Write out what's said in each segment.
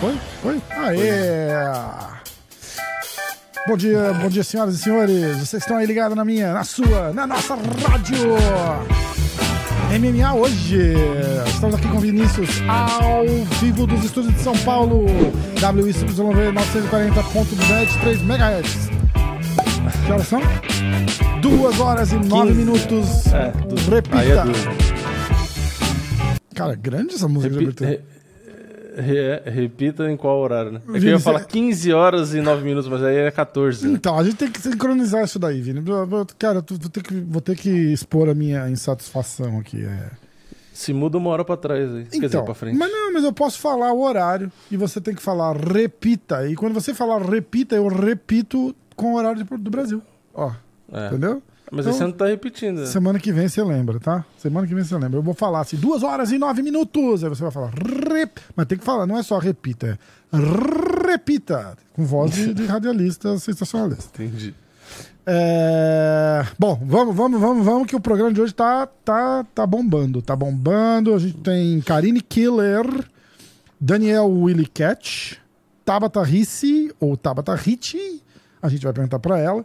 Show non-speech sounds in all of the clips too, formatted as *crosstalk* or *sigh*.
Foi? Foi? Aê! Bom dia, bom dia, senhoras e senhores. Vocês estão aí ligados na minha, na sua, na nossa rádio. MMA hoje. Estamos aqui com Vinícius ao vivo dos estúdios de São Paulo. WICYV 940.203 MHz. Que horas são? Duas horas e nove 15. minutos. É, Repita. É. Cara, grande essa música de abertura. Re- re- repita em qual horário, né? É que eu ia falar é- 15 horas e 9 minutos, mas aí é 14. né? Então, a gente tem que sincronizar isso daí, Vini. Cara, eu vou ter que, vou ter que expor a minha insatisfação aqui. é. Se muda uma hora pra trás aí. Quer dizer, Então, pra frente. mas não, mas eu posso falar o horário e você tem que falar repita. E quando você falar repita, eu repito com o horário do Brasil. Ó, É. entendeu? Mas Então, não tá repetindo. né? Semana que vem você lembra, tá? Semana que vem você lembra. Eu vou falar assim, duas horas e nove minutos. Aí você vai falar rep... Mas tem que falar, não é só repita, é repita. Com voz de, de radialista sensacionalista. Entendi. É, Bom, vamos, vamos, vamos, vamos, que o programa de hoje tá, tá, tá bombando. Tá bombando. A gente tem Karine Killer, Daniel Willy Catch, Tabata Rissi, ou Tabata Ricci. A gente vai perguntar pra ela.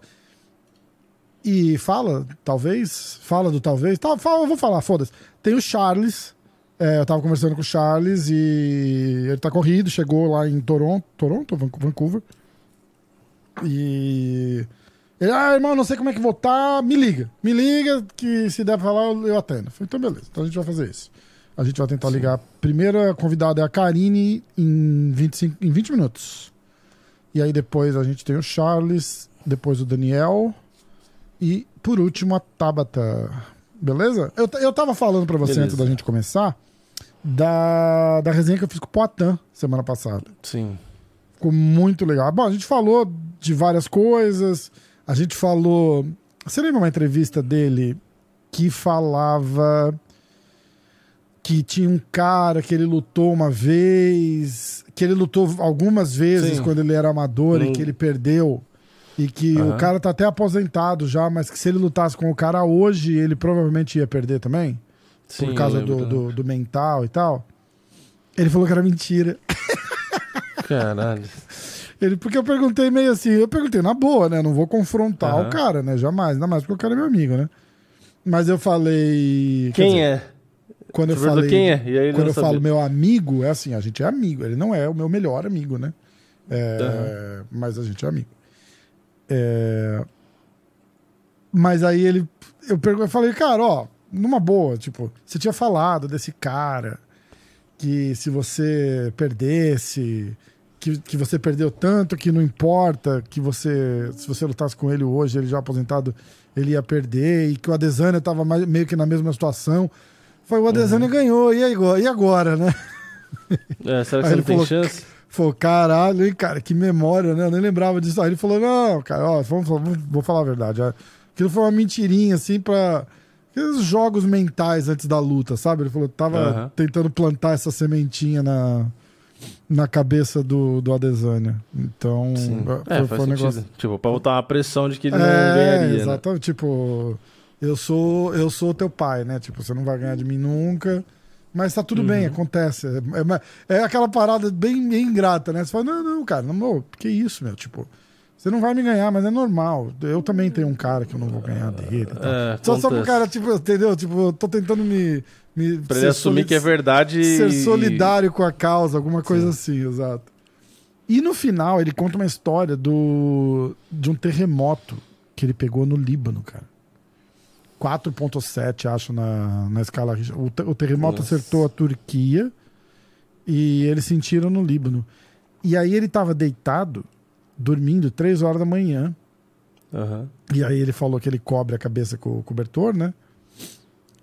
E fala, talvez, fala do talvez. Tá, fala, vou falar, foda-se. Tem o Charles. é, eu tava conversando com o Charles e ele tá corrido, chegou lá em Toronto, Toronto, Van- Vancouver. E ele, ah, irmão, não sei como é que vou tá, me liga. Me liga que se der pra falar, eu atendo. Eu Falei, então beleza, então a gente vai fazer isso. A gente vai tentar ligar. A primeira convidada é a Karine em 25, em 20 minutos. E aí depois a gente tem o Charles, depois o Daniel e por último a Tabata. Beleza? Eu, eu tava falando pra você Beleza. antes da gente começar da, da resenha que eu fiz com o Poitin semana passada. Sim. Ficou muito legal. Bom, a gente falou de várias coisas. A gente falou. Você lembra uma entrevista dele que falava que tinha um cara que ele lutou uma vez, que ele lutou algumas vezes Sim. quando ele era amador e Hum. que ele perdeu. E que o Aham. cara tá até aposentado já, mas que se ele lutasse com o cara hoje, ele provavelmente ia perder também. Sim, por causa do, do, do mental e tal. Ele falou que era mentira. Caralho. Ele, porque eu perguntei meio assim, eu perguntei na boa, né? Não vou confrontar Aham. o cara, né? Jamais, ainda mais porque o cara é meu amigo, né? Mas eu falei. Quem dizer, é? Quando eu falei. quem é? E aí ele Quando eu sabia. falo meu amigo, é assim, a gente é amigo. Ele não é o meu melhor amigo, né? É, Mas a gente é amigo. É, Mas aí ele. Eu, pergun- eu falei, cara, ó, numa boa, tipo, você tinha falado desse cara que se você perdesse, que, que você perdeu tanto que não importa, que você. Se você lutasse com ele hoje, ele já aposentado, ele ia perder, e que o Adesanya tava mais- meio que na mesma situação. Foi o Adesanya ganhou, e agora, e agora, né? É, será que Aí você ele não tem falou- chance? Falou, caralho, hein, cara, que memória, né? Eu nem lembrava disso. Aí ele falou, não, cara, ó, vamos, vamos- vou falar a verdade. ó. Aquilo foi uma mentirinha, assim, pra. Aqueles jogos mentais antes da luta, sabe? Ele falou, tava Aham. tentando plantar essa sementinha na, na cabeça do, do Adesanya. Então, Sim. foi, É, foi faz um negócio. Tipo, pra botar uma pressão de que ele não É, ganharia, né? exatamente. Tipo, eu sou, eu sou teu pai, né? Tipo, você não vai ganhar de mim nunca. Mas tá tudo Uhum. bem, acontece. É, é- é aquela parada bem, bem ingrata, né? Você fala, não, não, cara, não, meu, que isso, meu? Tipo, você não vai me ganhar, mas é normal. Eu também tenho um cara que eu não vou ganhar dele. tal. É, Só, só pro cara, tipo, entendeu? Tipo, eu tô tentando me. me Pra ele assumir que é verdade Ser e- solidário com a causa, alguma coisa assim, exato. E no final, ele conta uma história do de um terremoto que ele pegou no Líbano, cara. 4.7, acho, na, na escala. O, o terremoto Nossa. acertou a Turquia e eles sentiram no Líbano. E aí ele tava deitado, dormindo, 3 horas da manhã. Aham. E aí ele falou que ele cobre a cabeça com o cobertor, né?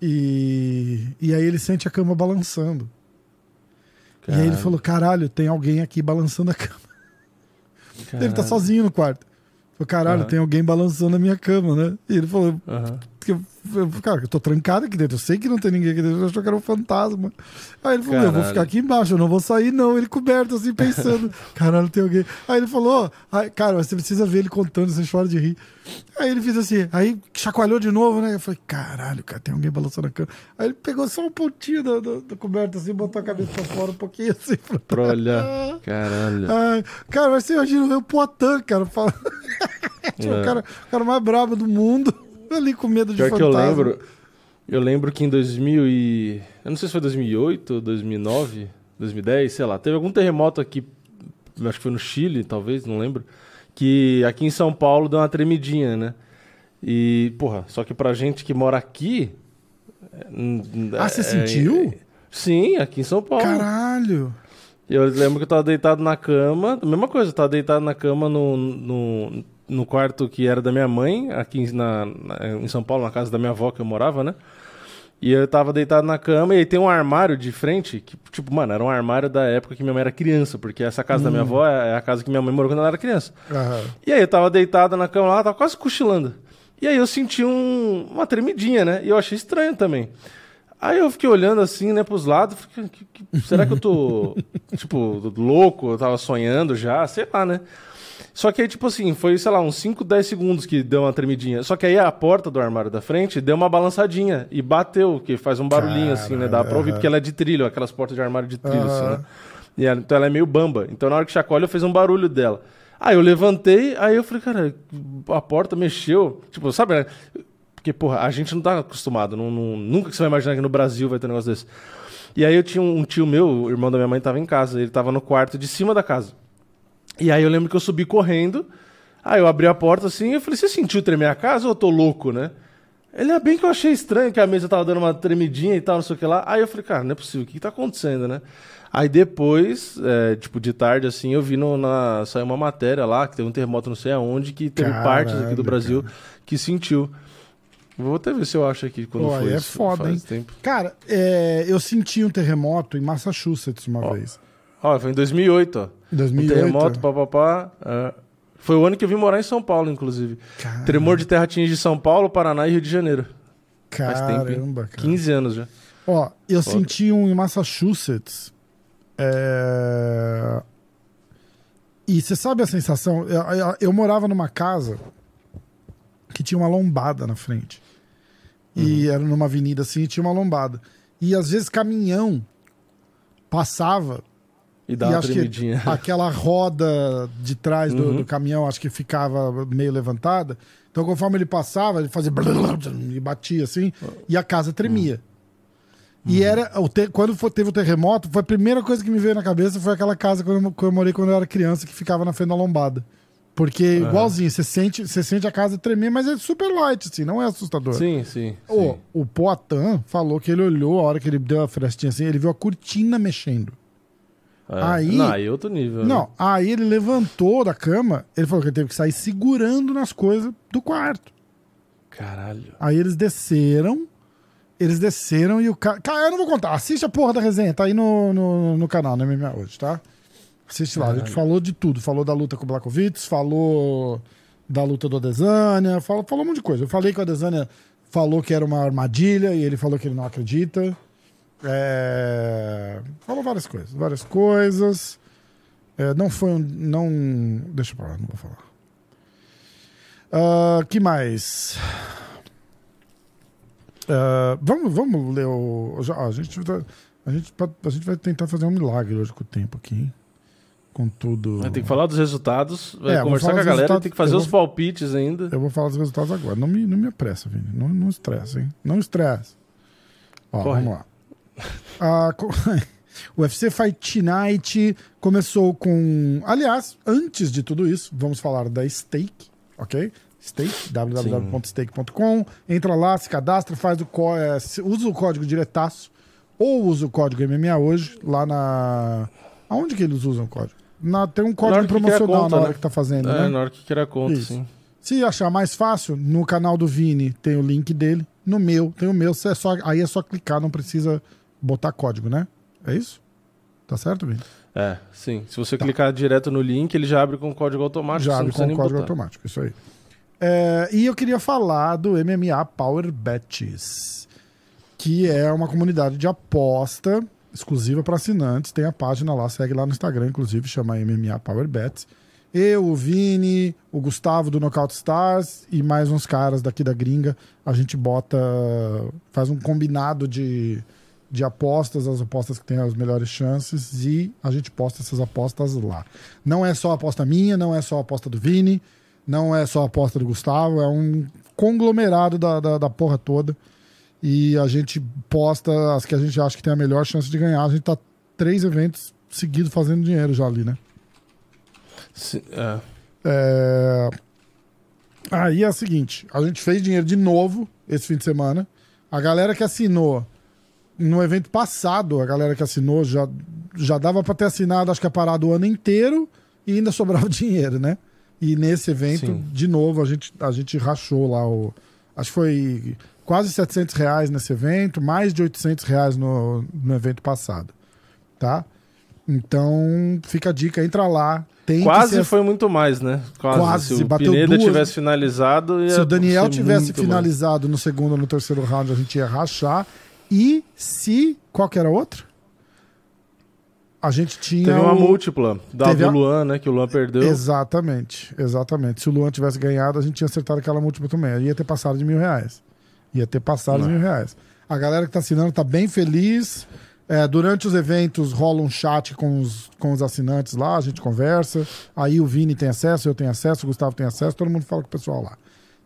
E, e aí ele sente a cama balançando. E aí ele Caralho. falou: caralho, tem alguém aqui balançando a cama. *laughs* Ele tá Caralho. sozinho no quarto. Falou, caralho, Aham. tem alguém balançando a minha cama, né? E ele falou: Aham. Eu, cara, eu tô trancado aqui dentro. Eu sei que não tem ninguém aqui dentro. Eu achou que era um fantasma. Aí ele falou: Eu vou ficar aqui embaixo, eu não vou sair, não. Ele coberto, assim, pensando: *laughs* Caralho, tem alguém. Aí ele falou: "Ai, Cara, você precisa ver ele contando, você chora de rir. Aí ele fez assim, aí chacoalhou de novo, né? Eu falei: Caralho, cara, tem alguém balançando a cama. Aí ele pegou só um pontinho do, do, do coberto, assim, botou a cabeça pra fora um pouquinho, assim. Pra... Pra olhar. Caralho. Ai, cara, mas você imagina o Poitin, cara, fala... *laughs* Tipo, É. o, cara, o cara mais brabo do mundo, ali com medo de Pior que fantasma. eu lembro. Eu lembro que em 2000 e... Eu não sei se foi 2008, 2009, 2010, sei lá. Teve algum terremoto aqui, acho que foi no Chile, talvez, não lembro. Que aqui em São Paulo deu uma tremidinha, né? E, porra, só que pra gente que mora aqui... é, Ah, você é- sentiu? Sim, aqui em São Paulo. Caralho. Eu lembro que eu tava deitado na cama, mesma coisa, eu tava deitado na cama no, no, no quarto que era da minha mãe, aqui em- na, na- em São Paulo, na casa da minha avó que eu morava, né? E eu tava deitado na cama e aí tem um armário de frente, que, tipo, mano, era um armário da época que minha mãe era criança, porque essa casa da minha avó é é a casa que minha mãe morou quando ela era criança. Aham. E aí eu tava deitado na cama lá, tava quase cochilando. E aí eu senti um- uma tremidinha, né? E eu achei estranho também. Aí eu fiquei olhando assim, né, pros lados, fiquei, "Que- que- será que eu tô, *laughs* tipo, louco? Eu tava sonhando já, sei lá, né? Só que aí, tipo assim, foi, sei lá, uns 5, 10 segundos que deu uma tremidinha. Só que aí a porta do armário da frente deu uma balançadinha e bateu, que faz um barulhinho assim, né? Dá pra ouvir, porque ela é de trilho, aquelas portas de armário de trilho, assim, né? E ela- então ela é meio bamba. Então na hora que chacoalha, fez um barulho dela. Aí eu levantei, aí eu falei, cara, a porta mexeu. Tipo, sabe, né? Porque, porra, a gente não tá acostumado. não- não- nunca que você vai imaginar que no Brasil vai ter um negócio desse. E aí eu tinha um tio meu, o irmão da minha mãe, tava em casa. Ele tava no quarto de cima da casa. E aí eu lembro que eu subi correndo. Aí eu abri a porta assim e eu falei, você sentiu tremer a casa ou eu tô louco, né? Ele é bem que eu achei estranho que a mesa tava dando uma tremidinha e tal, não sei o que lá. Aí eu falei, cara, não é possível, o que, que tá acontecendo, né? Aí depois, é, tipo, de tarde, assim, eu vi no, na. Saiu uma matéria lá, que teve um terremoto não sei aonde, que teve partes aqui do Caralho, Brasil que sentiu. Vou até ver se eu acho aqui quando Pô, foi é foda, faz hein? tempo. Cara, é, eu senti um terremoto em Massachusetts uma Ó, vez. Ó, foi em 2008, ó. Em Um 2008. terremoto, papapá. é. Foi o ano que eu vim morar em São Paulo, inclusive. Cara- Tremor de terra atinge São Paulo, Paraná e Rio de Janeiro. Faz tempo? Caramba, cara. 15 anos já. Ó, eu Foda. senti um em Massachusetts. É, E você sabe a sensação? Eu, eu- eu morava numa casa que tinha uma lombada na frente. E Uhum. era numa avenida assim e tinha uma lombada. E às vezes caminhão passava E dá e uma acho que tremidinha. *laughs* aquela roda de trás do, Uhum. do caminhão acho que ficava meio levantada. Então, conforme ele passava, ele fazia e batia assim, e a casa tremia. Uhum. E era o quando teve o terremoto, foi a primeira coisa que me veio na cabeça foi aquela casa que eu, que eu morei quando eu era criança, que ficava na frente da lombada. Porque Aham. igualzinho, você sente, você sente a casa tremer, mas é super light, assim, não é assustador. Sim, sim. O, sim. o Poitin falou que ele olhou a hora que ele deu a frestinha assim, ele viu a cortina mexendo. É. aí- Não, aí é outro nível. né? Não, aí ele levantou da cama, ele falou que ele teve que sair segurando nas coisas do quarto. Caralho. Aí eles desceram, eles desceram e o cara. Cara, eu não vou contar, assiste a porra da resenha, tá aí no, no, no canal, no MMA hoje, tá? Assiste lá, a gente falou de tudo, falou da luta com o Blackovitz, falou da luta do Adesanya, falou, falou um monte de coisa. Eu falei que o Adesanya falou que era uma armadilha e ele falou que ele não acredita. É, Falou várias coisas, várias coisas. É, não foi um. Não. Deixa pra lá, não vou falar. Ah, que mais? Ah, vamos, vamos ler o. já- a, gente, vai- a, gente, a gente vai tentar fazer um milagre hoje com o tempo aqui, hein? Com tudo. Ter que falar dos resultados, vai É, vou conversar com a galera, tem que fazer eu os vou- palpites ainda. Eu vou falar dos resultados agora. Não me, não me apressa, Vini. Não, não estressa, hein? Não estressa. Ó, Corre. vamos lá. Co- *laughs* o UFC Fight Night começou com. Aliás, antes de tudo isso, vamos falar da Stake, ok? Stake, www.stake.com. Entra lá, se cadastra, faz o é, usa o código diretaço ou usa o código MMA hoje lá na. Aonde que eles usam o código? Na- tem um código criar promocional conta, na hora né? que tá fazendo, É, né? na hora que queira a conta, Isso. sim. Se achar mais fácil, no canal do Vini tem o link dele. No meu, tem o meu. É só, aí é só clicar, não precisa botar código, né? É isso? Tá certo, Vini? É, sim. Se você clicar direto no link, ele já abre com código automático. Já abre com código botar. automático, isso aí. É, e eu queria falar do MMA Power Bets, que é uma comunidade de aposta exclusiva para assinantes. Tem a página lá, segue lá no Instagram, inclusive, chama MMA Power Bets. Eu, o Vini, o Gustavo do Knockout Stars e mais uns caras daqui da gringa. A gente bota. faz um combinado de, de apostas, as apostas que têm as melhores chances, e a gente posta essas apostas lá. Não é só a aposta minha, não é só a aposta do Vini, não é só a aposta do Gustavo, é um conglomerado da, da, da porra toda. E a gente posta as que a gente acha que tem a melhor chance de ganhar. A gente tá três eventos seguidos fazendo dinheiro já ali, né? Sim, é. É... Aí é o seguinte: a gente fez dinheiro de novo esse fim de semana. A galera que assinou no evento passado, a galera que assinou já, já dava para ter assinado, acho que a parada o ano inteiro e ainda sobrava *laughs* dinheiro, né? E nesse evento, Sim. de novo, a gente, a gente rachou lá o. Acho que foi quase 700 reais nesse evento, mais de 800 reais no, no evento passado. Tá? Então, fica a dica, entra lá. Quase ser- foi muito mais, né? Quase. Quase, Se o bateu Pineda duas- tivesse finalizado. Se o Daniel tivesse finalizado no segundo ou no terceiro round, a gente ia rachar. E se. Qual que era outro? A gente tinha. Teve uma o- múltipla da Teve do a- Luan, né? Que o Luan perdeu. Exatamente, exatamente. Se o Luan tivesse ganhado, a gente tinha acertado aquela múltipla também. Ia ter passado de mil reais. Ia ter passado de Não. mil reais. A galera que tá assinando tá bem feliz. É, durante os eventos rola um chat com os, com os assinantes lá, a gente conversa. Aí o Vini tem acesso, eu tenho acesso, o Gustavo tem acesso, todo mundo fala com o pessoal lá.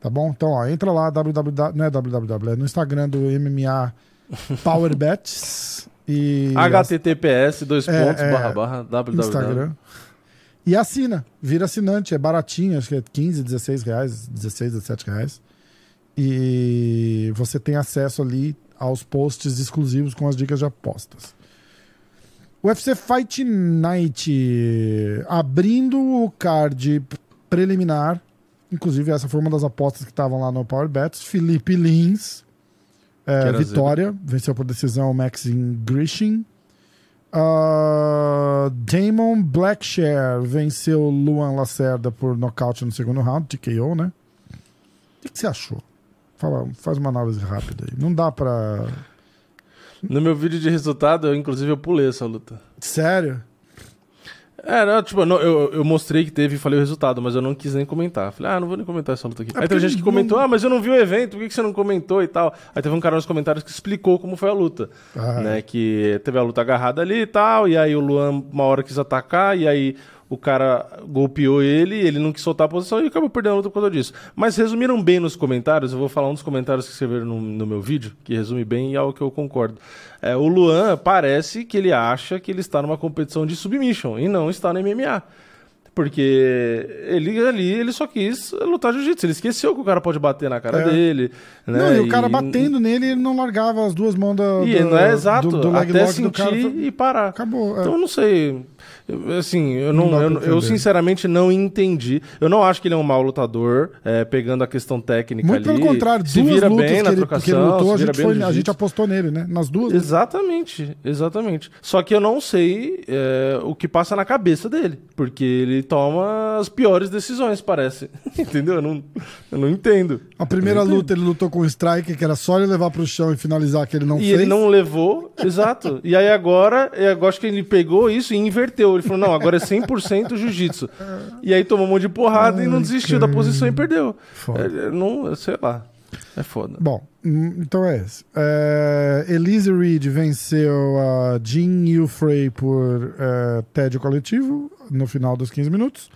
Tá bom? Então, ó, entra lá, www, não é www, é no Instagram do MMA *laughs* Power Bets e HTTPS, dois É, pontos, é, barra, barra, www. Instagram. E assina, vira assinante, é baratinho, acho que é 15, 16 reais, 16, 17 reais. E você tem acesso ali aos posts exclusivos com as dicas de apostas. UFC Fight Night abrindo o card preliminar. Inclusive, essa foi uma das apostas que estavam lá no Power Bets. Felipe Lins, é, vitória, venceu por decisão o Maxim Grishin. Ah, Damon Blackshare venceu Luan Lacerda por nocaute no segundo round, TKO, né? O que, que você achou? Fala, faz uma análise rápida aí. Não dá pra. No meu vídeo de resultado, eu, inclusive, eu pulei essa luta. Sério? É, não, tipo, não, eu, eu mostrei que teve e falei o resultado, mas eu não quis nem comentar. Falei, ah, não vou nem comentar essa luta aqui. É Aí teve gente que não- comentou, ah, mas eu não vi o evento, por que que você não comentou e tal? Aí teve um cara nos comentários que explicou como foi a luta. Ah. Né, que teve a luta agarrada ali e tal, e aí o Luan uma hora quis atacar, e aí o cara golpeou ele, ele não quis soltar a posição e acabou perdendo a luta por causa disso. Mas resumiram bem nos comentários, eu vou falar um dos comentários que escreveram no, no meu vídeo, que resume bem e é algo que eu concordo. É, o Luan parece que ele acha que ele está numa competição de submission e não está no MMA. Porque ele ali, ele só quis lutar jiu-jitsu. Ele esqueceu que o cara pode bater na cara É. dele. Né? Não, e o cara batendo nele, ele não largava as duas mãos da, E do, não é exato, do, do leg até sentir do cara. e parar. Acabou. é. Então eu não sei. Assim, eu Não não, eu, eu sinceramente não entendi. Eu não acho que ele é um mau lutador, é, pegando a questão técnica Muito ali. pelo contrário, se duas vira lutas bem que na ele, trocação, ele lutou, a gente, foi, a gente apostou nele, né? Nas duas. lutas. Exatamente, exatamente. Só que eu não sei é, o que passa na cabeça dele, porque ele toma as piores decisões, parece. *laughs* Entendeu? Eu não, eu não entendo. A primeira luta ele lutou com o Striker, que era só ele levar pro chão e finalizar, que ele não e fez. ele não levou, exato. E aí agora, eu acho que ele pegou isso e inverteu. Ele falou, não, agora é 100% jiu-jitsu. E aí tomou um monte de porrada e não Ai, desistiu da posição e perdeu. Foda. É, não, sei lá. É foda. Bom, hum, então é esse. É, Elise Reed venceu a Jean Yufrey por é, tédio coletivo no final dos 15 minutos.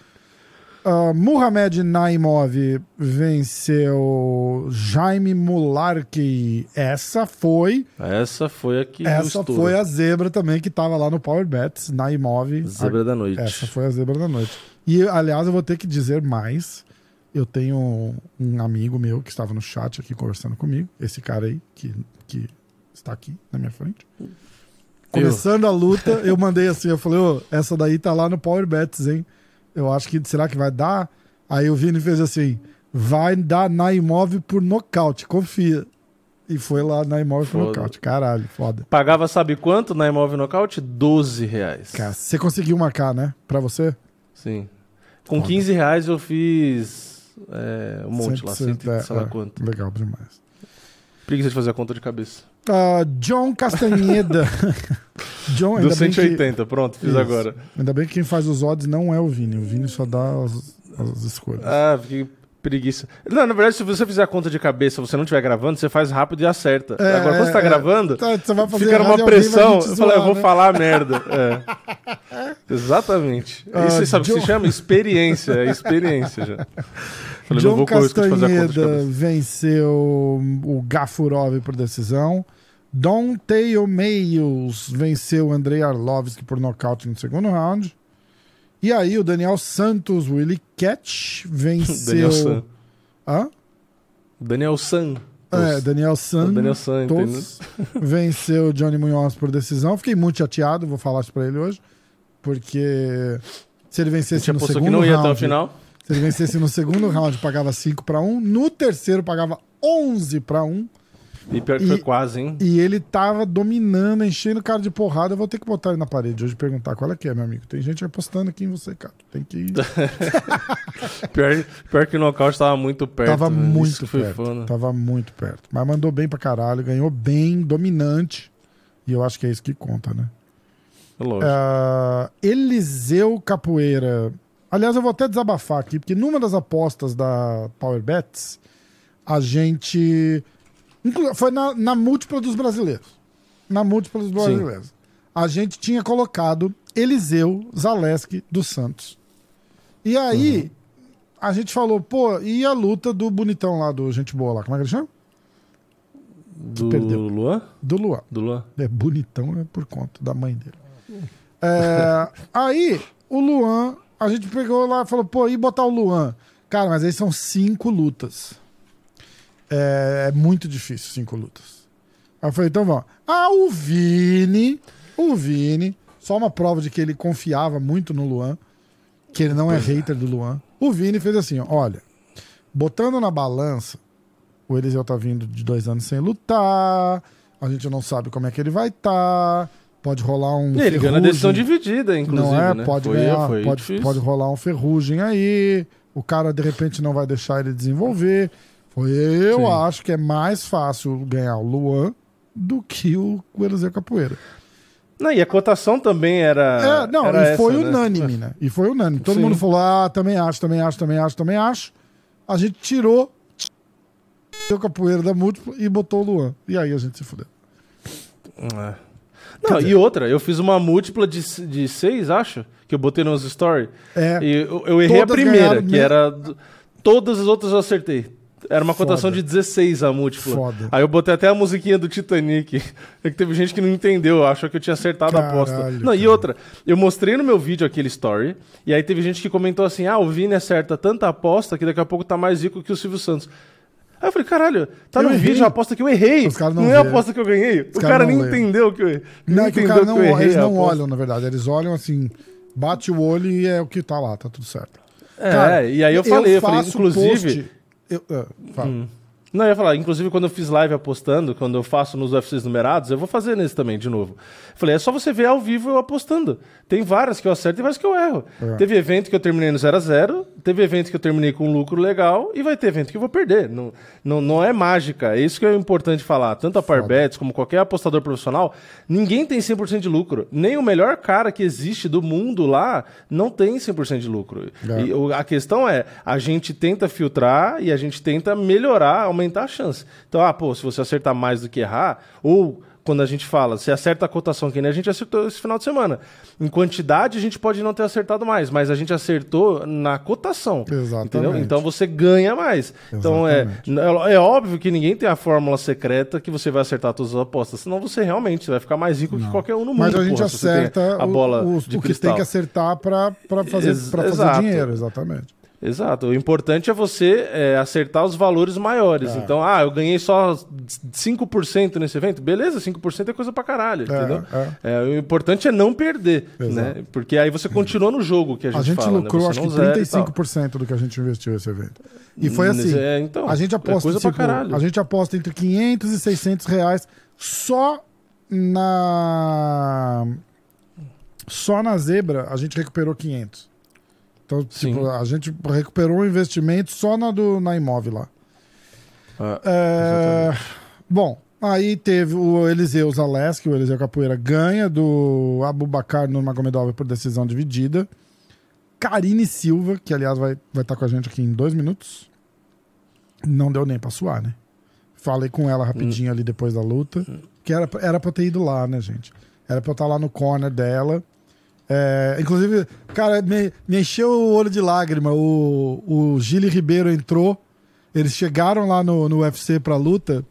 Uh, Muhammad Naimov venceu Jaime Mularki. Essa foi Essa foi a que essa foi a zebra também que tava lá no Power Bets, Naimov. Zebra da noite. Essa foi a zebra da noite. E, aliás, eu vou ter que dizer mais. Eu tenho um amigo meu que estava no chat aqui conversando comigo. Esse cara aí, que, que está aqui na minha frente. Começando a luta, eu mandei assim, eu falei, ô, essa daí tá lá no Power Bets, hein? Eu acho que, será que vai dar? Aí o Vini fez assim, vai dar Naimov por nocaute, confia. E foi lá Naimov por Foda. nocaute. Caralho, foda. Pagava sabe quanto na Imóvel Nocaute? 12 reais. Cara, você conseguiu marcar, né? Pra você? Sim. Com Foda. 15 reais eu fiz é, um monte lá, 100%, cento, e sei lá é, quanto. Legal demais. Preguiça de fazer a conta de cabeça. Ah, John Castanheda. *laughs* John, ainda que, 180, pronto, fiz Isso. agora. ainda bem que quem faz os odds não é o Vini. O Vini só dá as, as escolhas. Ah, que preguiça. Não, na verdade, se você fizer a conta de cabeça você não estiver gravando, você faz rápido e acerta. É, agora, quando você tá é, gravando, Tá, você vai fazer fica numa pressão. Eu falei, eu vou né? falar merda. É. *laughs* Exatamente. Ah, Isso você sabe o que John- se chama? Experiência. É experiência já. Falei, John vou correr o risco de fazer a conta de Castanheda cabeça. venceu o Gafurov por decisão. Don Tail Mayos venceu Andrei Arlovski por nocaute no segundo round. E aí o Daniel Santos, Willie Catch, venceu. Daniel San. Hã? Daniel San. É, Daniel Santos. Daniel San, *laughs* venceu Johnny Munhoz por decisão. Fiquei muito chateado, vou falar isso pra ele hoje. Porque se ele vencesse no segundo que não ia round, até o final. se ele vencesse no segundo round, pagava 5 para 1. No terceiro, pagava 11 para 1. E pior que E- foi quase, hein? E ele tava dominando, enchendo o cara de porrada. Eu vou ter que botar ele na parede hoje e perguntar qual é que é, meu amigo. Tem gente apostando aqui em você, cara. Tem que ir. *laughs* Pior, pior que o nocaute tava muito perto. tava. Isso muito perto. foda. Tava muito perto. Mas mandou bem pra caralho. Ganhou bem, dominante. E eu acho que é isso que conta, né? Lógico. Ah, Eliseu Capoeira. Aliás, eu vou até desabafar aqui, porque numa das apostas da Power Bets, a gente. Foi na, na múltipla dos brasileiros. Na múltipla dos brasileiros. A gente tinha colocado Eliseu Zaleski dos Santos. E aí, Uhum. a gente falou, pô, e a luta do bonitão lá, do Gente Boa lá? Como é que ele chama? Do perdeu. Luan? Do Luan. Do Luan. É bonitão é por conta da mãe dele. É, *laughs* aí, o Luan, a gente pegou lá e falou, pô, e botar o Luan? Cara, mas aí são cinco lutas. É, é muito difícil, cinco lutas. Aí eu falei, então vamos. Ah, o Vini, o Vini, só uma prova de que ele confiava muito no Luan, que ele não é hater do Luan. O Vini fez assim, ó, olha, botando na balança, o Eliseu tá vindo de dois anos sem lutar, a gente não sabe como é que ele vai estar, pode rolar um ele ganhou na ferrugem. decisão dividida, inclusive. Não é? né? Pode foi, ganhar, foi pode, difícil. pode rolar um ferrugem aí. O cara de repente não vai deixar ele desenvolver. Foi, eu Sim. acho que é mais fácil ganhar o Luan do que o o Eliseu Capoeira. Não, e a cotação também era. É, não, era e foi essa, né? unânime, né? E foi unânime. Todo Sim. mundo falou: ah, também acho, também acho, também acho, também acho. A gente tirou o Capoeira da múltipla e botou o Luan. E aí a gente se fudeu. É. Não, e outra, eu fiz uma múltipla de, de seis, acho, que eu botei nos stories. É, E eu, eu errei a primeira, que mesmo. era. Todas as outras eu acertei. Era uma cotação Foda. de 16 a múltipla. Foda. Aí eu botei até a musiquinha do Titanic. *laughs* É que teve gente que não entendeu, achou que eu tinha acertado a aposta. Caralho, Não, e cara. outra, eu mostrei no meu vídeo aquele story, e aí teve gente que comentou assim: ah, o Vini acerta tanta aposta que daqui a pouco tá mais rico que o Silvio Santos. Aí eu falei, caralho, tá Eu no errei. vídeo a aposta que eu errei. Os não Não, é a aposta que eu ganhei. o caras cara nem lê. entendeu que eu errei. Não, é que o cara não, eu errei eles não olham, na verdade. Eles olham assim, bate o olho e é o que tá lá, tá tudo certo. É, Cara, e aí eu falei, eu, falei, faço inclusive. post- eu, ah, fala. Hum. Não, eu ia falar, inclusive quando eu fiz live apostando, quando eu faço nos UFCs numerados, eu vou fazer nesse também, de novo. Falei, é só você ver ao vivo eu apostando. Tem várias que eu acerto e várias que eu erro. É. Teve evento que eu terminei no 0x0, teve evento que eu terminei com um lucro legal, e vai ter evento que eu vou perder. Não, não, não é mágica, é isso que é importante falar. Tanto a Parbets como qualquer apostador profissional, ninguém tem 100% de lucro. Nem o melhor cara que existe do mundo lá não tem 100% de lucro. É. E a questão é, a gente tenta filtrar e a gente tenta melhorar, aumentar a chance. Então, ah, pô, se você acertar mais do que errar, ou quando a gente fala, você acerta a cotação que nem a gente acertou esse final de semana. Em quantidade, a gente pode não ter acertado mais, mas a gente acertou na cotação. Exatamente. Entendeu? Então você ganha mais. Então é, é, é óbvio que ninguém tem a fórmula secreta que você vai acertar todas as apostas, senão você realmente vai ficar mais rico que qualquer um no mundo. Mas a gente porra, acerta a bola o, o, o que tem que acertar pra fazer, Ex- fazer dinheiro, exatamente. Exato. O importante é você é, acertar os valores maiores. É. Então, ah, eu ganhei só 5% nesse evento. Beleza, 5% é coisa pra caralho, É, entendeu? é. É, o importante é não perder, Exato. né? Porque aí você continua no jogo que a gente, A gente fala, lucrou né? acho que não zera e tal. 35% do que a gente investiu nesse evento. E foi Mas assim, é, então, a gente é aposta, coisa pra tipo, caralho. a gente aposta entre 500 e 600 reais só na só na zebra a gente recuperou 500. Então, tipo, a gente recuperou o investimento só na, do, na imóvel lá. Ah, É, bom, aí teve o Eliseu Zaleski, o Eliseu Capoeira ganha do Abubakar Nurmagomedov por decisão dividida. Karine Silva, que aliás vai estar vai tá com a gente aqui em dois minutos. Não deu nem pra suar, né? Falei com ela rapidinho ali depois da luta. Que era, era pra eu ter ido lá, né, gente? Era pra eu estar lá no corner dela. É, inclusive, cara, me, me encheu o olho de lágrima. O, o Gili Ribeiro entrou. Eles chegaram lá no, no UFC pra luta.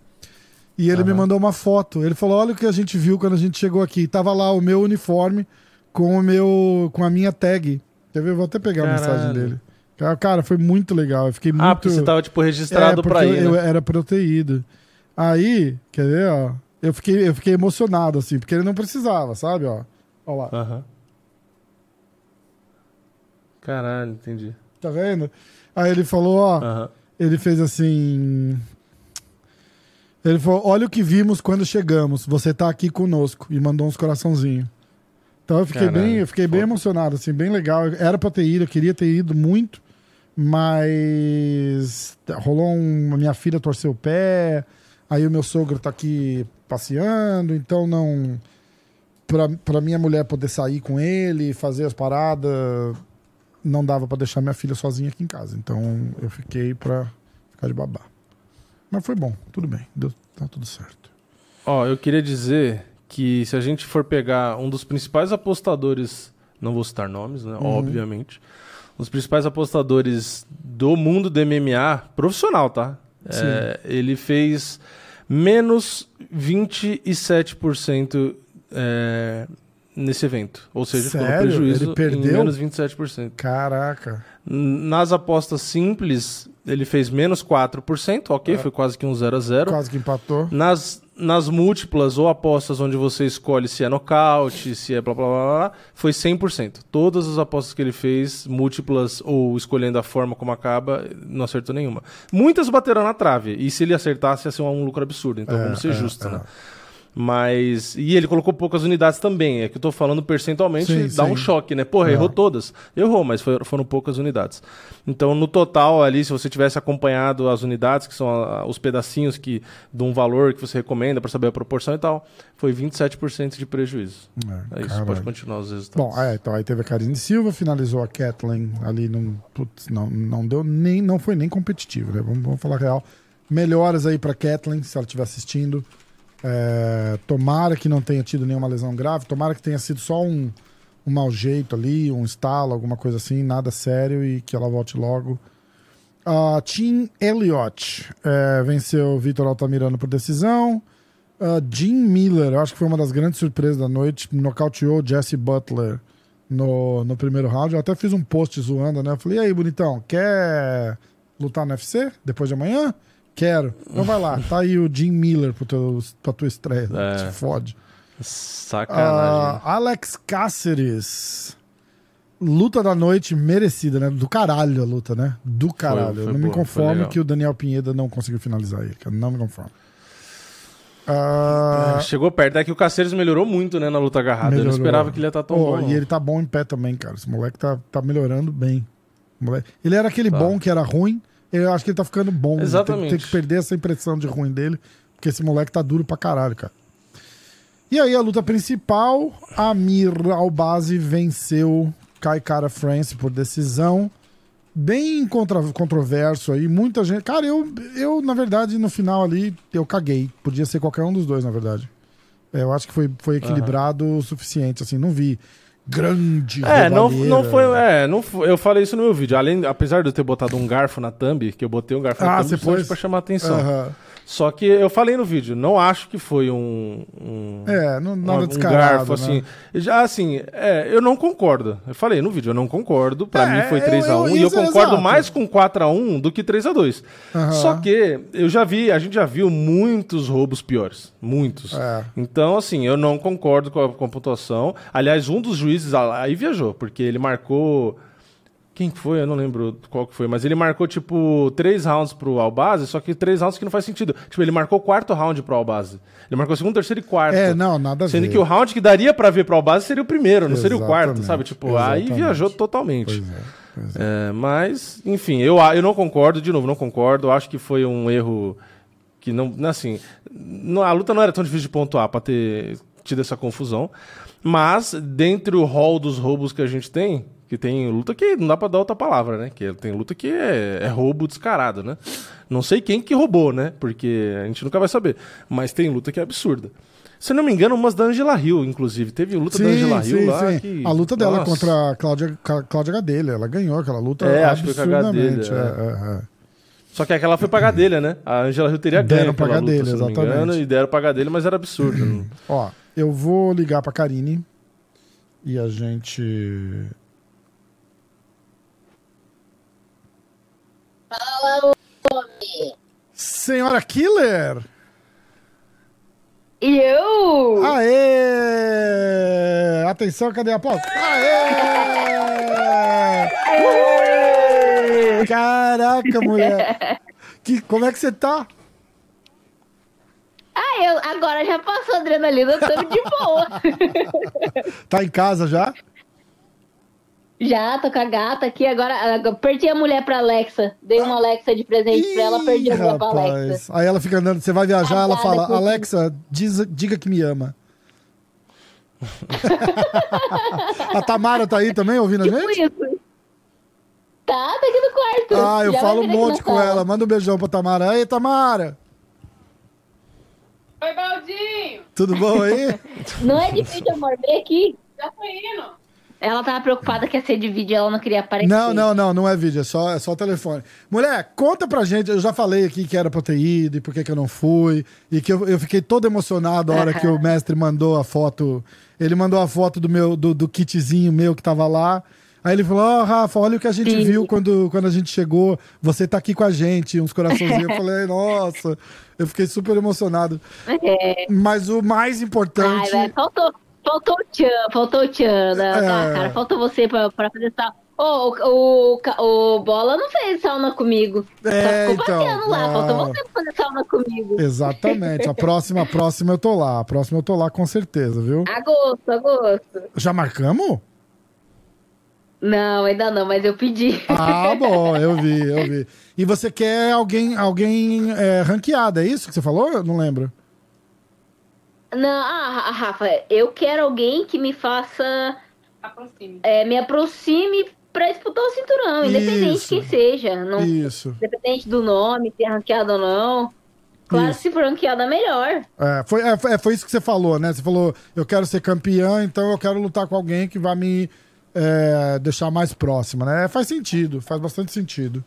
E ele me mandou uma foto. Ele falou: Olha o que a gente viu quando a gente chegou aqui. Tava lá o meu uniforme com o meu com a minha tag. Quer ver? Eu vou até pegar a mensagem Caralho. dele. Cara, foi muito legal. Eu fiquei muito. Ah, porque você tava, tipo, registrado é, pra eu, né? eu era ido. Aí, quer ver, ó? Eu fiquei, eu fiquei emocionado, assim, porque ele não precisava, sabe, ó? Ó lá. Aham. Caralho, entendi. Tá vendo? Aí ele falou, ó. Ele fez assim. Ele falou: Olha o que vimos quando chegamos. Você tá aqui conosco. E mandou uns coraçãozinhos. Então eu fiquei Caralho, bem, eu fiquei bem foda. emocionado, assim, bem legal. Era pra ter ido, eu queria ter ido muito, mas rolou um. Minha filha torceu o pé, aí o meu sogro tá aqui passeando, então não. Pra, pra minha mulher poder sair com ele, fazer as paradas, não dava pra deixar minha filha sozinha aqui em casa. Então eu fiquei pra ficar de babá. Mas foi bom, tudo bem, deu, tá tudo certo. Ó, eu queria dizer que se a gente for pegar um dos principais apostadores, não vou citar nomes, né? Uhum. Obviamente. Um dos principais apostadores do mundo do MMA, profissional, tá? É, ele fez menos 27% é, nesse evento. Ou seja, ficou no Sério? prejuízo Ele perdeu? em menos 27%. Caraca. Nas apostas simples, ele fez menos 4%, ok? É. Foi quase que um 0 a 0 Quase que empatou. nas, nas múltiplas ou apostas onde você escolhe se é nocaute, se é blá blá blá, blá foi 100%. Todas as apostas que ele fez, múltiplas ou escolhendo a forma como acaba, não acertou nenhuma. Muitas bateram na trave, e se ele acertasse ia ser um lucro absurdo, então É, vamos ser é, justos, é. né? Mas. E ele colocou poucas unidades também. É que eu tô falando percentualmente, Sim, dá sim. um choque, né? Porra, É. errou todas. Errou, mas foram poucas unidades. Então, no total, ali, se você tivesse acompanhado as unidades, que são a- os pedacinhos que de um valor que você recomenda para saber a proporção e tal, foi 27% de prejuízo. É, É isso, caralho. pode continuar os resultados. Bom, é, então aí teve a Karine Silva, finalizou a Kathleen ali, num, putz, não, não deu nem, não foi nem competitivo, né? Vamos, vamos falar real. Melhoras aí pra Kathleen, se ela estiver assistindo. É, tomara que não tenha tido nenhuma lesão grave, tomara que tenha sido só um, um mau jeito ali, um estalo, alguma coisa assim, nada sério e que ela volte logo. A Tim Elliott é, venceu o Vitor Altamirano por decisão. Uh, Jim Miller, eu acho que foi uma das grandes surpresas da noite, nocauteou Jesse Butler no, no primeiro round. Eu até fiz um post zoando, né? Eu falei, e aí, bonitão, quer lutar no UFC depois de amanhã? Quero. Então vai lá, tá aí o Jim Miller pro teu, pra tua estreia. É. Se fode. Sacanagem. Ah, Alex Cáceres. Luta da noite merecida, né? Do caralho a luta, né? Do caralho. foi eu não me boa, foi conformo que o Daniel Pineda não conseguiu finalizar ele, cara. Não me conformo. Ah, Chegou perto. É que o Caceiros melhorou muito, né, na luta agarrada. Eu Melhorou. não esperava que ele ia estar tão pô, bom. e ele tá bom em pé também, cara. Esse moleque tá, tá melhorando bem. Moleque- Ele era aquele Tá. bom que era ruim. Eu acho que ele tá ficando bom. Exatamente. Tem, tem que perder essa impressão de ruim dele, porque esse moleque tá duro pra caralho, cara. E aí, a luta principal: Amir Albazi venceu Kai Kara France por decisão. Bem contra, controverso aí, muita gente. Cara, eu, eu, na verdade, no final ali, eu caguei. Podia ser qualquer um dos dois, na verdade. É, Eu acho que foi, foi equilibrado o suficiente, assim, não vi grande É, não, não foi. É, não foi- eu falei isso no meu vídeo. Além, apesar de eu ter botado um garfo na thumb, que eu botei um garfo Ah, na você thumb pôs? pra chamar atenção. Aham. Só que eu falei no vídeo, não acho que foi um. um É, não, nada um descarado, garfo, né? assim. Já, assim, é, eu não concordo. Eu falei no vídeo, eu não concordo. Pra É, mim foi eu- 3x1. eu- e eu concordo exato. mais com 4x1 do que 3x2. Aham. Só que eu já vi, a gente já viu muitos roubos piores. Muitos. É. Então, assim, eu não concordo com a, com a pontuação. Aliás, um dos juízes aí viajou, porque ele marcou Quem que foi? Eu não lembro qual que foi, mas ele marcou, tipo, três rounds pro Albase, só que três rounds que não faz sentido. Tipo, ele marcou o quarto round pro Albase. Ele marcou segundo, terceiro e quarto. É, não, nada a Sendo ver. que o round que daria pra ver pro Albase seria o primeiro, não seria o quarto, Exatamente, sabe? Tipo, aí exatamente. viajou totalmente. Pois é, pois é. É, mas, enfim, eu, eu não concordo, de novo, não concordo. Acho que foi um erro que não. Assim, a luta não era tão difícil de pontuar pra ter tido essa confusão. Mas, dentre o rol dos roubos que a gente tem, que tem luta que não dá pra dar outra palavra, né? Que tem luta que é, é roubo descarado, né? Não sei quem que roubou, né? Porque a gente nunca vai saber. Mas tem luta que é absurda. Se não me engano, umas da Angela Hill, inclusive. Teve luta da Angela Hill lá. Que... A luta dela Nossa. contra a Cláudia, Cláudia Gadelha. Ela ganhou aquela luta É, acho que foi. Gadelha, é, é, é. Só que aquela foi pra Gadelha, né? A Angela Hill teria Deram ganho pra aquela Gadelha, me engano, exatamente. e deram pra Gadelha, mas era absurdo. Ó, eu vou ligar pra Karine e a gente. Senhora Killer! E eu? Aê! Atenção, cadê a pauta? Aê! Caraca, mulher! Que, como é que você tá? Ah, eu agora já passou a adrenalina, eu tô de boa. Tá em casa já? Já, tô com a gata aqui, agora, agora perdi a mulher pra Alexa. Dei uma Alexa de presente pra ela, perdi a Ih, mulher pra Alexa. Aí ela fica andando, você vai viajar, ela Casada fala, com- Alexa, diz- diga que me ama. *laughs* a Tamara tá aí também ouvindo a Tipo gente? isso. Tá, tá aqui no quarto. Ah, eu Já falo um monte com ela. Manda um beijão pra Tamara. Aí, Tamara! Oi, Baldinho! Tudo bom aí? Não é difícil, amor, vem aqui. Já foi indo. Ela tava preocupada que ia ser de vídeo, ela não queria aparecer. Não, não, não, não é vídeo, é só, é só o telefone. Mulher, conta pra gente, eu já falei aqui que era pra ter ido e por que que eu não fui, e que eu, eu fiquei todo emocionado a hora que o mestre mandou a foto, ele mandou a foto do meu, do, do kitzinho meu que tava lá, aí ele falou, ó, Rafa, olha o que a gente Sim. viu quando, quando a gente chegou, você tá aqui com a gente, uns coraçãozinhos, eu *laughs* falei, nossa, eu fiquei super emocionado. É. Mas o mais Ai, importante... velho, faltou, faltou o Tchan, faltou o Tchan, né? Tá, É. cara, faltou você pra, pra fazer sauna. Ô, o, o, o Bola não fez sauna comigo. É, Só ficou então, lá, não. faltou você pra fazer sauna comigo. Exatamente. A próxima, a próxima eu tô lá. A próxima eu tô lá com certeza, viu? Agosto, agosto. Já marcamos? Não, ainda não, mas eu pedi. Ah, *laughs* bom, eu vi, eu vi. E você quer alguém, alguém é, ranqueado, é isso que você falou? Eu não lembro. Não, ah, Rafa, eu quero alguém que me faça, Aproxime. é, me aproxime pra disputar o cinturão, independente Isso. de quem seja. Não, Isso. independente do nome, se é ranqueado ou não. Claro, Isso. se é melhor. É, foi, é, foi- é, foi isso que você falou, né? Você falou, eu quero ser campeã, então eu quero lutar com alguém que vai me é, deixar mais próxima, né? Faz sentido, faz bastante sentido.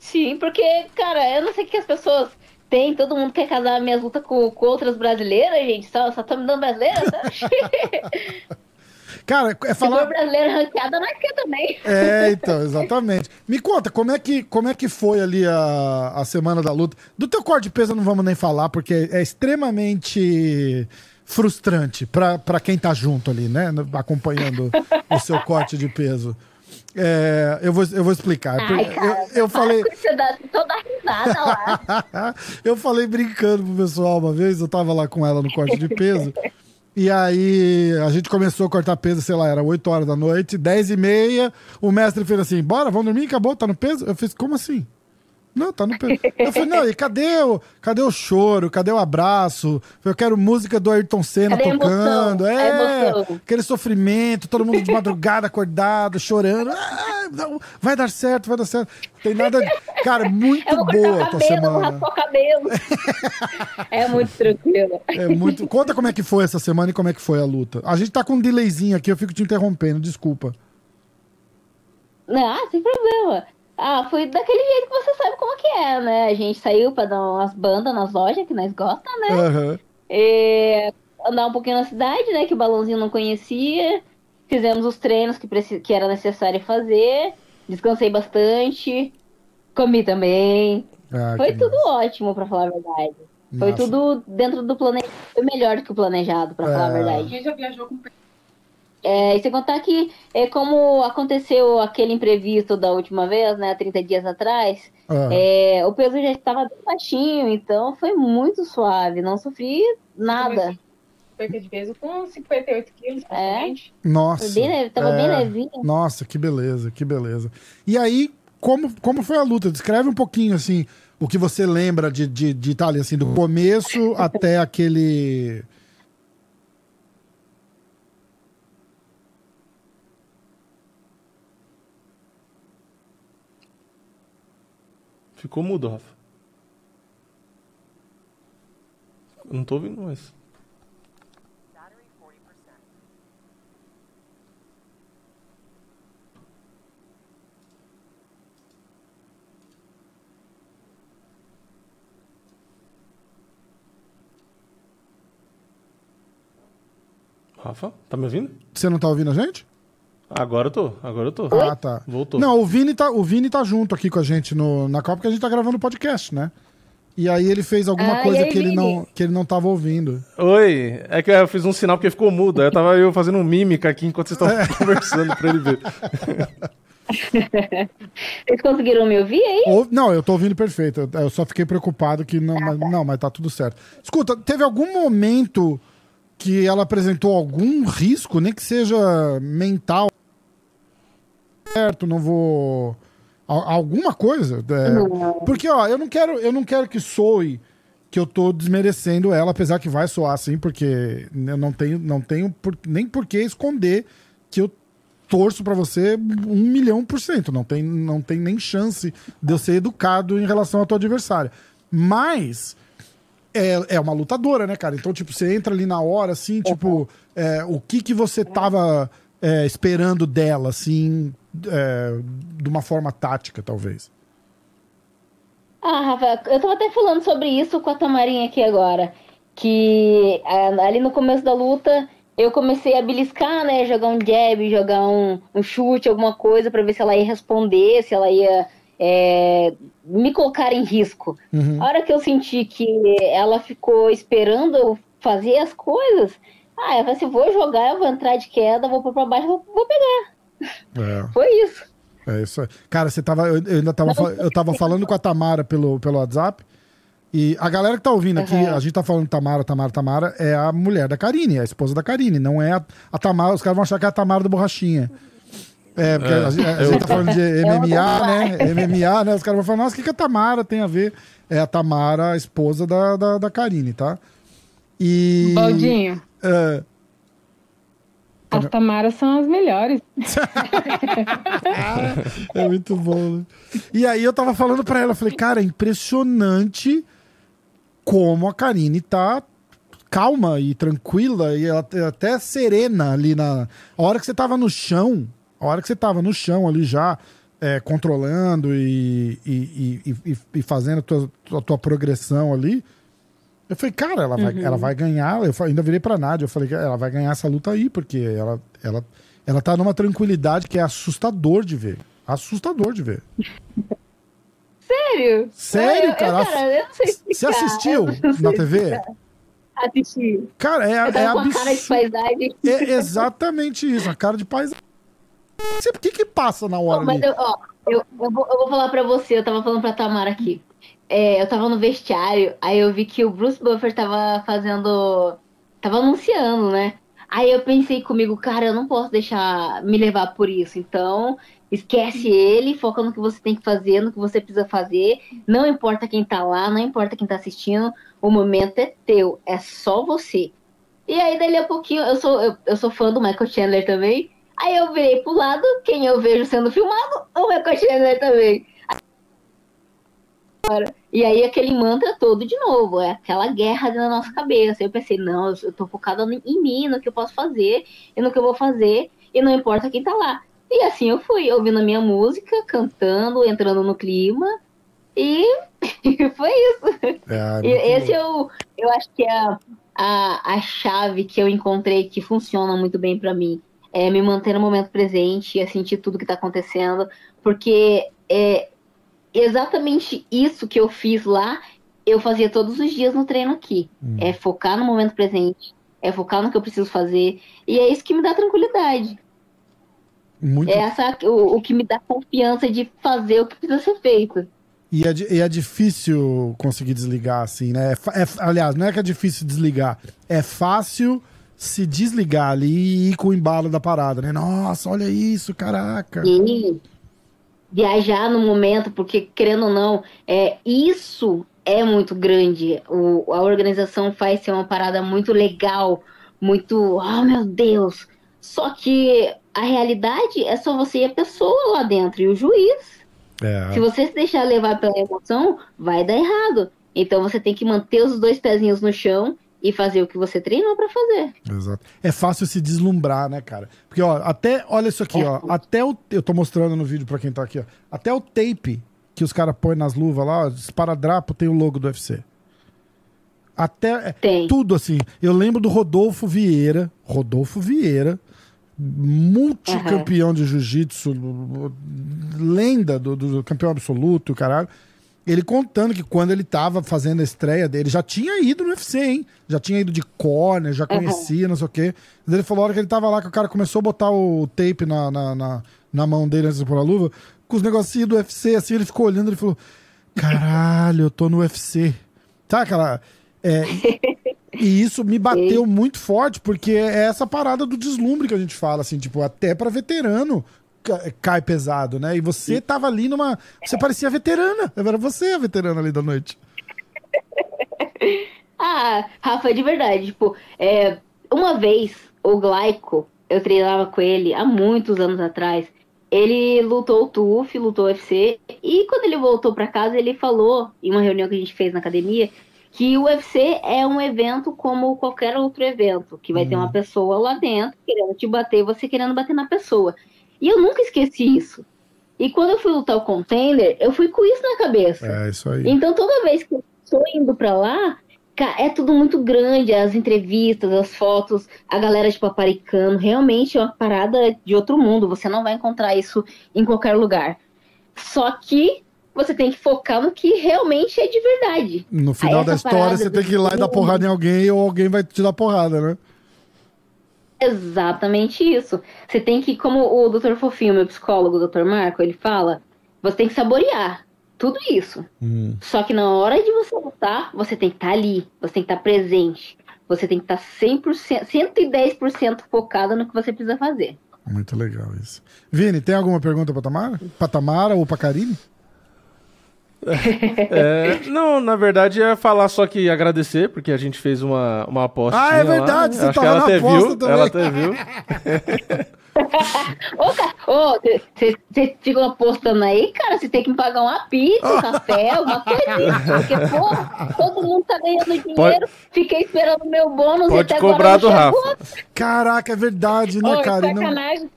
Sim, porque, cara, eu não sei o que as pessoas têm, todo mundo quer casar minhas lutas com, com outras brasileiras, gente. Só, só tá me dando brasileira, tá? *laughs* Cara, é Se for falar. brasileira ranqueada, nós quer também. É, então, exatamente. Me conta, como é que, como é que foi ali a, a semana da luta? Do teu corte de peso não vamos nem falar, porque é extremamente frustrante pra quem tá junto ali, né? Acompanhando o seu corte de peso. É, eu, vou, eu vou explicar. Ai, cara, eu, eu falei. Toda risada lá. *laughs* eu falei brincando pro pessoal uma vez, eu tava lá com ela no corte de peso. E aí a gente começou a cortar peso, sei lá, era 8 horas da noite, 10 e meia, o mestre fez assim, bora, vamos dormir, acabou, tá no peso? Eu fiz, como assim? Não, tá no. Eu falei, não, e cadê o, cadê o choro? Cadê o abraço? Eu quero música do Ayrton Senna Cadê tocando. É, aquele sofrimento, todo mundo de madrugada acordado, chorando. Ah, não, vai dar certo, vai dar certo. Tem nada. Cara, muito Eu vou boa o a tua vou semana. raspar o cabelo. *laughs* é muito tranquilo. É muito. Conta como é que foi essa semana e como é que foi a luta. A gente tá com um delayzinho aqui, eu fico te interrompendo, desculpa. Não, ah, sem problema. Ah, foi daquele jeito que você sabe como que é, né? A gente saiu pra dar umas bandas nas lojas que nós gostamos, né? Aham. É, andar um pouquinho na cidade, né? Que o balãozinho não conhecia. Fizemos os treinos que, preci- que era necessário fazer. Descansei bastante. Comi também. Ah, Foi tudo massa. ótimo, pra falar a verdade. Foi Massa. tudo dentro do planejado. Foi melhor do que o planejado, pra falar a É. verdade. Quem já viajou com É, e sem contar que, é como aconteceu aquele imprevisto da última vez, né, 30 dias atrás, Ah, é, o peso já estava bem baixinho, então foi muito suave, não sofri nada. Perca de peso com 58 quilos, praticamente. Nossa. Foi bem leve, tava bem é. levinho. Nossa, que beleza, que beleza. E aí, como, como foi a luta? Descreve um pouquinho, assim, o que você lembra de, de, de Itália, assim, do começo até aquele... Ficou mudo, Rafa. Não tô ouvindo mais. Battery 40%. Rafa, tá me ouvindo? Você não tá ouvindo a gente? Agora eu tô, agora eu tô. Ah, tá. Voltou. Não, o Vini tá, o Vini tá junto aqui com a gente no, na Copa, porque a gente tá gravando o podcast, né? E aí ele fez alguma Ah, coisa aí, que, ele Vini? não, que ele não tava ouvindo. Oi, é que eu fiz um sinal porque ficou mudo. Aí eu tava eu fazendo mímica aqui enquanto vocês estavam *laughs* conversando pra ele ver. *laughs* Vocês conseguiram me ouvir aí? Ou- não, eu tô ouvindo perfeito. Eu, eu só fiquei preocupado que não, mas, não, mas tá tudo certo. Escuta, teve algum momento que ela apresentou algum risco, nem que seja mental? Certo, não vou. al- Alguma coisa? É, porque, ó, eu não quero, eu não quero que soe que eu tô desmerecendo ela, apesar que vai soar assim, porque eu não tenho, não tenho por- nem por que esconder que eu torço pra você um milhão por cento. Não tem, não tem nem chance de eu ser educado em relação ao teu adversário. Mas é, é uma lutadora, né, cara? Então, tipo, você entra ali na hora, assim, tipo, é, o que que você tava é, esperando dela, assim, é, de uma forma tática, talvez? Ah, Rafa, eu tava até falando sobre isso com a Tamarinha aqui agora. Que ah, ali no começo da luta eu comecei a beliscar, né? Jogar um jab, jogar um, um chute, alguma coisa, pra ver se ela ia responder, se ela ia é, me colocar em risco. Uhum. A hora que eu senti que ela ficou esperando eu fazer as coisas, ah, eu falei assim: vou jogar, eu vou entrar de queda, vou pôr pra baixo, vou, vou pegar. É. *laughs* Foi isso. É isso aí. Cara, você tava. Eu, eu ainda tava, eu tava falando com a Tamara pelo, pelo WhatsApp. E a galera que tá ouvindo aqui, Uhum. a gente tá falando Tamara, Tamara, Tamara, é a mulher da Karine, é a esposa da Karine, não é a, a Tamara. Os caras vão achar que é a Tamara do Borrachinha. É, porque a, gente- a gente tá falando de MMA, né? MMA, né? Os caras vão falar, nossa, o que, que a Tamara tem a ver? É a Tamara, a esposa da, da, da Karine, tá? E. Baldinho, é, as Tamaras são as melhores. *laughs* É muito bom, né? E aí eu tava falando pra ela, eu falei, cara, é impressionante como a Karine tá calma e tranquila e ela é até serena ali na. A hora que você tava no chão, a hora que você tava no chão ali já, é, controlando e, e, e, e- fazendo a tua, tua, tua progressão ali. Eu falei, cara, ela vai, ela vai ganhar. Eu ainda virei pra Nádia, eu falei que ela vai ganhar essa luta aí, porque ela, ela, ela tá numa tranquilidade que é assustador de ver. Assustador de ver. *laughs* Sério? Sério, Eu- eu- cara? cara, eu não sei Você assistiu Eu na TV? explicar. Assisti. Cara, é, Eu é tava com a cara de absurdo. paisagem. É exatamente isso, a cara de paisagem. Por que que passa na hora Mas ali. eu, ó, eu, eu, vou, eu vou falar pra você, eu tava falando pra Tamara aqui. É, eu tava no vestiário, aí eu vi que o Bruce Buffer tava fazendo. tava anunciando, né? Aí eu pensei comigo, cara, eu não posso deixar me levar por isso. Então, esquece ele, foca no que você tem que fazer, no que você precisa fazer. Não importa quem tá lá, não importa quem tá assistindo, o momento é teu, é só você. E aí, dali a pouquinho, eu sou, eu, eu sou fã do Michael Chandler também. Aí eu virei pro lado, quem eu vejo sendo filmado, o Michael Chandler também. Agora, E aí aquele mantra todo de novo, é aquela guerra na nossa cabeça. Eu pensei, não, eu- tô focada em mim, no que eu posso fazer e no que eu vou fazer, e não importa quem tá lá. E assim eu fui, ouvindo a minha música, cantando, entrando no clima, e *laughs* foi isso. É, E esse bom. eu, eu acho que é a, a, chave que eu encontrei que funciona muito bem pra mim. É me manter no momento presente, é sentir tudo que tá acontecendo, porque é exatamente isso que eu fiz lá, eu fazia todos os dias no treino aqui. Hum. É focar no momento presente, é focar no que eu preciso fazer. E é isso que me dá tranquilidade. Muito. É essa, o, o que me dá confiança de fazer o que precisa ser feito. E é, e é difícil conseguir desligar, assim, né? É é- aliás, não é que é difícil desligar. É fácil se desligar ali e ir com o embalo da parada, né? Nossa, olha isso, caraca. E viajar no momento, porque querendo ou não, é, isso é muito grande. O, a organização faz ser uma parada muito legal, muito, oh meu Deus. Só que a realidade é só você e a pessoa lá dentro e o juiz. É, Se você se deixar levar pela emoção, vai dar errado. Então você tem que manter os dois pezinhos no chão e fazer o que você treinou pra fazer. exato. É fácil se deslumbrar, né, cara? Porque, ó, até, olha isso aqui, ó. Até o. Eu tô mostrando no vídeo pra quem tá aqui, ó. Até o tape que os caras põem nas luvas lá, ó, esparadrapo, tem o logo do UFC. Até. é, Tem. Tudo assim. Eu lembro do Rodolfo Vieira. Rodolfo Vieira, multicampeão de jiu-jitsu, lenda do, do campeão absoluto, caralho. Ele contando que quando ele tava fazendo a estreia dele, já tinha ido no UFC, hein? Já tinha ido de corner, já conhecia, não sei o quê. Mas ele falou a hora que ele tava lá, que o cara começou a botar o tape na, na, na, na mão dele antes de pôr a luva, com os negocinhos do UFC, assim, ele ficou olhando, ele falou: Caralho, eu tô no UFC. Sabe aquela. É, e isso me *laughs* bateu muito forte, porque é essa parada do deslumbre que a gente fala, assim, tipo, até pra veterano cai pesado, né? E você tava ali numa. Você parecia veterana. Era você a veterana ali da noite. *laughs* Ah, Rafa, de verdade, tipo, é, uma vez o Glaico, eu treinava com ele há muitos anos atrás. Ele lutou o TUF, lutou o UFC, e quando ele voltou pra casa, ele falou, em uma reunião que a gente fez na academia, que o UFC é um evento como qualquer outro evento, que vai ter uma pessoa lá dentro querendo te bater você querendo bater na pessoa. E eu nunca esqueci isso. E quando eu fui lutar o contender, eu fui com isso na cabeça. É, isso aí. Então toda vez que eu estou indo pra lá, é tudo muito grande, as entrevistas, as fotos, a galera de paparicano, realmente é uma parada de outro mundo, você não vai encontrar isso em qualquer lugar. Só que você tem que focar no que realmente é de verdade. No final da história, você tem que ir lá e dar porrada em alguém ou alguém vai te dar porrada, né? Exatamente isso. Você tem que, como o Dr. Fofinho, meu psicólogo, o Dr. Marco, ele fala, você tem que saborear tudo isso. Hum. Só que na hora de você lutar, você tem que estar ali, você tem que estar presente. Você tem que estar 100%, 110% focado no que você precisa fazer. Muito legal isso. Vini, tem alguma pergunta pra Tamara? Pra Tamara ou pra Karine? *laughs* É, não, na verdade é falar só que agradecer, porque a gente fez uma, uma aposta. Ah, é verdade, você Acho que tava ela na até aposta viu. também. Ela até viu. *laughs* Ô, cara, ô, você ficou apostando aí, cara, você tem que me pagar uma pizza, um café, *laughs* alguma coisinha. Porque, pô, todo mundo tá ganhando dinheiro, Pode- fiquei esperando o meu bônus Pode e até cobrar agora do não chegou. Rafa. Caraca, é verdade, né, Ô, Karine? Não... sacanagem.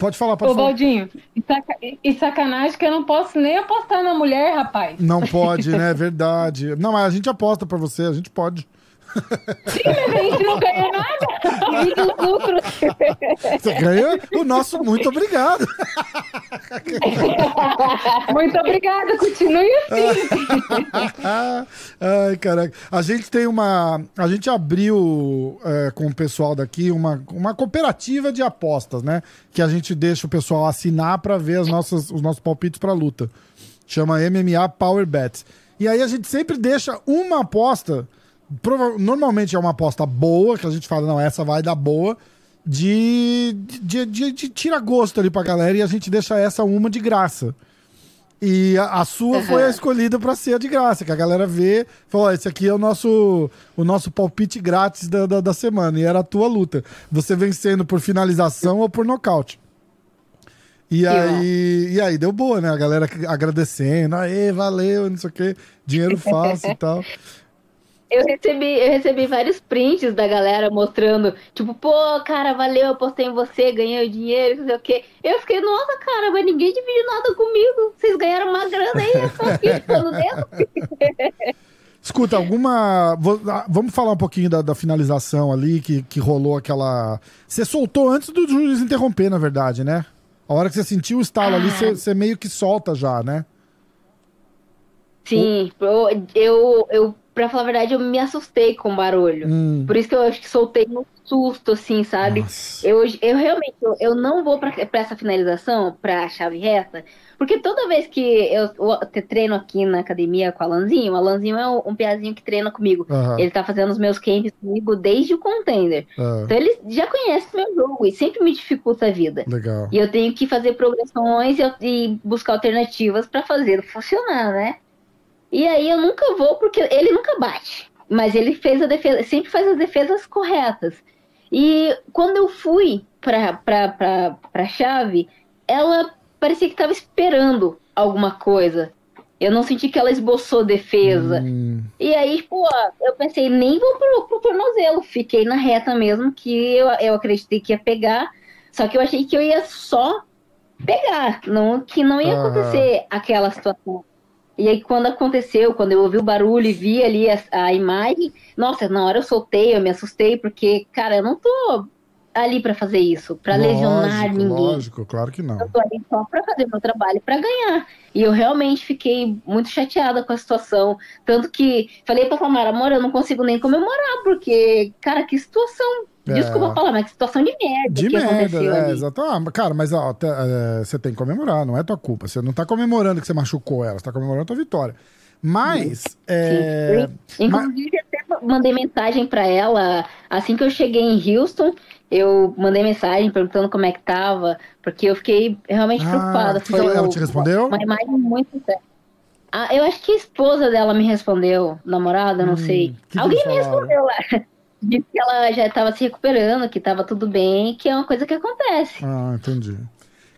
Pode falar, pode Ô, falar. Baldinho, e, saca- e sacanagem que eu não posso nem apostar na mulher, rapaz. Não *laughs* pode, né? É verdade. Não, mas a gente aposta pra você, a gente pode. Sim, mas a gente não ganha nada. E dos lucros. Você ganha o nosso muito obrigado. Muito obrigada, continue assim. Ai, caraca. A gente tem uma. A gente abriu é, com o pessoal daqui uma, uma cooperativa de apostas, né? Que a gente deixa o pessoal assinar pra ver as nossas, os nossos palpites pra luta. Chama MMA Power Bets. E aí a gente sempre deixa uma aposta. Normalmente é uma aposta boa, que a gente fala, não, essa vai dar boa. De, de, de, de tira gosto ali pra galera e a gente deixa essa uma de graça. E a, a sua foi a escolhida pra ser a de graça, que a galera vê, falou: "Ó, esse aqui é o nosso, o nosso palpite grátis da, da, da semana. E era a tua luta. Você vencendo por finalização ou por nocaute. E aí, e aí deu boa, né? A galera agradecendo, aê, valeu, não sei o quê, dinheiro *laughs* fácil e tal. Eu recebi, eu recebi vários prints da galera mostrando, tipo, pô, cara, valeu, eu postei em você, ganhei o dinheiro, não sei o quê. Eu fiquei, nossa, cara, mas ninguém dividiu nada comigo. Vocês ganharam uma grana aí, eu tô aqui *laughs* ficando dentro. Escuta, alguma. ah, Vamos falar um pouquinho da, da finalização ali, que, que rolou aquela. Você soltou antes do juiz interromper, na verdade, né? A hora que você sentiu o estalo ali, você, você meio que solta já, né? Sim, eu, eu, eu pra falar a verdade, eu me assustei com o barulho. Hum. Por isso que eu acho que soltei no susto, assim, sabe? Nossa. Eu, eu realmente, eu, eu não vou pra, pra essa finalização, pra chave reta, porque toda vez que eu, eu treino aqui na academia com o Alanzinho, o Alanzinho é um, um piazinho que treina comigo. Aham. Ele tá fazendo os meus camps comigo desde o contender. Ah, Então ele já conhece meu jogo e sempre me dificulta a vida. legal. E eu tenho que fazer progressões e, e buscar alternativas pra fazer funcionar, né? E aí eu nunca vou porque ele nunca bate, mas ele fez a defesa, sempre faz as defesas corretas. E quando eu fui pra, pra, pra, pra chave, ela parecia que estava esperando alguma coisa. Eu não senti que ela esboçou defesa. Hum, E aí, pô, eu pensei, nem vou pro, pro tornozelo. Fiquei na reta mesmo, que eu, eu acreditei que ia pegar. Só que eu achei que eu ia só pegar, não, que não ia Aham. acontecer aquela situação. E aí, quando aconteceu, quando eu ouvi o barulho e vi ali a, a imagem, nossa, na hora eu soltei, eu me assustei, porque, cara, eu não tô ali pra fazer isso, pra lesionar ninguém. Lógico, claro que não. Eu tô ali só pra fazer meu trabalho, pra ganhar. E eu realmente fiquei muito chateada com a situação. Tanto que falei pra Samara, amor, eu não consigo nem comemorar, porque, cara, que situação. É. Desculpa falar, mas que situação de merda De merda, é, exato. Ah, mas, cara, mas ó, te- é, você tem que comemorar, não é tua culpa. Você não tá comemorando que você machucou ela, você tá comemorando a tua vitória. Mas, é, Sim. Inclusive, até mandei mensagem pra ela assim que eu cheguei em Houston. Eu mandei mensagem perguntando como é que tava, porque eu fiquei realmente Ah, preocupada. que que ela- ela te respondeu? Uma imagem muito séria. Ah, eu acho que a esposa dela me respondeu, namorada, não Hum, sei. Alguém me respondeu lá. Disse que ela já estava se recuperando, que estava tudo bem, que é uma coisa que acontece. Ah, entendi.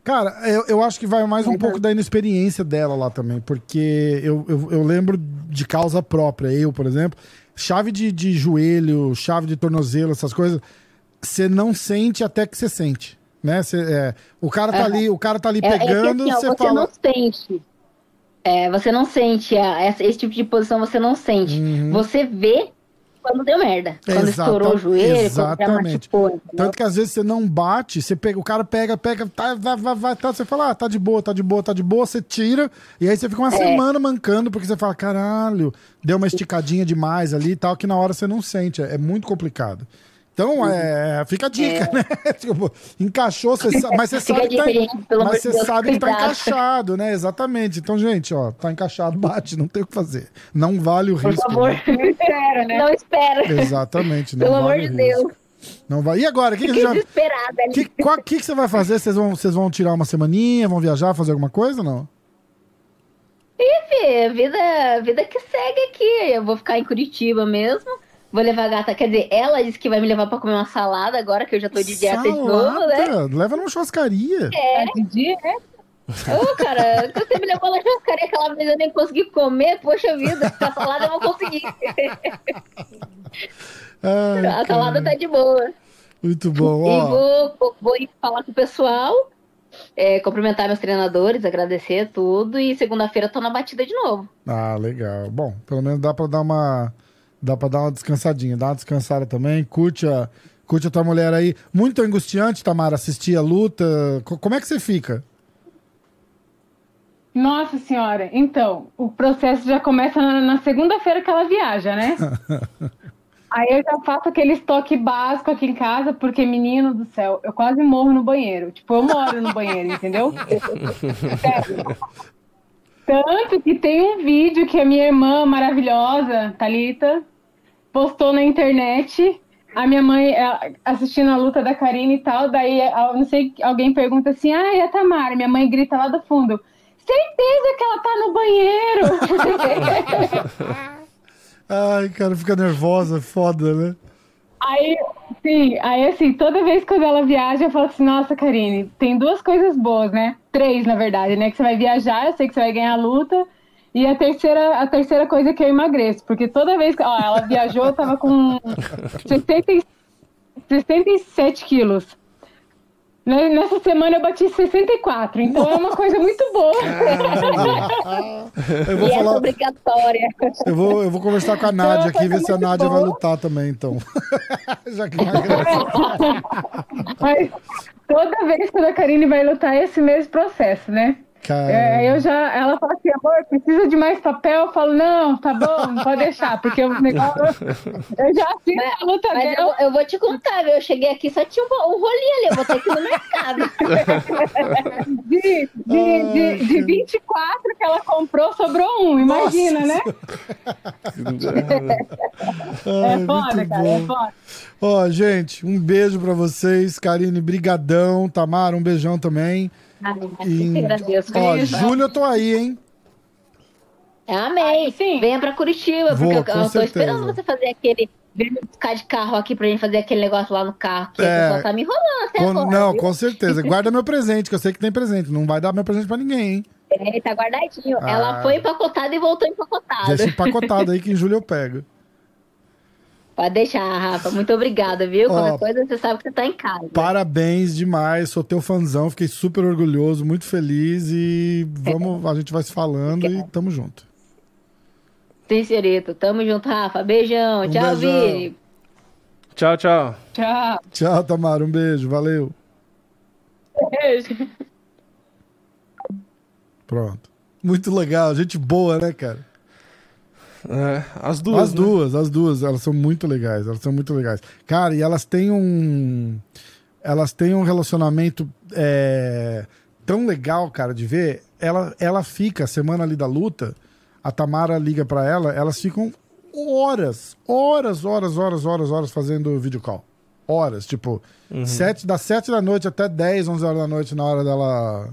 Cara, eu, eu acho que vai mais um pouco da inexperiência dela lá também, porque eu, eu, eu lembro de causa própria. Eu, por exemplo, chave de, de joelho, chave de tornozelo, essas coisas, você não sente até que você sente. Né? Cê, é, o cara tá Aham. ali, o cara tá ali É, é que pegando, assim, ó, você você fala. não sente. É, você não sente esse tipo de posição, você não sente. Uhum. Você vê quando deu merda. Quando Exata- estourou o joelho, exatamente. machucou. Tanto que às vezes você não bate, você pega, o cara pega, pega, tá, vai, vai, vai, tá, você fala, ah, tá de boa, tá de boa, tá de boa, você tira, e aí você fica uma É. semana mancando, porque você fala, caralho, deu uma esticadinha demais ali e tal, que na hora você não sente, é, é muito complicado. Então, é, fica a dica, né? *laughs* Tipo, encaixou, você sabe, mas você É. Sabe que tá, amor mas de você Deus, sabe que tá encaixado, né? Exatamente. Então, gente, ó, tá encaixado, bate, não tem o que fazer. Não vale o Por risco. favor, né? Não espera, né? não espera. Exatamente, não Pelo amor vale de o Deus. Não vai. E agora, que, que já... Que, qual, que, que você vai fazer? Vocês vão, vocês vão tirar uma semaninha, vão viajar, fazer alguma coisa ou não? Fê, vida, vida que segue aqui. Eu vou ficar em Curitiba mesmo. Vou levar a gata. Quer dizer, ela disse que vai me levar pra comer uma salada agora que eu já tô de dieta de novo, né? Salada, Leva numa churrascaria. É de dia, né? Ô, cara, você me levou na churrascaria aquela vez eu nem consegui comer. Poxa vida, a salada eu vou conseguir. *laughs* Ai, a salada cara, tá de boa. Muito bom. E Ó, vou, vou, vou ir falar com o pessoal, é, cumprimentar meus treinadores, agradecer tudo. E segunda-feira tô na batida de novo. Ah, legal. Bom, pelo menos dá pra dar uma. Dá pra dar uma descansadinha. Dá uma descansada também. Curte a, curte a tua mulher aí. Muito angustiante, Tamara, assistir a luta. Co- Como é que você fica? Nossa senhora, então, o processo já começa na, na segunda-feira que ela viaja, né? *laughs* Aí eu já faço aquele estoque básico aqui em casa, porque, menino do céu, eu quase morro no banheiro. Tipo, eu moro no banheiro, entendeu? *laughs* Sério. Tanto que tem um vídeo que a minha irmã maravilhosa, Thalita, postou na internet. A minha mãe eh, assistindo a luta da Karine e tal, daí eh, não sei, alguém pergunta assim: ah, e a Tamara? Minha mãe grita lá do fundo: certeza que ela tá no banheiro! *laughs* Ai, cara, fica nervosa, foda, né? Aí, sim, aí assim, toda vez que ela viaja, eu falo assim, nossa, Karine, tem duas coisas boas, né? Três, na verdade, né? Que você vai viajar, eu sei que você vai ganhar a luta. E a terceira, a terceira coisa é que eu emagreço, porque toda vez que ó, ela viajou, eu tava com *laughs* 60, e- 67 quilos. Nessa semana eu bati 64, então é uma coisa muito boa. Eu vou e essa falar. obrigatória. Eu vou, eu vou conversar com a Nádia aqui, ver se a Nádia bom. vai lutar também, então. *laughs* Já que. *laughs* Mas toda vez que a Karine vai lutar é esse mesmo processo, né? Cara, É, eu já, ela fala assim, amor, precisa de mais papel? Eu falo, não, tá bom, pode deixar, porque o negócio. *laughs* Eu já fiz a luta Mas eu, dela. vou- eu vou te contar, viu? Eu cheguei aqui só tinha um, um rolinho ali. Eu que ir no mercado. *laughs* De, de, de, de 24 que ela comprou, sobrou um, imagina, Nossa né? *laughs* ai, É foda, cara, é bom. foda. Ó, gente, um beijo pra vocês. Karine, brigadão. Tamara, um beijão também. Agradeço. ó, julho eu tô aí, hein? Amei. Sim. Venha pra Curitiba, Vou, porque eu, eu tô certeza. esperando você fazer aquele. vir buscar de carro aqui pra gente fazer aquele negócio lá no carro. Que É. a pessoa tá me enrolando até Com- agora. não, viu? com certeza. Guarda meu presente, que eu sei que tem presente. Não vai dar meu presente pra ninguém, hein? É, tá guardadinho. Ah. Ela foi empacotada e voltou empacotada. Deixa empacotado aí que em julho eu pego. Pode deixar, Rafa. Muito obrigada, viu? Ó, Qualquer coisa você sabe que você tá em casa. Parabéns demais, sou teu fãzão, fiquei super orgulhoso, muito feliz e vamos, a gente vai se falando e tamo junto. Sim, senhorito. Tamo junto, Rafa. Beijão. Um Tchau, beijão. Vini. Tchau, tchau. Tchau. Tchau, Tamara, um beijo, valeu. Beijo. Pronto. Muito legal, gente boa, né, cara? É, as duas. as né? duas, as duas, elas são muito legais, elas são muito legais. Cara, e elas têm um. Elas têm um relacionamento é, tão legal, cara, de ver. Ela, ela fica, a semana ali da luta, a Tamara liga pra ela, elas ficam horas, horas, horas, horas, horas, horas fazendo video call. Horas, tipo, sete, das sete da noite até 10, 11 horas da noite, na hora dela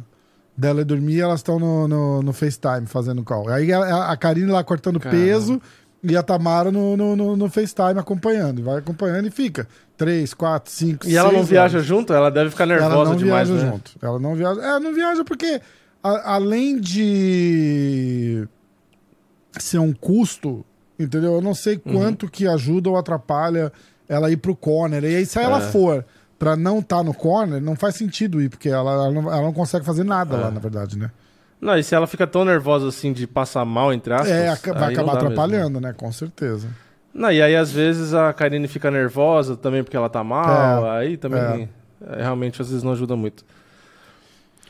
dela ir dormir, elas estão no, no, no FaceTime fazendo call. Aí a, a Karine lá cortando Caramba. peso e a Tamara no, no, no, no FaceTime acompanhando. Vai acompanhando e fica. Três, quatro, cinco, E ela não viaja horas. junto? Ela deve ficar nervosa Ela não demais, viaja né? junto. Ela não viaja. É, não viaja porque, a- além de ser um custo, entendeu? Eu não sei Uhum. quanto que ajuda ou atrapalha ela ir pro corner. E aí, se ela É. for pra não estar no corner, não faz sentido ir, porque ela, ela, não, ela não consegue fazer nada É. lá, na verdade, né? Não, e se ela fica tão nervosa assim de passar mal, entre aspas. É, vai acabar mesmo. atrapalhando, né? Com certeza. Não, e aí às vezes a Karine fica nervosa também porque ela tá mal, É, aí também é, realmente às vezes não ajuda muito.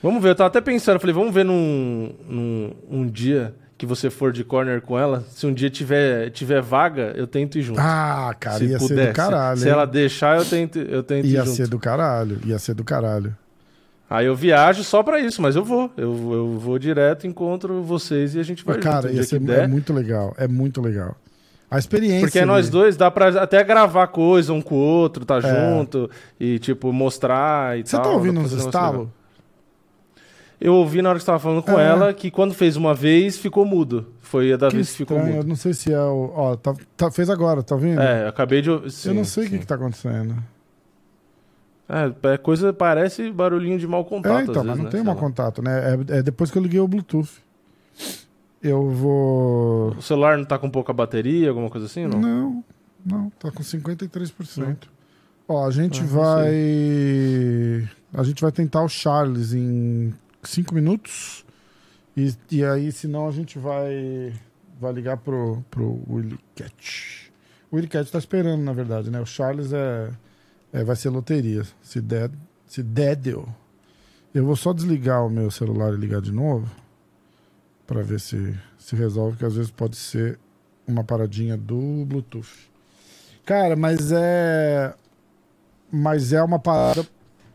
Vamos ver, eu tava até pensando, eu falei, vamos ver num, num um dia que você for de corner com ela, se um dia tiver, tiver vaga, eu tento ir junto. Ah, cara, se ia puder, ser se- do caralho. Se, ela deixar, eu tento, eu tento Ia ir junto. ser do caralho, ia ser do caralho. Aí eu viajo só pra isso, mas eu vou. Eu, eu vou direto, encontro vocês e a gente vai cara, junto. ia ser é muito legal, é muito legal. A experiência. Porque nós dois dá pra até gravar coisa um com o outro, tá junto e, tipo, mostrar e É. Você tal. tá ouvindo uns um estalos? Eu ouvi na hora que você tava falando com É. ela que quando fez uma vez, ficou mudo. Foi a da Que vez que ficou estranho, eu mudo. não sei se é o. Ó, tá, tá- fez agora, tá ouvindo? É, acabei de ouvir. eu sim, não sei o que, sim. que tá acontecendo. É, é coisa, parece barulhinho de mau contato. é, então, mas vezes, não né? tem mau contato, né? É, é depois que eu liguei o Bluetooth. Eu vou. O celular não tá com pouca bateria, alguma coisa assim? Não. Não, não, tá com 53%. Ó, a gente Ah, não vai. A gente vai tentar o Charles em 5 minutos. E, e aí, senão, a gente vai. Vai ligar pro, pro Willy Cat. O Willy Cat tá esperando, na verdade, né? O Charles é. é vai ser loteria. Se der, se der, deu. Eu vou só desligar o meu celular e ligar de novo. Pra ver se, se resolve, que às vezes pode ser uma paradinha do Bluetooth. Cara, mas é. Mas é uma parada.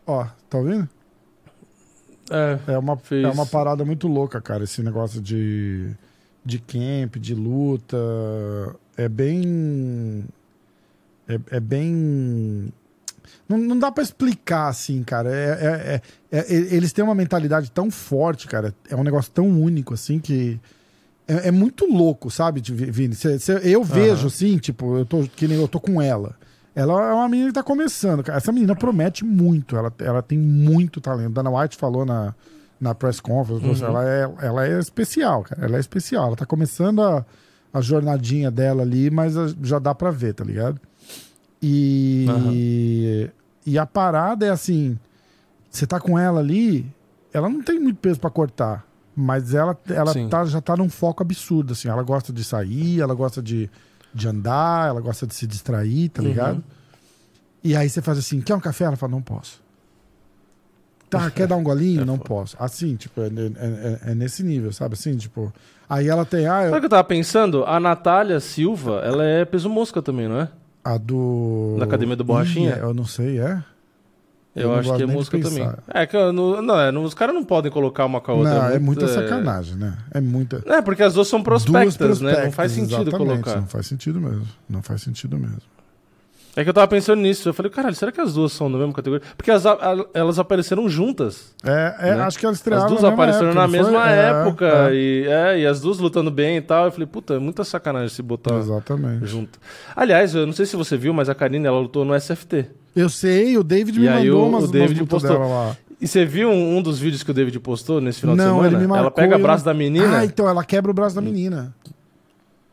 Ó, tá ouvindo? É, É uma, Fez. é uma parada muito louca, cara. Esse negócio de, de camp, de luta. É bem. É, é bem. Não, não dá pra explicar assim, cara. É, é- é- é- eles têm uma mentalidade tão forte, cara. É um negócio tão único, assim, que. É, é muito louco, sabe, de- Vini? Cê- cê- eu vejo, assim, tipo, eu tô, que nem eu tô com ela. Ela é uma menina que tá começando, cara. Essa menina promete muito. Ela, ela tem muito talento. Dana White falou na, na press conference. assim, Ela, é, ela é especial, cara. Ela é especial. Ela tá começando a, a jornadinha dela ali, mas a- já dá pra ver, tá ligado? E, e a parada é assim: você tá com ela ali, ela não tem muito peso pra cortar. Mas ela, ela Sim. tá, já tá num foco absurdo, assim. Ela gosta de sair, ela gosta de, de andar, ela gosta de se distrair, tá Uhum. ligado? E aí você faz assim, quer um café? Ela fala, não posso. Tá, *laughs* quer dar um golinho? não posso. Assim, tipo, é, é- é- é nesse nível, sabe? Assim, tipo. Aí ela tem. Ah, Sabe o eu, que eu tava pensando? A Natália Silva, ela é peso mosca também, não é? a do. Da Academia do Borrachinha? Ih, eu não sei, é? Eu, Eu acho que é música também. É que não, não, é, os caras não podem colocar uma com a outra. não, é muito, muita sacanagem, né? É muita. É, porque as duas são prospectas, Duas né? Não faz sentido colocar. Não faz sentido mesmo. Não faz sentido mesmo. É que eu tava pensando nisso. Eu falei, caralho, será que as duas são da mesma categoria? Porque as, a- elas apareceram juntas. É, é Né? acho que elas As estrearam duas na mesma apareceram época, na mesma É, época. é. E, é, e as duas lutando bem e tal. Eu falei, puta, é muita sacanagem se botar Exatamente. junto. Aliás, eu não sei se você viu, mas a Karine, ela lutou no SFT. Eu sei, o David E me mandou o- umas, o David umas postou. dela lá. E você viu um, um dos vídeos que o David postou nesse final de não, semana? ele me marcou. ela pega o braço não- da menina. Ah, então ela quebra o braço da menina.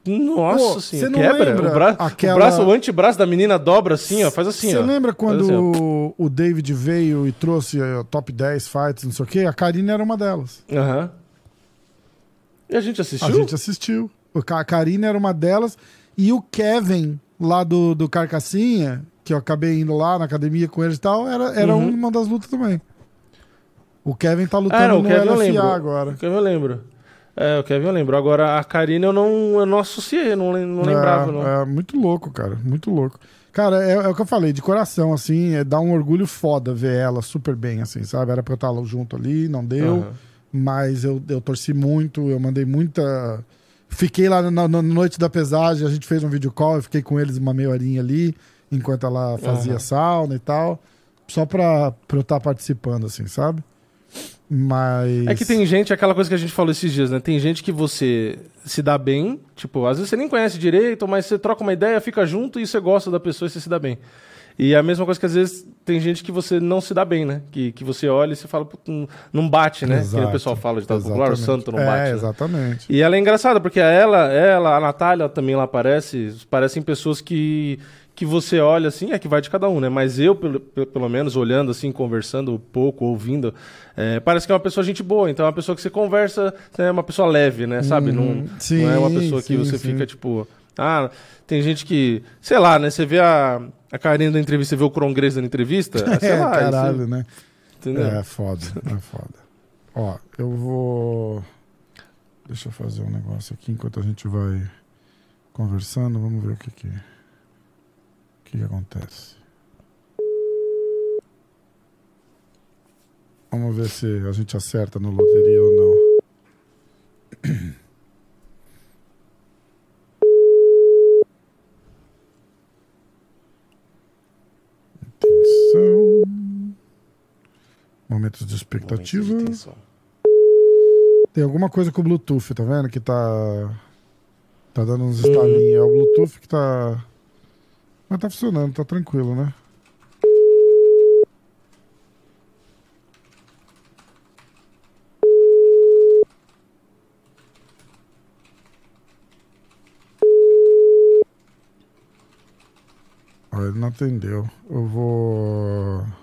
Nossa Pô, senhora, você não quebra. O, bra... aquela- o braço, o antebraço da menina dobra assim, ó. Faz assim, Você ó. lembra quando assim, o, o David veio e trouxe a top 10 fights, não sei o quê? A Karine era uma delas. Aham. E a gente assistiu? A gente assistiu. A Karine era uma delas. E o Kevin, lá do, do Carcassinha, que eu acabei indo lá na academia com eles e tal, era, era Uhum. uma das lutas também. O Kevin tá lutando Ah, não, o no Kevin eu LFA lembro. agora. O Kevin eu lembro. É, o Kevin eu lembro. Agora a Karine eu não, eu não associei, não, não lembrava, é, não. É muito louco, cara. Muito louco. Cara, é, é o que eu falei, de coração, assim, é, dá um orgulho foda ver ela super bem, assim, sabe? Era pra eu estar junto ali, não deu. Aham. Mas eu, eu torci muito, eu mandei muita. Fiquei lá na, na noite da pesagem, a gente fez um vídeo call, eu fiquei com eles uma meia horinha ali, enquanto ela fazia Aham. sauna e tal. Só pra, pra eu estar participando, assim, sabe? Mas. É que tem gente, aquela coisa que a gente falou esses dias, né? Tem gente que você se dá bem, tipo, às vezes você nem conhece direito, mas você troca uma ideia, fica junto e você gosta da pessoa e você se dá bem. E é a mesma coisa que às vezes tem gente que você não se dá bem, né? Que, que você olha e você fala, "Puta, não- bate, né? Exato. Que o pessoal fala de tal popular, o santo não é, bate. né? exatamente. E ela é engraçada, porque ela, ela, a Natália também lá aparece, parecem pessoas que, que você olha assim, é que vai de cada um, né? Mas eu, pelo, pelo menos, olhando assim, conversando pouco, ouvindo, é, parece que é uma pessoa gente boa, então é uma pessoa que você conversa, é uma pessoa leve, né? Sabe? Não, sim, não é uma pessoa que sim, você sim. fica tipo. Ah, tem gente que. Sei lá, né? Você vê a, a Karine da entrevista, você vê o Crongrês da entrevista. *laughs* sei É, lá, caralho, você- né? entendeu? É foda, é foda. Ó, eu vou. Deixa eu fazer um negócio aqui enquanto a gente vai conversando. Vamos ver o que que, o que, que acontece. Vamos ver se a gente acerta no loteria ou não. Atenção. Momentos de expectativa. De. Tem alguma coisa com o Bluetooth, tá vendo? Que tá. Tá dando uns estalinhos. É o Bluetooth que tá. Mas tá funcionando, tá tranquilo, né? Ó, ele não atendeu. Eu vou.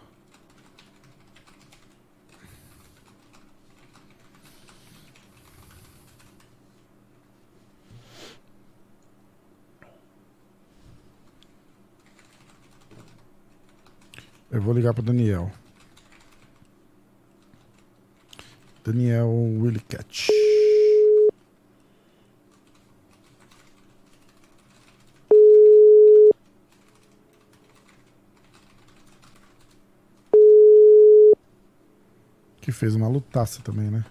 Eu vou ligar pro Daniel. Daniel Willy. Que fez uma lutaça também, né?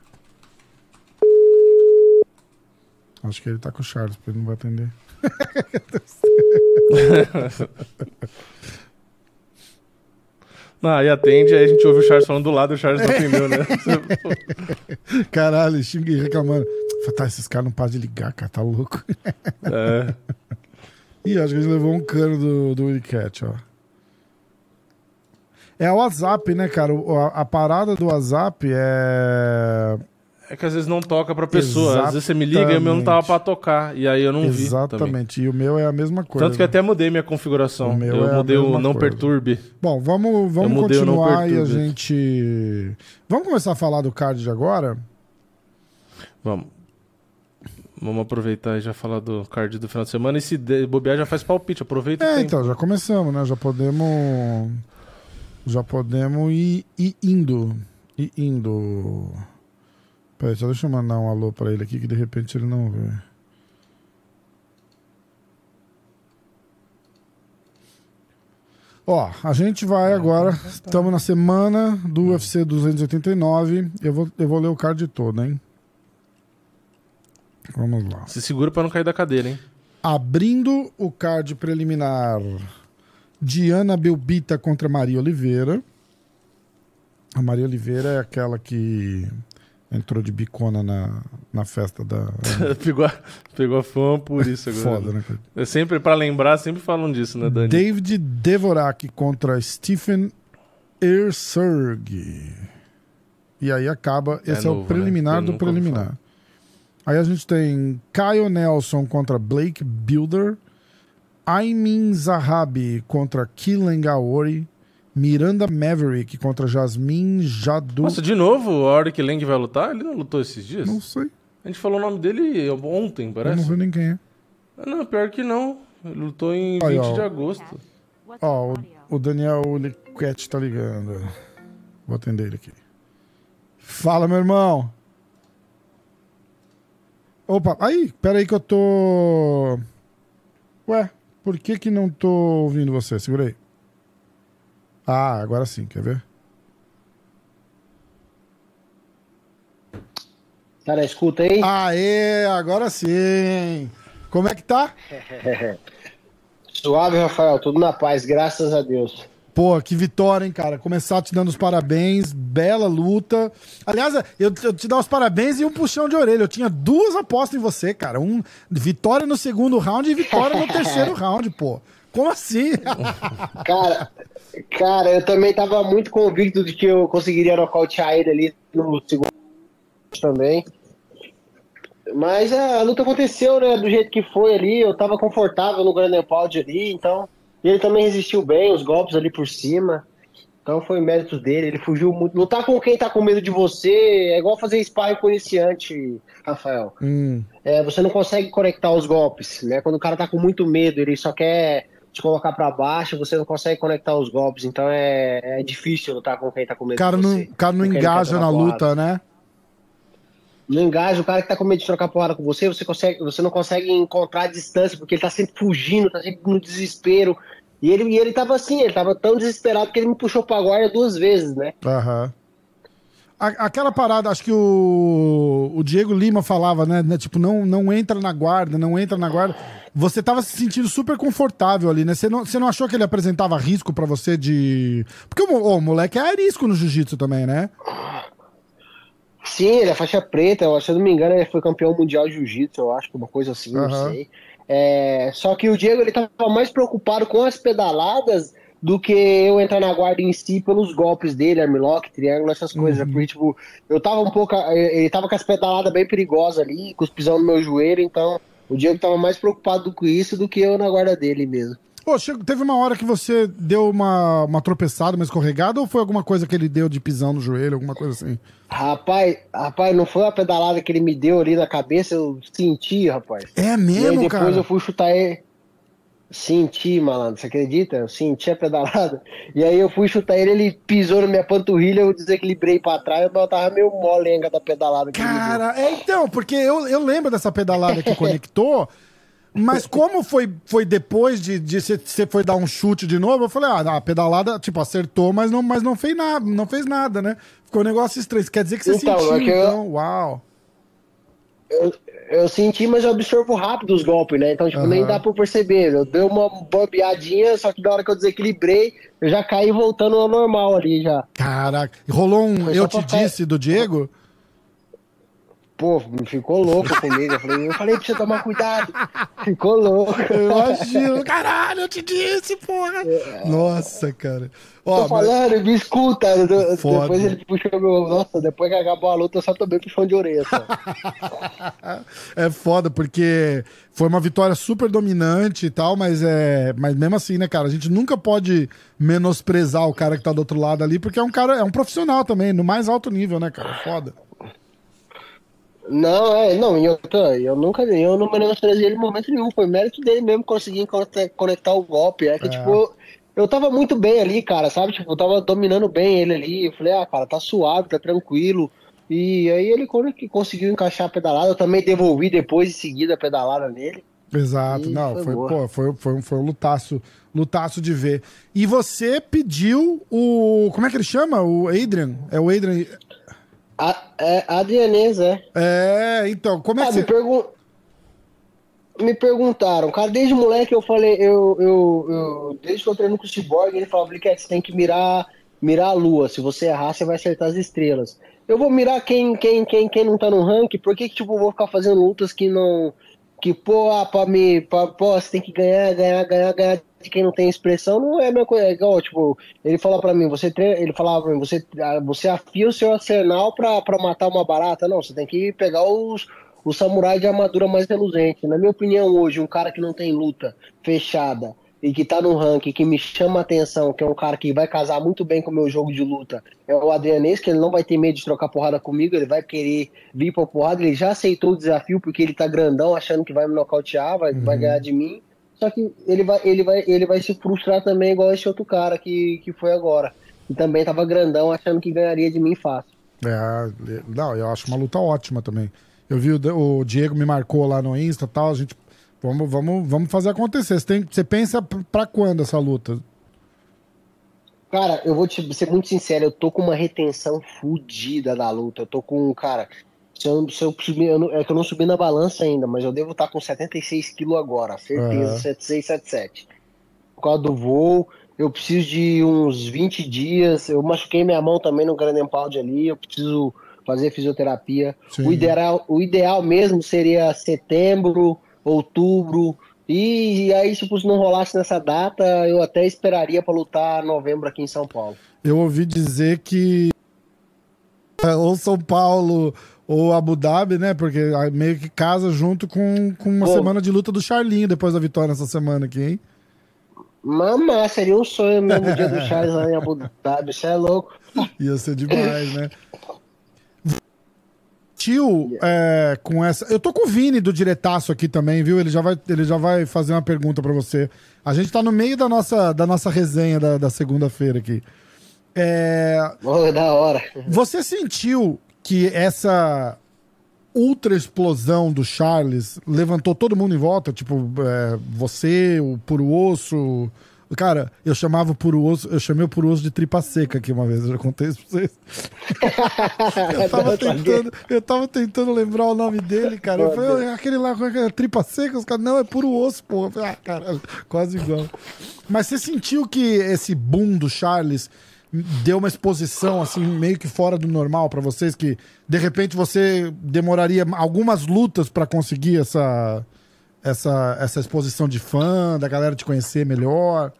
Acho que ele tá com o Charles, porque ele não vai atender. *laughs* Não, aí atende, aí a gente ouve o Charles falando do lado e o Charles não atendeu, né? *laughs* Caralho, xinguei reclamando. Tá, esses caras não param de ligar, cara, tá louco. É. *laughs* Ih, acho que a gente levou um cano do, do Willy Cat, ó. É o WhatsApp, né, cara? A, a parada do WhatsApp é. É que às vezes não toca pra pessoa. Às vezes você me liga e o meu não tava pra tocar. E aí eu não vi. também. Exatamente. E o meu é a mesma coisa. Tanto que até mudei minha configuração. O meu eu é a mudei o mesma não coisa. perturbe. Bom, vamos, vamos o continuar e a gente. Vamos começar a falar do card de agora? Vamos. Vamos aproveitar e já falar do card do final de semana. E se bobear, já faz palpite. Aproveita É, então, já começamos, né? Já podemos. Já podemos ir, ir indo. E indo. Peraí, só deixa eu mandar um alô pra ele aqui que de repente ele não vê. Ó, a gente vai agora. Estamos na semana do UFC 289. Eu vou, eu vou ler o card todo, hein? Vamos lá. Se segura pra não cair da cadeira, hein? Abrindo o card preliminar, Diana Belbita contra Maria Oliveira. A Maria Oliveira é aquela que entrou de bicona na, na festa da. *laughs* pegou, a, pegou a fama por isso agora. Foda, né, cara? É sempre, pra lembrar, sempre falam disso, né, Dani? David Devorak contra Stephen Ersurg. E aí acaba. É Esse é, novo, o né? preliminar Eu do preliminar. Aí a gente tem Kyle Nelson contra Blake Builder. Aimin Zahabi contra Killen Gaori. Miranda Maverick contra Jasmine Jadu. Nossa, de novo, o Auric Lang vai lutar? Ele não lutou esses dias? não sei. A gente falou o nome dele ontem, Eu não parece. vi nem quem é. Não, pior que não. Ele lutou em Aí, 20 ó. de agosto. Ó, o, o Daniel Liquete tá ligando. Vou atender ele aqui. Fala, meu irmão. Opa, aí, pera aí que eu tô... Ué, por que que não tô ouvindo você? Segura aí. Ah, agora sim, quer ver? Na escuta aí? Aê, agora sim. Como é que tá? *laughs* Suave, Rafael, tudo na paz, graças a Deus. Pô, que vitória, hein, cara. Começar te dando os parabéns, bela luta. Aliás, eu, eu te dar os parabéns e um puxão de orelha. Eu tinha duas apostas em você, cara. Um vitória no segundo round e vitória no *laughs* terceiro round, pô. Como assim? *laughs* Cara, cara, eu também tava muito convicto de que eu conseguiria nocautear ele ali no segundo também. Mas a luta aconteceu, né, do jeito que foi ali. Eu tava confortável no Grand Pound ali, então. E ele também resistiu bem, os golpes ali por cima. Então foi mérito dele, ele fugiu muito. Lutar com quem tá com medo de você é igual fazer sparring com iniciante, Rafael. hum, É, você não consegue conectar os golpes, né? Quando o cara tá com muito medo, ele só quer te colocar pra baixo, você não consegue conectar os golpes, então é, é difícil lutar com quem tá com medo o cara de não, cara não engaja na porrada. luta, né? Não engaja, o cara que tá com medo de trocar porrada com você, você, consegue, você não consegue encontrar a distância, porque ele tá sempre fugindo, tá sempre no desespero. E ele, e ele tava assim, ele tava tão desesperado que ele me puxou pra guarda duas vezes, né? Aham. A- Aquela parada, acho que o, o Diego Lima falava, né, né? Tipo, não, não entra na guarda, não entra na guarda. Você tava se sentindo super confortável ali, né? Você não, você não achou que ele apresentava risco pra você de. Porque o, o moleque é arisco no jiu-jitsu também, né? Sim, ele é faixa preta, eu, se eu não me engano, ele foi campeão mundial de jiu-jitsu, eu acho uma coisa assim, Aham. não sei. É, só que o Diego ele tava mais preocupado com as pedaladas do que eu entrar na guarda em si pelos golpes dele, armlock, triângulo, essas coisas. Porque, tipo, eu tava um pouco. Ele tava com as pedaladas bem perigosas ali, com os pisão no meu joelho, então o Diego tava mais preocupado com isso do que eu na guarda dele mesmo. Pô, chegou- teve uma hora que você deu uma, uma tropeçada, uma escorregada, ou foi alguma coisa que ele deu de pisão no joelho, alguma coisa assim? Rapaz, rapaz, não foi a pedalada que ele me deu ali na cabeça, eu senti, rapaz. É E mesmo, depois cara? eu fui chutar ele. Senti, malandro, você acredita? Eu senti a pedalada. E aí eu fui chutar ele, ele pisou na minha panturrilha, eu desequilibrei pra trás, mas eu tava meio molenga da pedalada. Cara, é então, porque eu, eu lembro dessa pedalada que conectou, mas como foi, foi depois de de você você foi dar um chute de novo, eu falei, ah, a pedalada, tipo, acertou, mas não, mas não fez nada, não fez nada, né? Ficou um negócio estranho. Isso Quer dizer que você Então, sentiu, é que eu- então, uau. Eu, eu senti, mas eu absorvo rápido os golpes, né? Então, tipo, nem Aham. dá pra perceber. Eu dei uma bobeadinha, só que na hora que eu desequilibrei, eu já caí voltando ao normal ali já. Caraca, rolou um Foi eu te pra- disse do Diego? Pô, ficou louco comigo. Eu falei, eu falei pra você tomar cuidado. Ficou louco. Eu imagino, caralho, eu te disse, porra. Nossa, cara. Ó, Tô mas- falando, me escuta. Foda. Depois ele puxou meu. Nossa, depois que acabou a luta, eu só tomei puxão de orelha. Só. *laughs* É foda, porque foi uma vitória super dominante e tal, mas é. Mas mesmo assim, né, cara? A gente nunca pode menosprezar o cara que tá do outro lado ali, porque é um cara, é um profissional também, no mais alto nível, né, cara? Foda. Não, é, não, e outra, eu nunca eu não menosprezei ele em momento nenhum. Foi mérito dele mesmo conseguir conectar, o golpe. É que, É. tipo, eu tava muito bem ali, cara, sabe? Tipo, eu tava dominando bem ele ali. Eu falei, ah, cara, tá suave, tá tranquilo. E aí ele quando que conseguiu encaixar a pedalada, eu também devolvi depois em seguida a pedalada nele. Exato, E não, foi foi, pô, foi, foi, foi um lutaço, lutaço de ver. E você pediu o. Como é que ele chama? O Adrian? É o Adrian. A, é, Adrianês, é. É, então, como é Ah, que me, você. pergun- me perguntaram, cara, desde moleque eu falei, eu, eu, eu desde que eu treino com o Cyborg, ele falava, Bliquete, você tem que mirar, mirar a lua, se você errar, você vai acertar as estrelas. Eu vou mirar quem, quem, quem, quem não tá no ranking, por que que, tipo, eu vou ficar fazendo lutas que não, que, pô, ah, pra me, pra, pô, você tem que ganhar, ganhar, ganhar, ganhar de quem não tem expressão, não é a mesma coisa, é igual, tipo, ele falou pra mim, você treina, ele falava pra mim, você, ah, você afia o seu arsenal pra, pra matar uma barata, não, você tem que pegar os, o samurai de armadura mais reluzente. Na minha opinião, hoje, um cara que não tem luta fechada e que tá no ranking, que me chama a atenção, que é um cara que vai casar muito bem com o meu jogo de luta, é o Adrianês, que ele não vai ter medo de trocar porrada comigo, ele vai querer vir pra porrada, ele já aceitou o desafio porque ele tá grandão, achando que vai me nocautear, vai, vai ganhar de mim. Só que ele vai, ele, vai, ele vai se frustrar também, igual esse outro cara que, que foi agora. E também tava grandão, achando que ganharia de mim fácil. É, não, eu acho uma luta ótima também. Eu vi o, o Diego me marcou lá no Insta e tal, a gente. Vamos, vamos, vamos fazer acontecer. Você, tem, você pensa pra quando essa luta? Cara, eu vou te ser muito sincero, eu tô com uma retenção fodida da luta. Eu tô com, cara, se eu, se eu subir, eu não- é que eu não subi na balança ainda, mas eu devo estar com 76 quilos agora, certeza, Aham. 76, 77. Por causa do voo, eu preciso de uns 20 dias. Eu machuquei minha mão também no Grand Pound ali, eu preciso fazer fisioterapia. Sim. O ideal, o ideal mesmo seria setembro, outubro. E, aí, se não rolasse nessa data, eu até esperaria pra lutar novembro aqui em São Paulo. Eu ouvi dizer que é, ou São Paulo ou Abu Dhabi, né? Porque aí meio que casa junto com, com uma semana de luta do Charlinho depois da vitória essa semana aqui, hein? Mamá, seria um sonho mesmo o dia do Charles lá em Abu Dhabi, você é louco. Ia ser demais, né? Tio, é, com essa. Eu tô com o Vini do Diretaço aqui também, viu? Ele já vai, ele já vai fazer uma pergunta pra você. A gente tá no meio da nossa, da nossa resenha da, da segunda-feira aqui. É, Ô, da hora. você sentiu que essa ultra explosão do Charles levantou todo mundo em volta? Tipo, é, você, o Puro Osso. Cara, eu chamava o Puro Osso, eu chamei o Puro Osso de tripa seca aqui uma vez, eu já contei isso pra vocês. *laughs* Eu tava, tentando, eu tava tentando lembrar o nome dele, cara. Eu falei, "Ah, aquele lá com aquela tripa seca, os caras, não, é puro osso, pô. Eu falei, ah, caralho, quase igual. Mas você sentiu que esse boom do Charles deu uma exposição, assim, meio que fora do normal pra vocês? Que, de repente, você demoraria algumas lutas pra conseguir essa, essa, essa exposição de fã, da galera te conhecer melhor?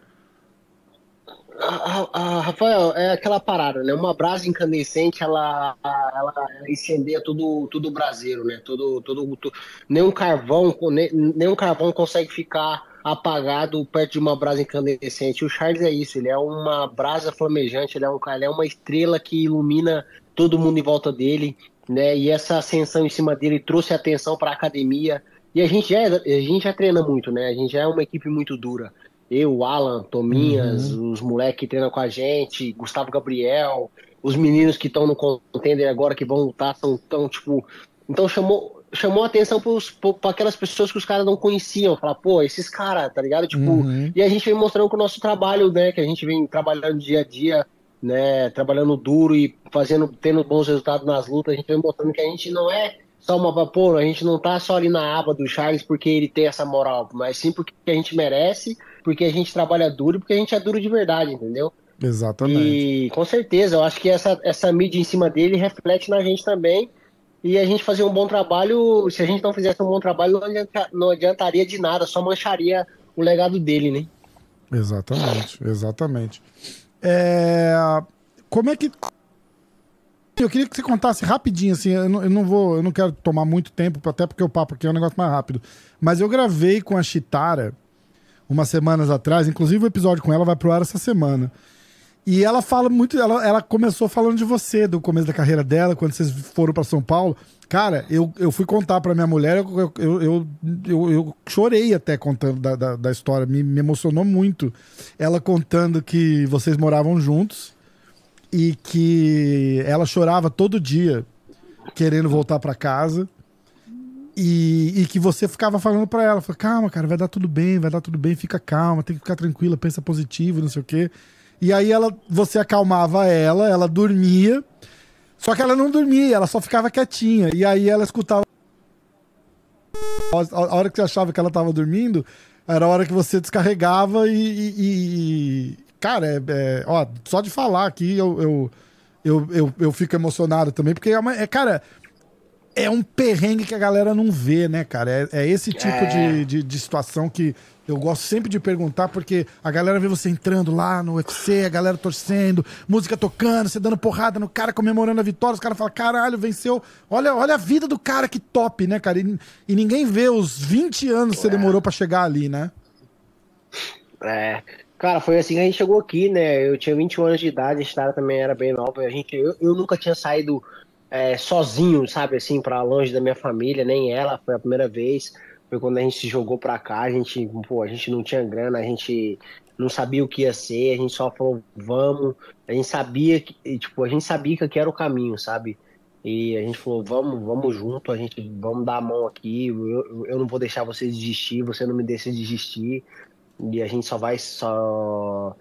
Ah, ah, Rafael, é aquela parada, né? Uma brasa incandescente, ela, ela, incendeia tudo, tudo braseiro, né? Tudo, tu- nenhum carvão, nem- nenhum carvão consegue ficar apagado perto de uma brasa incandescente. O Charles é isso, ele é uma brasa flamejante, ele é, um, ele é uma estrela que ilumina todo mundo em volta dele, né? E essa ascensão em cima dele trouxe atenção para a academia. E a gente, já, a gente já treina muito, né? A gente já é uma equipe muito dura. Eu, Alan, Tominhas, os moleques que treinam com a gente, Gustavo Gabriel, os meninos que estão no contender agora que vão lutar são tão, tipo. Então chamou, chamou a atenção para aquelas pessoas que os caras não conheciam. Falar, pô, esses caras, tá ligado? Tipo, Uhum. e a gente vem mostrando com o nosso trabalho, né? Que a gente vem trabalhando dia a dia, né? Trabalhando duro e fazendo, tendo bons resultados nas lutas. A gente vem mostrando que a gente não é só uma pô, a gente não tá só ali na aba do Charles porque ele tem essa moral, mas sim porque a gente merece, porque a gente trabalha duro e porque a gente é duro de verdade, entendeu? Exatamente. E com certeza, eu acho que essa, essa mídia em cima dele reflete na gente também. E a gente fazer um bom trabalho, se a gente não fizesse um bom trabalho, não, adianta- não adiantaria de nada, só mancharia o legado dele, né? Exatamente, exatamente. É, Como é que. Eu queria que você contasse rapidinho, assim, eu não, eu não vou, eu não quero tomar muito tempo, até porque o papo aqui é um negócio mais rápido. Mas eu gravei com a Chitara umas semanas atrás, inclusive o episódio com ela vai pro ar essa semana. E ela fala muito, ela, ela começou falando de você, do começo da carreira dela, quando vocês foram pra São Paulo. Cara, eu, eu fui contar pra minha mulher, eu, eu, eu, eu, eu chorei até contando da, da, da história, me, me emocionou muito. Ela contando que vocês moravam juntos e que ela chorava todo dia querendo voltar pra casa. E, e que você ficava falando pra ela, calma, cara, vai dar tudo bem, vai dar tudo bem, fica calma, tem que ficar tranquila, pensa positivo, não sei o quê. E aí ela, você acalmava ela, ela dormia, só que ela não dormia, ela só ficava quietinha. E aí ela escutava. A hora que você achava que ela tava dormindo, era a hora que você descarregava e. e- e- cara, é, é- ó, só de falar aqui eu, eu, eu, eu, eu fico emocionado também, porque é, uma, é, cara, é um perrengue que a galera não vê, né, cara? É, é esse tipo de, de, de situação que eu gosto sempre de perguntar, porque a galera vê você entrando lá no UFC, a galera torcendo, música tocando, você dando porrada no cara, comemorando a vitória, os caras falam, caralho, venceu. Olha, olha a vida do cara, que top, né, cara? E, e ninguém vê os 20 anos que você demorou pra chegar ali, né? É. Cara, foi assim que a gente chegou aqui, né? Eu tinha 21 anos de idade, a Estara também era bem nova. A gente, eu, eu nunca tinha saído é, sozinho, sabe, assim, pra longe da minha família, nem ela. Foi a primeira vez. Foi quando a gente se jogou pra cá. A gente, pô, a gente não tinha grana, a gente não sabia o que ia ser. A gente só falou, vamos. A gente sabia que, tipo, a gente sabia que era o caminho, sabe? E a gente falou, vamos, vamos junto, a gente vamos dar a mão aqui. Eu- eu não vou deixar você desistir, você não me deixa desistir. E a gente só vai só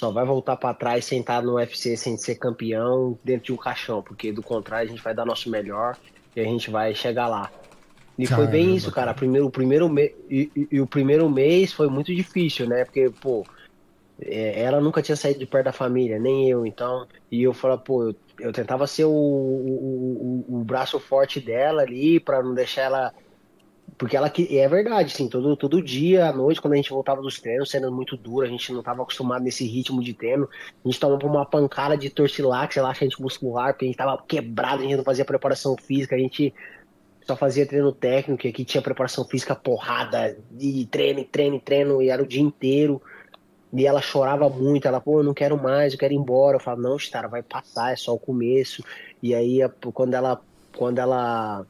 só vai voltar pra trás sentado no UFC sem ser campeão dentro de um caixão, porque do contrário a gente vai dar nosso melhor e a gente vai chegar lá. E foi bem Caramba, isso, cara. Primeiro, o primeiro mês e, e- e o primeiro mês foi muito difícil, né? Porque, pô, é, ela nunca tinha saído de perto da família, nem eu, então. E eu falava, pô, eu, eu tentava ser o, o, o, o braço forte dela ali pra não deixar ela porque ela que é verdade, assim, todo, todo dia, à noite, quando a gente voltava dos treinos, sendo muito duro, a gente não estava acostumado nesse ritmo de treino, a gente tomava uma pancada de torcilax, relaxante muscular, porque a gente tava quebrado, a gente não fazia preparação física, a gente só fazia treino técnico, e aqui tinha preparação física porrada, e treino, treino, treino, e era o dia inteiro. E ela chorava muito, ela, pô, eu não quero mais, eu quero ir embora. Eu falava, não, Stara, vai passar, é só o começo. E aí, quando ela, quando ela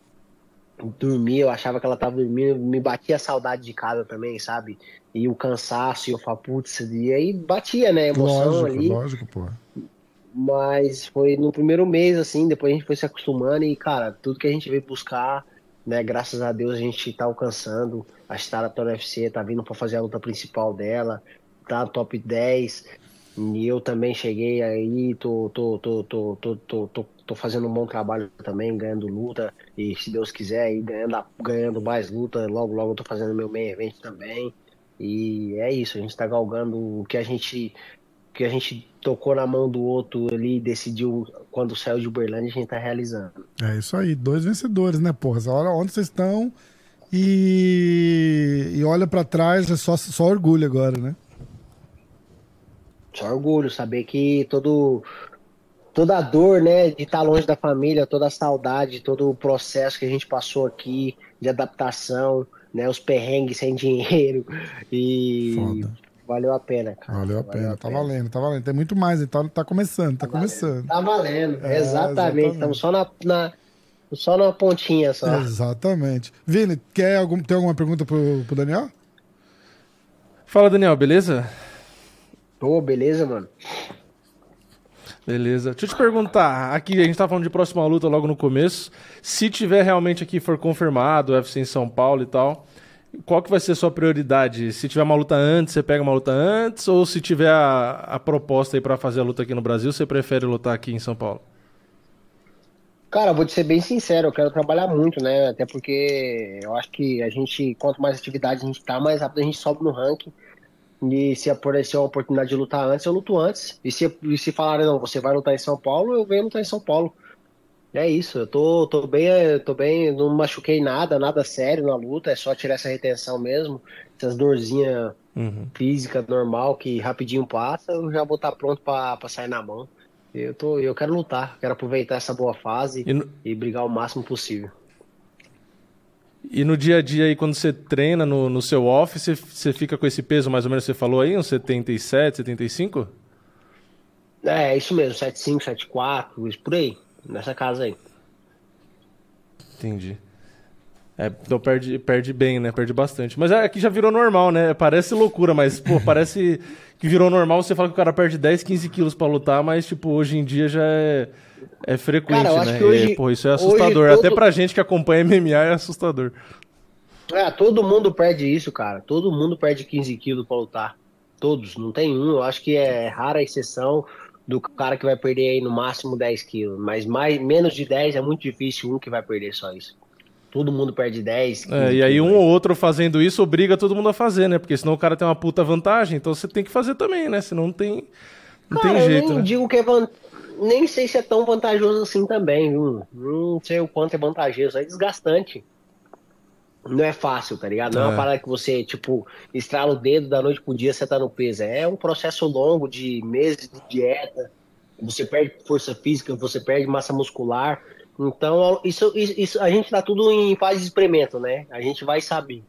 dormia, eu achava que ela tava dormindo, me batia a saudade de casa também, sabe? E o cansaço, e eu falava, putz, e aí batia, né, a emoção Lógico, ali. lógico, pô. Mas foi no primeiro mês, assim, depois a gente foi se acostumando e, cara, tudo que a gente veio buscar, né, graças a Deus a gente tá alcançando. A Stara no UFC, tá vindo pra fazer a luta principal dela, tá top 10. E eu também cheguei aí, tô, tô, tô, tô, tô, tô, tô, tô fazendo um bom trabalho também, ganhando luta. E se Deus quiser, aí ganhando, ganhando mais luta, logo, logo eu tô fazendo meu main event também. E é isso, a gente tá galgando o que a gente que a gente tocou na mão do outro ali e decidiu quando saiu de Uberlândia, a gente tá realizando. É isso aí, dois vencedores, né, porra? Olha onde vocês estão e, e olha pra trás, é só, só orgulho agora, né? Só orgulho saber que todo toda a dor, né, de estar longe da família, toda a saudade, todo o processo que a gente passou aqui de adaptação, né, os perrengues sem *laughs* dinheiro e Foda. valeu a pena, cara. Valeu a pena, tá valendo, tá valendo. Tem muito mais, então tá começando, tá começando. Tá valendo, É, exatamente. exatamente. Estamos só na, na só na pontinha só. Exatamente. Vini, quer algum, tem alguma pergunta pro, pro Daniel? Fala, Daniel, beleza? Ô, beleza, mano? Beleza. Deixa eu te perguntar, aqui a gente tá falando de próxima luta logo no começo. Se tiver realmente aqui for confirmado, UFC em São Paulo e tal, qual que vai ser a sua prioridade? Se tiver uma luta antes, você pega uma luta antes? Ou se tiver a, a proposta aí pra fazer a luta aqui no Brasil, você prefere lutar aqui em São Paulo? Cara, vou te ser bem sincero, eu quero trabalhar muito, né? Até porque eu acho que a gente, quanto mais atividade a gente tá, mais rápido a gente sobe no ranking. E se aparecer uma oportunidade de lutar antes, eu luto antes. E se, e se falarem, não, você vai lutar em São Paulo, eu venho lutar em São Paulo. É isso, eu tô, tô bem, tô bem, não machuquei nada, nada sério na luta, é só tirar essa retenção mesmo, essas dorzinhas Uhum. física normal que rapidinho passa, eu já vou estar pronto pra pra sair na mão. Eu tô, eu quero lutar, quero aproveitar essa boa fase E e brigar o máximo possível. E no dia a dia aí, quando você treina no, no seu off, você, você fica com esse peso mais ou menos que você falou aí, uns 77, 75? É, isso mesmo, 75, 74, isso por aí. Nessa casa aí. Entendi. É, então perde, perde bem, né? Perde bastante. Mas é que já virou normal, né? Parece loucura, mas, pô, *laughs* parece que virou normal você fala que o cara perde 10, 15 quilos pra lutar, mas, tipo, hoje em dia já é, é frequente, Cara, eu né? hoje- pô, isso é assustador. Até todo- pra gente que acompanha MMA é assustador. Ah, todo mundo perde isso, cara. Todo mundo perde 15 quilos pra lutar. Todos, não tem um. Eu acho que é rara a exceção do cara que vai perder aí no máximo 10 quilos. Mas mais, menos de 10 é muito difícil um que vai perder só isso. Todo mundo perde 10. 15 É, e aí um ou outro fazendo isso obriga todo mundo a fazer, né? Porque senão o cara tem uma puta vantagem, então você tem que fazer também, né? Senão não tem, não Cara, tem eu jeito, nem né? digo que é van... Nem sei se é tão vantajoso assim também, viu? Não sei o quanto é vantajoso. É desgastante. Não é fácil, tá ligado? Não é, É. uma parada que você, tipo, estrala o dedo da noite pro dia, você tá no peso. É um processo longo de meses de dieta. Você perde força física, você perde massa muscular. Então, isso, isso, isso- a gente tá tudo em fase de experimento, né? A gente vai saber.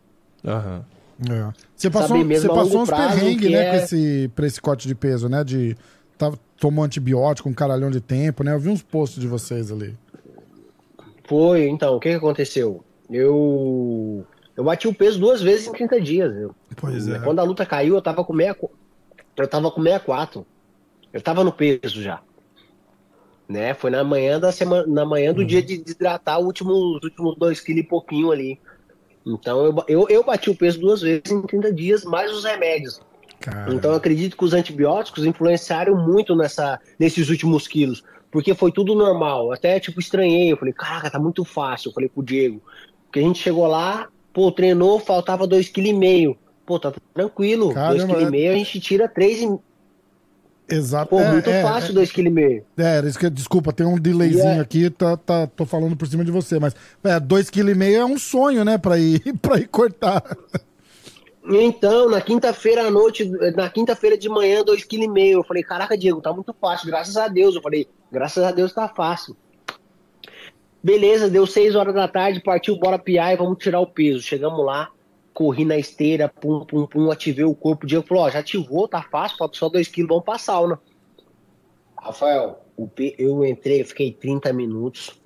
Aham. É. Você passou, Saber mesmo você passou uns perrengues, né, é- com esse, pra esse corte de peso, né? De. Tá, tomou antibiótico um caralhão de tempo, né? Eu vi uns posts de vocês ali. Foi, então, o que, que aconteceu? Eu. Eu bati o peso duas vezes em 30 dias. Eu, Pois é. Quando a luta caiu, eu tava com 64. Eu tava com 64. Eu tava no peso já. Né? Foi na manhã da semana, na manhã do dia de desidratar os últimos, os últimos dois quilos e pouquinho ali. Então eu, eu, eu bati o peso duas vezes em 30 dias, mais os remédios. Cara, Então eu acredito que os antibióticos influenciaram muito nessa, nesses últimos quilos. Porque foi tudo normal. Até tipo, estranhei. Eu falei, caraca, tá muito fácil. Eu falei pro Diego. Porque a gente chegou lá, pô, treinou, faltava 2,5 kg. Pô, tá tranquilo. Caramba, 2,5 kg a gente tira 3,5 exato. Pô, é, muito é, fácil 2,5 kg. É, era isso que, desculpa, tem um delayzinho E é- aqui, tá, tá, tô falando por cima de você, mas é, 2,5 kg é um sonho, né, pra ir, *laughs* pra ir cortar. Então, na quinta-feira à noite, na quinta-feira de manhã, 2,5 kg. Eu falei, caraca, Diego, tá muito fácil, graças a Deus. Eu falei, graças a Deus tá fácil. Beleza, deu 6 horas da tarde, partiu, bora piar e vamos tirar o peso. Chegamos lá, corri na esteira, pum, pum, pum, ativei o corpo. O Diego falou, ó, já ativou, tá fácil, falta só 2 quilos, vamos pra sauna. Rafael, eu entrei, eu fiquei 30 minutos,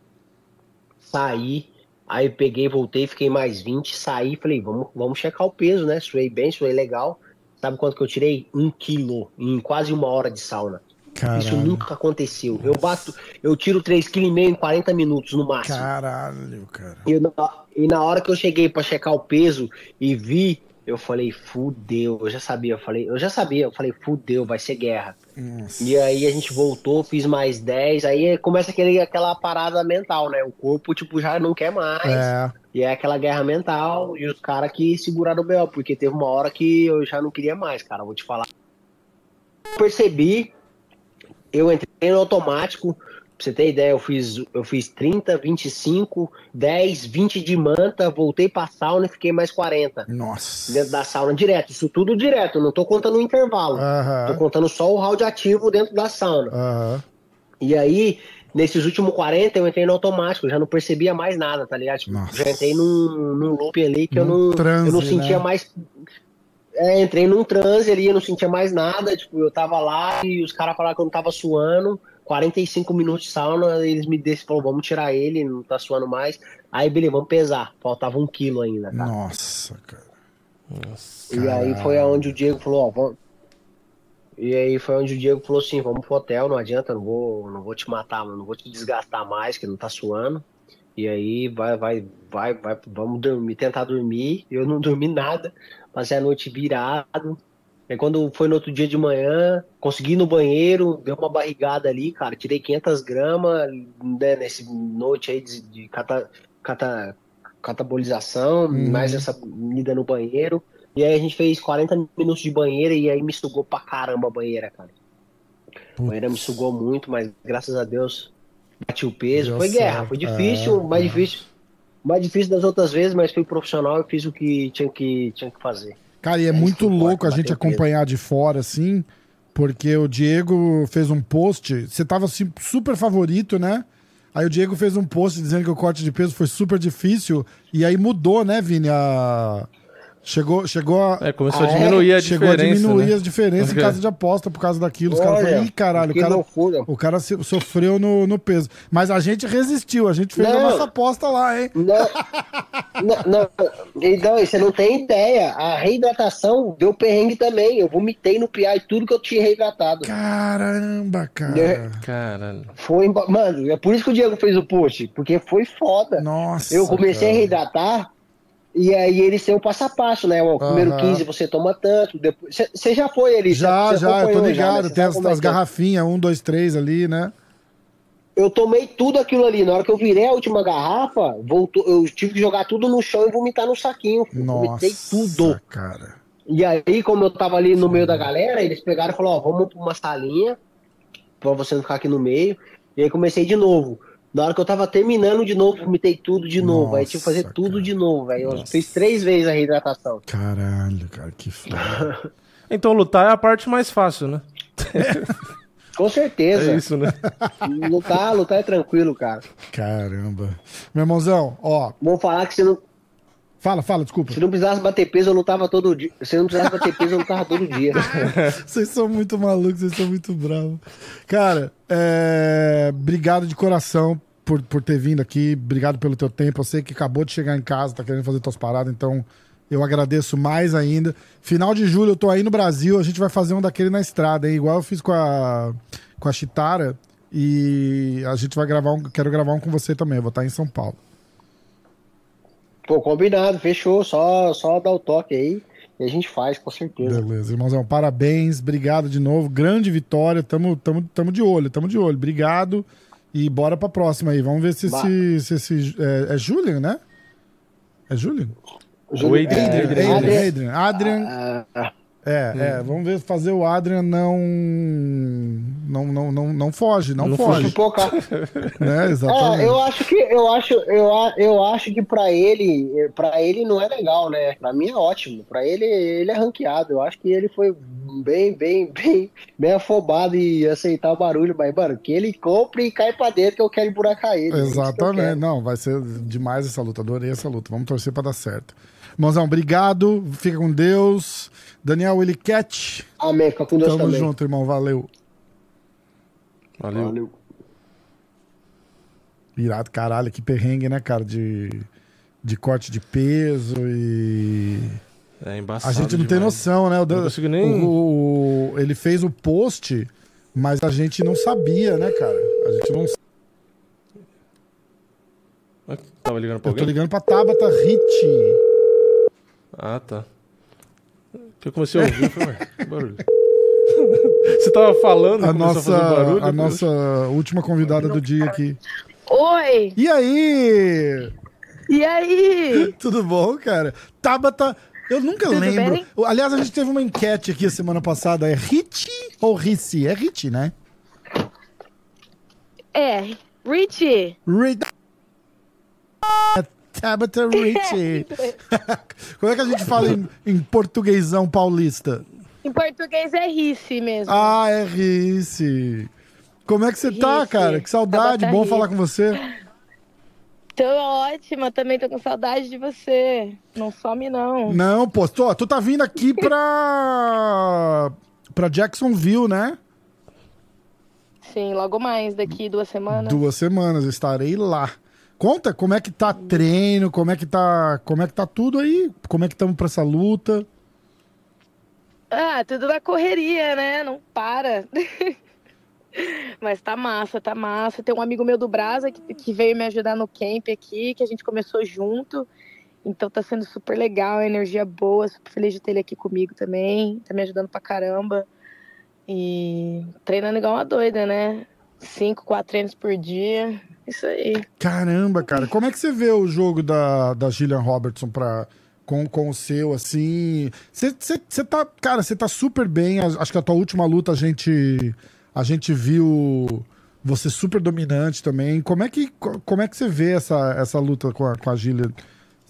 saí, aí eu peguei, voltei, fiquei mais 20, saí, falei, vamos, vamos checar o peso, né? Suei bem, suei legal. Sabe quanto que eu tirei? Um quilo em quase uma hora de sauna. Isso Caralho, nunca aconteceu. Eu bato, eu tiro 3,5 kg em 40 minutos no máximo. caralho, cara. E, eu e na hora que eu cheguei pra checar o peso e vi, eu falei, fudeu, eu já sabia, eu falei, eu já sabia, eu falei, fudeu, vai ser guerra. Nossa. E aí a gente voltou, fiz mais 10, aí começa aquele, aquela parada mental, né? O corpo, tipo, já não quer mais. É, E é aquela guerra mental e os caras que seguraram o B.O., porque teve uma hora que eu já não queria mais, cara, vou te falar. Percebi, eu entrei no automático, pra você ter ideia, eu fiz, eu fiz 30, 25, 10, 20 de manta, voltei pra sauna e fiquei mais 40 nossa. dentro da sauna direto, isso tudo direto, não tô contando o intervalo, tô Aham, contando só o round ativo dentro da sauna. aham. E aí, nesses últimos 40, eu entrei no automático, eu já não percebia mais nada, tá ligado? Tipo, já entrei num, num loop ali que eu Num não, transe, eu não sentia né? mais. É, entrei num transe ali, eu não sentia mais nada. Tipo, eu tava lá e os caras falaram que eu não tava suando. 45 minutos de sauna, eles me desceram, falou, vamos tirar ele, não tá suando mais. Aí, beleza, vamos pesar. Faltava um quilo ainda, tá? Nossa, cara. Nossa. E aí foi aonde o Diego falou, ó, vamos. E aí foi onde o Diego falou assim, vamos pro hotel, não adianta, não vou, não vou te matar, não vou te desgastar mais, que não tá suando. E aí vai, vai, vai, vai, vamos dormir, tentar dormir. Eu não dormi nada, passei a noite virado. Aí quando foi no outro dia de manhã, consegui ir no banheiro, deu uma barrigada ali, cara, tirei 500 gramas, né, nesse noite aí de, de cata, cata, catabolização, Uhum. mais essa ida no banheiro. E aí a gente fez 40 minutos de banheira e aí me sugou pra caramba a banheira, cara. A banheira me sugou muito, mas graças a Deus bati o peso. Deu foi guerra, certo. foi difícil, É, mais é. difícil. Mais difícil das outras vezes, mas fui profissional e fiz o que tinha que, tinha que fazer. Cara, e é É muito louco a gente bater peso. acompanhar de fora, assim, porque o Diego fez um post, você tava assim, super favorito, né? Aí o Diego fez um post dizendo que o corte de peso foi super difícil, e aí mudou, né, Vini, a... Chegou, chegou a. É, começou a é? diminuir a chegou a diferença. diminuir né? as diferenças em Ok. casa de aposta por causa daquilo. Os caras falaram, ih, caralho, o que cara, loucura. o cara sofreu no, no peso. Mas a gente resistiu, a gente fez a Não. nossa aposta lá, hein? Não, não, não, então, você não tem ideia. A reidratação deu perrengue também. Eu vomitei no PI tudo que eu tinha reidratado. Caramba, cara. É. Caralho. Foi, mano, é por isso que o Diego fez o post, porque foi foda. Nossa. eu comecei a cara. reidratar e aí eles têm o passo a passo, né? O primeiro Aham. 15 você toma tanto, depois você já foi ali, Já, cê- cê já, eu tô ligado. né? Cê Tem sabe as, as garrafinhas, um, dois, três ali, né? Eu tomei tudo aquilo ali. Na hora que eu virei a última garrafa, voltou, eu tive que jogar tudo no chão e vomitar no saquinho. filho. Vomitei Nossa, tudo. cara. E aí, como eu tava ali no meio da galera, eles pegaram e falaram, ó, vamos pra uma salinha, pra você não ficar aqui no meio. E aí comecei de novo. Na hora que eu tava terminando de novo, vomitei tudo de novo. aí tive que fazer Nossa, tudo cara. de novo, velho. Eu Nossa. fiz três vezes a reidratação. Caralho, cara, que foda. *laughs* Então lutar é a parte mais fácil, né? *laughs* Com certeza. É isso, né? *laughs* Lutar, lutar é tranquilo, cara. Caramba. Meu irmãozão, ó, Vou falar que se não, fala, fala, desculpa. se não precisasse bater peso, eu lutava todo dia. Se não precisasse bater peso, eu lutava todo dia. Vocês são muito malucos, vocês são muito bravos. Cara, é, obrigado de coração por, por ter vindo aqui. Obrigado pelo teu tempo. Eu sei que acabou de chegar em casa, tá querendo fazer tuas paradas, então eu agradeço mais ainda. Final de julho eu tô aí no Brasil, a gente vai fazer um daquele na estrada, hein? Igual eu fiz com a, com a Chitara. E a gente vai gravar um. Quero gravar um com você também. Eu vou estar em São Paulo. Pô, combinado, fechou. Só, só dar o toque aí e a gente faz, com certeza. Beleza, irmãozão. Parabéns, obrigado de novo. Grande vitória. Tamo, tamo, tamo de olho, tamo de olho. Obrigado. E bora pra próxima aí. Vamos ver se Bah. esse. Se esse é, é Julian, né? É Julian? Júlio- Adrian, é, Adrian. Adrian- Adrian. Adrian. Ah, ah, É, é. Vamos ver fazer o Adrian não. Não, não, não, não foge, não, Não foge. sufocar. *laughs* Né? É, Exatamente. eu acho que eu acho eu, a- eu acho que para ele para ele não é legal, né? Para mim é ótimo. Para ele ele é ranqueado. Eu acho que ele foi bem bem bem bem afobado e aceitar o barulho, mas mano, que ele compre e cai para dentro que eu quero emburacar ele. É que Exatamente. Não, vai ser demais essa luta. Adorei essa luta. Vamos torcer pra dar certo. Mãozão, obrigado. Fica com Deus. Daniel Willy Cat. Amém, fica com Deus Tamo também. junto, irmão. Valeu. Valeu. Valeu. Irado, caralho, que perrengue, né, cara? De, de corte de peso e. É embaçado A gente não tem demais. noção, né? O, Dan- Não consigo nem- o- o- ele fez o post, mas a gente não sabia, né, cara? A gente não. Ah, Tava ligando pra Eu tô alguém? ligando pra Tabata Hit. Ah, tá. Eu comecei a ouvir, que barulho. *laughs* Você tava falando, A nossa, a fazer barulho. a nossa última convidada do dia aqui. Oi! E aí? E aí? *laughs* Tudo bom, cara? Tabata, eu nunca Tudo lembro. bem? Aliás, a gente teve uma enquete aqui a semana passada. É Hit ou Rissi? É Hit, né? É, Richie. Rit... Tabata Rich. *laughs* *laughs* Como é que a gente fala em, em portuguesão paulista? Em português é Rice mesmo. Ah, é Rissi. Como é que você tá, cara? Que saudade, Tabata bom Rissi. falar com você. *laughs* Tô ótima, também tô com saudade de você. Não some, não. Não, pô, tô- tu tá vindo aqui pra. pra Jacksonville, né? Sim, logo mais, daqui duas semanas. Duas semanas, estarei lá. Conta como é que tá treino, como é que tá, como é que tá tudo aí, como é que estamos pra essa luta. Ah, tudo na correria, né? Não para. *laughs* Mas tá massa, tá massa. Tem um amigo meu do Brasa que, que veio me ajudar no camp aqui, que a gente começou junto. Então tá sendo super legal, energia boa, super feliz de ter ele aqui comigo também. Tá me ajudando pra caramba. E treinando igual uma doida, né? Cinco, quatro treinos por dia. Isso aí. Caramba, cara, como é que você vê o jogo da, da Gillian Robertson pra, com, com o seu, assim? Você tá, cara, você tá super bem. Acho que a tua última luta a gente, a gente viu você super dominante também. Como é que, co- como é que você vê essa, essa luta com a, com a Gillian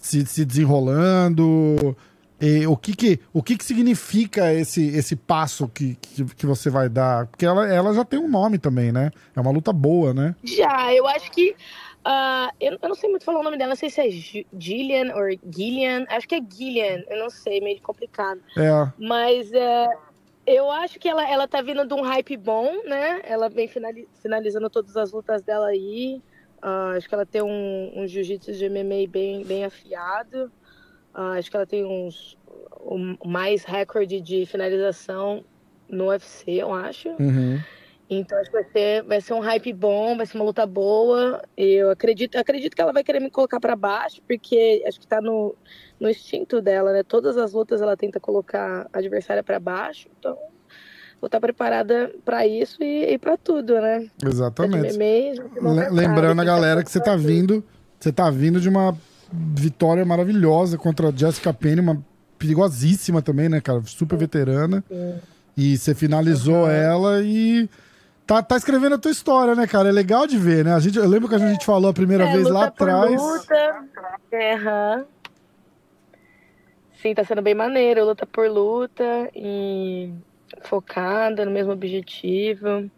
se, se desenrolando? E o que que, o que que significa esse, esse passo que, que, que você vai dar? Porque ela, ela já tem um nome também, né? É uma luta boa, né? Já, eu acho que ah, eu, eu não sei muito falar o nome dela, não sei se é Gi- Gillian ou Gillian. Acho que é Gillian, eu não sei, meio complicado. É. Mas é, eu acho que ela, ela tá vindo de um hype bom, né? Ela vem finali- finalizando todas as lutas dela aí. Ah, acho que ela tem um, um jiu-jitsu de MMA bem, bem afiado. Ah, acho que ela tem uns um, mais recorde de finalização no UFC, eu acho. Uhum. Então acho que vai ser, vai ser um hype bom, vai ser uma luta boa. Eu acredito, acredito que ela vai querer me colocar pra baixo, porque acho que tá no, no instinto dela, né? Todas as lutas ela tenta colocar a adversária pra baixo. Então vou estar preparada pra isso e, e para tudo, né? Exatamente. MMA, Le- marcada, Lembrando a galera que você tá vindo, você tá vindo de uma vitória maravilhosa contra a Jessica Penny, uma perigosíssima também, né, cara? Super veterana. E você finalizou ela e tá, tá escrevendo a tua história, né, cara? É legal de ver, né? A gente, eu lembro que a gente falou a primeira É, vez lá atrás. Luta. Sim, tá sendo bem maneiro, luta por luta e focada no mesmo objetivo.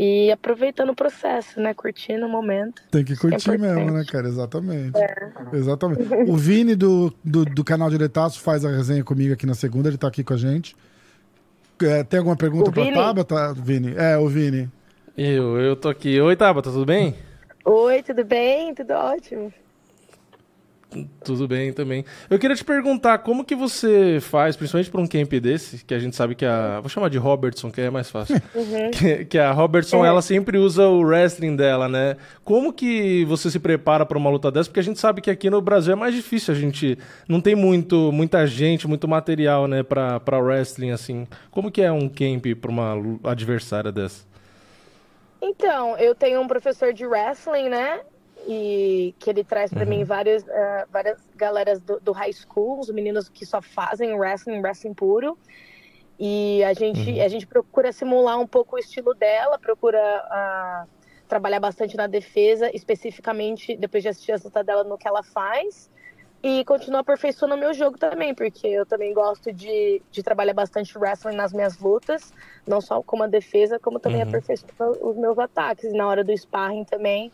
E aproveitando o processo, né? Curtindo o momento. Tem que curtir É mesmo, né, cara? Exatamente. Exatamente. O Vini do, do, do canal Diretaço faz a resenha comigo aqui na segunda, ele tá aqui com a gente. É, tem alguma pergunta O pra Vini? Tabata, Vini? É, o Vini. Eu, eu tô aqui. Oi, Tabata, tudo bem? Oi, tudo bem? Tudo ótimo. Tudo bem também. Eu queria te perguntar como que você faz, principalmente para um camp desse, que a gente sabe que a. Vou chamar de Robertson, que é mais fácil. *laughs* *laughs* que, que a Robertson, ela sempre usa o wrestling dela, né? Como que você se prepara para uma luta dessa? Porque a gente sabe que aqui no Brasil é mais difícil, a gente não tem muito, muita gente, muito material, né, para wrestling assim. Como que é um camp para uma adversária dessa? Então, eu tenho um professor de wrestling, né? E que ele traz pra mim várias, eh, várias galeras do, do high school, os meninos que só fazem wrestling, wrestling puro. E a gente, a gente procura simular um pouco o estilo dela, procura ah, trabalhar bastante na defesa, especificamente depois de assistir as lutas dela no que ela faz. E continuar aperfeiçoando o meu jogo também, porque eu também gosto de, de trabalhar bastante wrestling nas minhas lutas, não só como a defesa, como também Uhum. aperfeiçoar os meus ataques. E na hora do sparring também,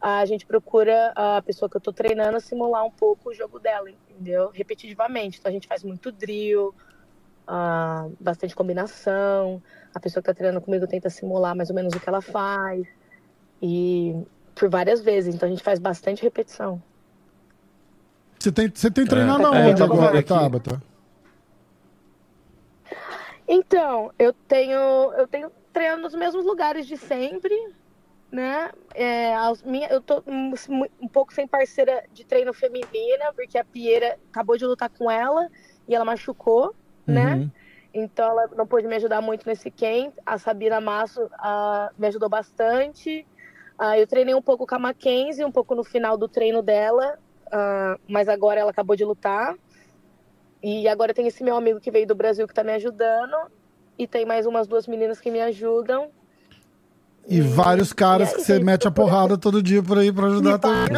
a gente procura a pessoa que eu tô treinando simular um pouco o jogo dela, entendeu? Repetitivamente. Então a gente faz muito drill, ah, bastante combinação. A pessoa que tá treinando comigo tenta simular mais ou menos o que ela faz. E por várias vezes. Então a gente faz bastante repetição. Você tem, você tem treinado É, aonde é, agora. Tabata? Então, eu tenho, eu tenho treinado nos mesmos lugares de sempre, né? É, as minha, eu tô um, um pouco sem parceira de treino feminina, porque a Pieira acabou de lutar com ela e ela machucou, né? Uhum. Então ela não pôde me ajudar muito nesse camp. A Sabina Masso me ajudou bastante. Ah, eu treinei um pouco com a Mackenzie, um pouco no final do treino dela, ah, mas agora ela acabou de lutar. E agora tem esse meu amigo que veio do Brasil que tá me ajudando. E tem mais umas duas meninas que me ajudam. E vários caras e que você mete a porrada todo dia por aí pra ajudar também.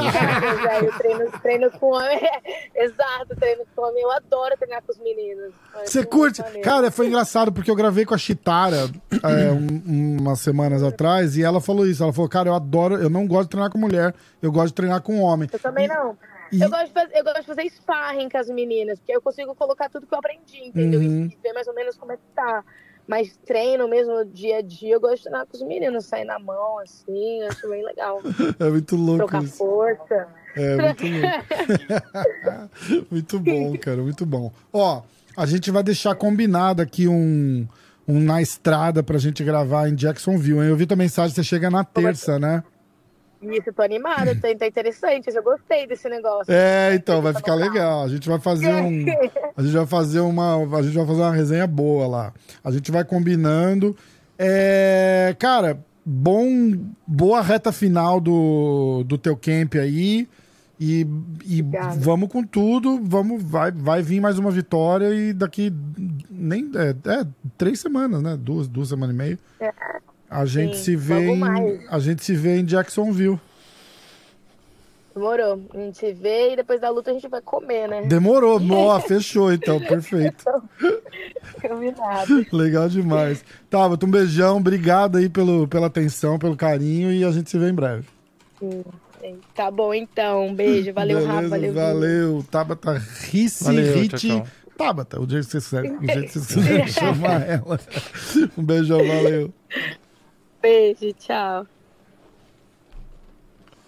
Vários com homem. *laughs* Exato, treino com homem. Eu adoro treinar com os meninos. Você acho curte? Cara, foi engraçado porque eu gravei com a Chitara é, um- umas semanas atrás e ela falou isso. Ela falou, cara, eu adoro, eu não gosto de treinar com mulher, eu gosto de treinar com homem. Eu também não. E- Eu, gosto de fazer, eu gosto de fazer sparring com as meninas, porque eu consigo colocar tudo que eu aprendi, entendeu? Uhum. E ver mais ou menos como é que tá. Mas treino mesmo, dia a dia, eu gosto de treinar com os meninos, sair na mão, assim, acho bem legal. É muito louco Trocar isso. força. É muito louco. *laughs* muito bom, cara, muito bom. Ó, a gente vai deixar combinado aqui um, um na estrada pra gente gravar em Jacksonville. Hein? Eu vi tua mensagem, você chega na terça, né? Isso, eu tô animada, tá, tá interessante, eu gostei desse negócio. É, então, vai ficar legal. A gente vai fazer um. *laughs* A gente vai fazer uma. A gente vai fazer uma resenha boa lá. A gente vai combinando. É, cara, bom, boa reta final do, do teu camp aí. E, e vamos com tudo. Vamos, vai, vai vir mais uma vitória e daqui nem é, é, três semanas, né? Duas, duas semanas e meia. A gente Sim, se vê em, mais. a gente se vê em Jacksonville. Demorou. A gente vê e depois da luta a gente vai comer, né? Demorou, *laughs* ó, fechou então, perfeito. *laughs* Combinado. Legal demais. Tá, um beijão, obrigado aí pelo, pela atenção, pelo carinho e a gente se vê em breve. Tá bom, então. Um beijo. Valeu, Beleza, Rafa. Valeu, valeu. Tabata Rissi tchau. Tabata, o jeito que você quiser, o jeito que você *laughs* quiser chamar ela. Um beijão, valeu. Beijo, tchau.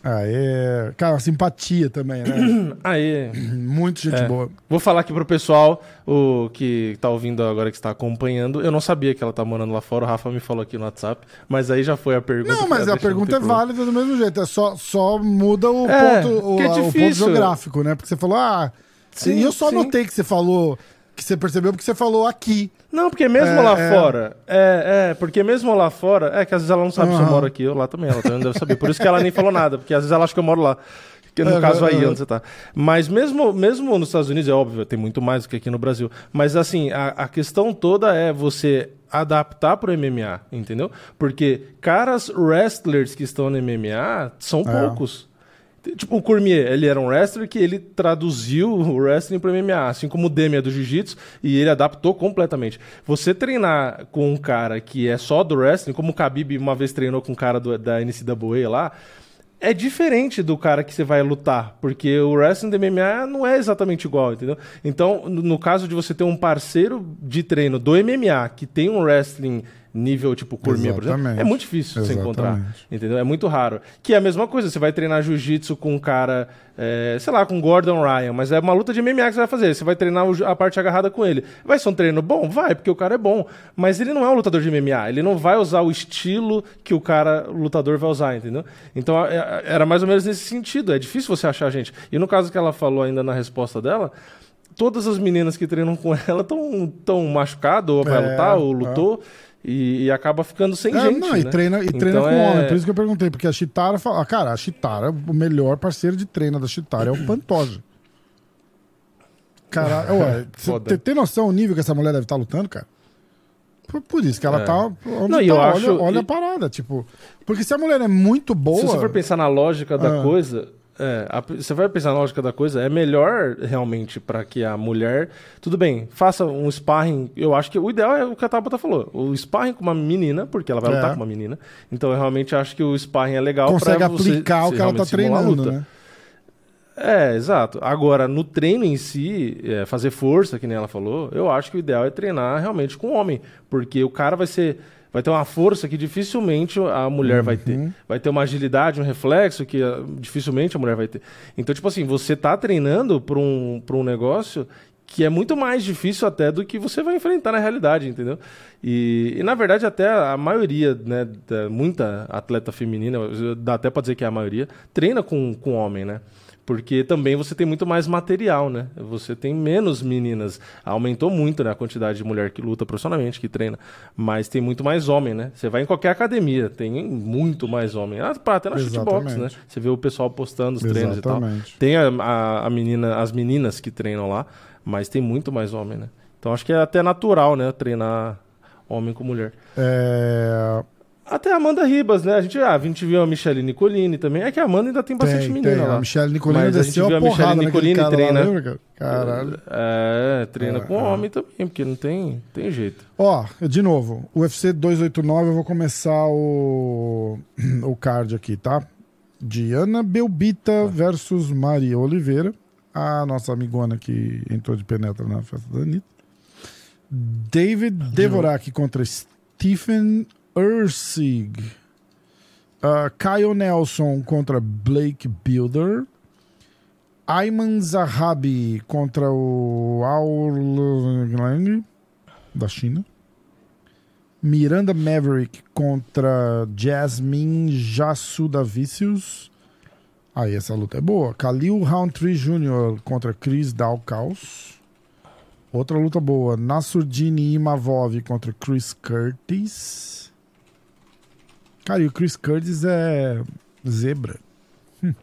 É. Cara, simpatia também, né? *clears throat* Aí, *clears throat* Muito gente É. boa. vou falar aqui pro pessoal, o que tá ouvindo agora, que está acompanhando. Eu não sabia que ela tá morando lá fora, o Rafa me falou aqui no WhatsApp, mas aí já foi a pergunta. Não, mas a pergunta é problema. válida do mesmo jeito. É só, só muda o, É, ponto, o, é o ponto geográfico, né? Porque você falou, ah. Sim, e eu só sim. notei que você falou. Que você percebeu porque você falou aqui. Não, porque mesmo É, lá é. fora. É, é, porque mesmo lá fora. É que às vezes ela não sabe se eu Aham. moro aqui, eu lá também. Ela também não deve saber. Por isso que ela nem falou nada, porque às vezes ela acha que eu moro lá. Que no Aham, caso aí, aham. onde você tá. Mas mesmo, mesmo nos Estados Unidos, é óbvio, tem muito mais do que aqui no Brasil. Mas assim, a, a questão toda é você adaptar pro MMA, entendeu? Porque caras wrestlers que estão no MMA são É. poucos. Tipo, o Cormier, ele era um wrestler que ele traduziu o wrestling para MMA, assim como o Demi é do jiu-jitsu, e ele adaptou completamente. Você treinar com um cara que é só do wrestling, como o Khabib uma vez treinou com um cara do- da NCAA lá, é diferente do cara que você vai lutar, porque o wrestling do MMA não é exatamente igual, entendeu? Então, no caso de você ter um parceiro de treino do MMA que tem um wrestling nível tipo Cormier, por exemplo, é muito difícil de você encontrar. Entendeu? É muito raro. Que é a mesma coisa, você vai treinar jiu-jitsu com um cara, é, sei lá, com Gordon Ryan, mas é uma luta de MMA que você vai fazer. Você vai treinar o a parte agarrada com ele. Vai ser um treino bom? Vai, porque o cara é bom. Mas ele não é um lutador de MMA. Ele não vai usar o estilo que o cara lutador vai usar, entendeu? Então é- é- era mais ou menos nesse sentido. É difícil você achar gente. E no caso que ela falou ainda na resposta dela. Todas as meninas que treinam com ela estão tão machucadas, ou vai É, lutar, ou é. E, e acaba ficando sem É, gente. não, e né? treina, e treina Então com é- homem. Por isso que eu perguntei, porque a Chitara fala. ah, Cara, a Chitara, o melhor parceiro de treino da Chitara é o Pantoja. Cara, *laughs* ué, você tem- noção o nível que essa mulher deve estar lutando, cara? Por, por isso que ela É. tá. Onde Não, tá, eu olha, acho- olha a parada, tipo. Porque se a mulher é muito boa. Se você for pensar na lógica da Ah. coisa, é, a- você vai pensar na lógica da coisa, é melhor realmente para que a mulher, tudo bem, faça um sparring. Eu acho que o ideal é o que a Tabata falou, o sparring com uma menina, porque ela vai É. lutar com uma menina. Então eu realmente acho que o sparring é legal você aplicar o que ela tá treinando, né? É, exato. Agora, no treino em si, é, fazer força, que nem ela falou, eu acho que o ideal é treinar realmente com homem. Porque o cara vai ser. Vai ter uma força que dificilmente a mulher vai Uhum. ter. Vai ter uma agilidade, um reflexo que ah, dificilmente a mulher vai ter. Então, tipo assim, você tá treinando para um, pra um negócio que é muito mais difícil até do que você vai enfrentar na realidade, entendeu? E, e, na verdade até a maioria, né, da- muita atleta feminina, dá até pra dizer que é a maioria, treina com, com homem, né? Porque também você tem muito mais material, né? Você tem menos meninas. Aumentou muito né, a quantidade de mulher que luta profissionalmente, que treina. Mas tem muito mais homem, né? Você vai em qualquer academia, tem muito mais homem. Ah, até na shootbox, né? Exatamente. Você vê o pessoal postando os treinos e tal. Exatamente. Tem a, a, a menina, as meninas que treinam lá, mas tem muito mais homem, né? Então acho que é até natural, né? Treinar homem com mulher. É, Até a Amanda Ribas, né? A gente, ah, a gente viu a Michelle Nicolini também. É que a Amanda ainda tem bastante tem, menina tem. lá. A Michelle Nicolini Mas a gente viu a Michelle Nicolini cara lá, treina. lembra, cara? Caralho. É, treina É, com é. homem também, porque não tem, tem jeito. Ó, de novo, UFC 289, eu vou começar o, *clears throat* o card aqui, tá? Diana Belbita versus Maria Oliveira, a nossa amigona que entrou de penetra na festa da Anitta. David Devorak contra Stephen Ursig. Uh, Kyle Nelson contra Blake Builder. Ayman Zahabi contra o Aurlang da China. Miranda Maverick contra Jasmine Jassudavicius. Aí essa luta é boa. Khalil Roundtree Jr. contra Chris Dalkaus. Outra luta boa. Nasurdini Imavov contra Chris Curtis. Cara, e o Chris Curtis é zebra. Hum.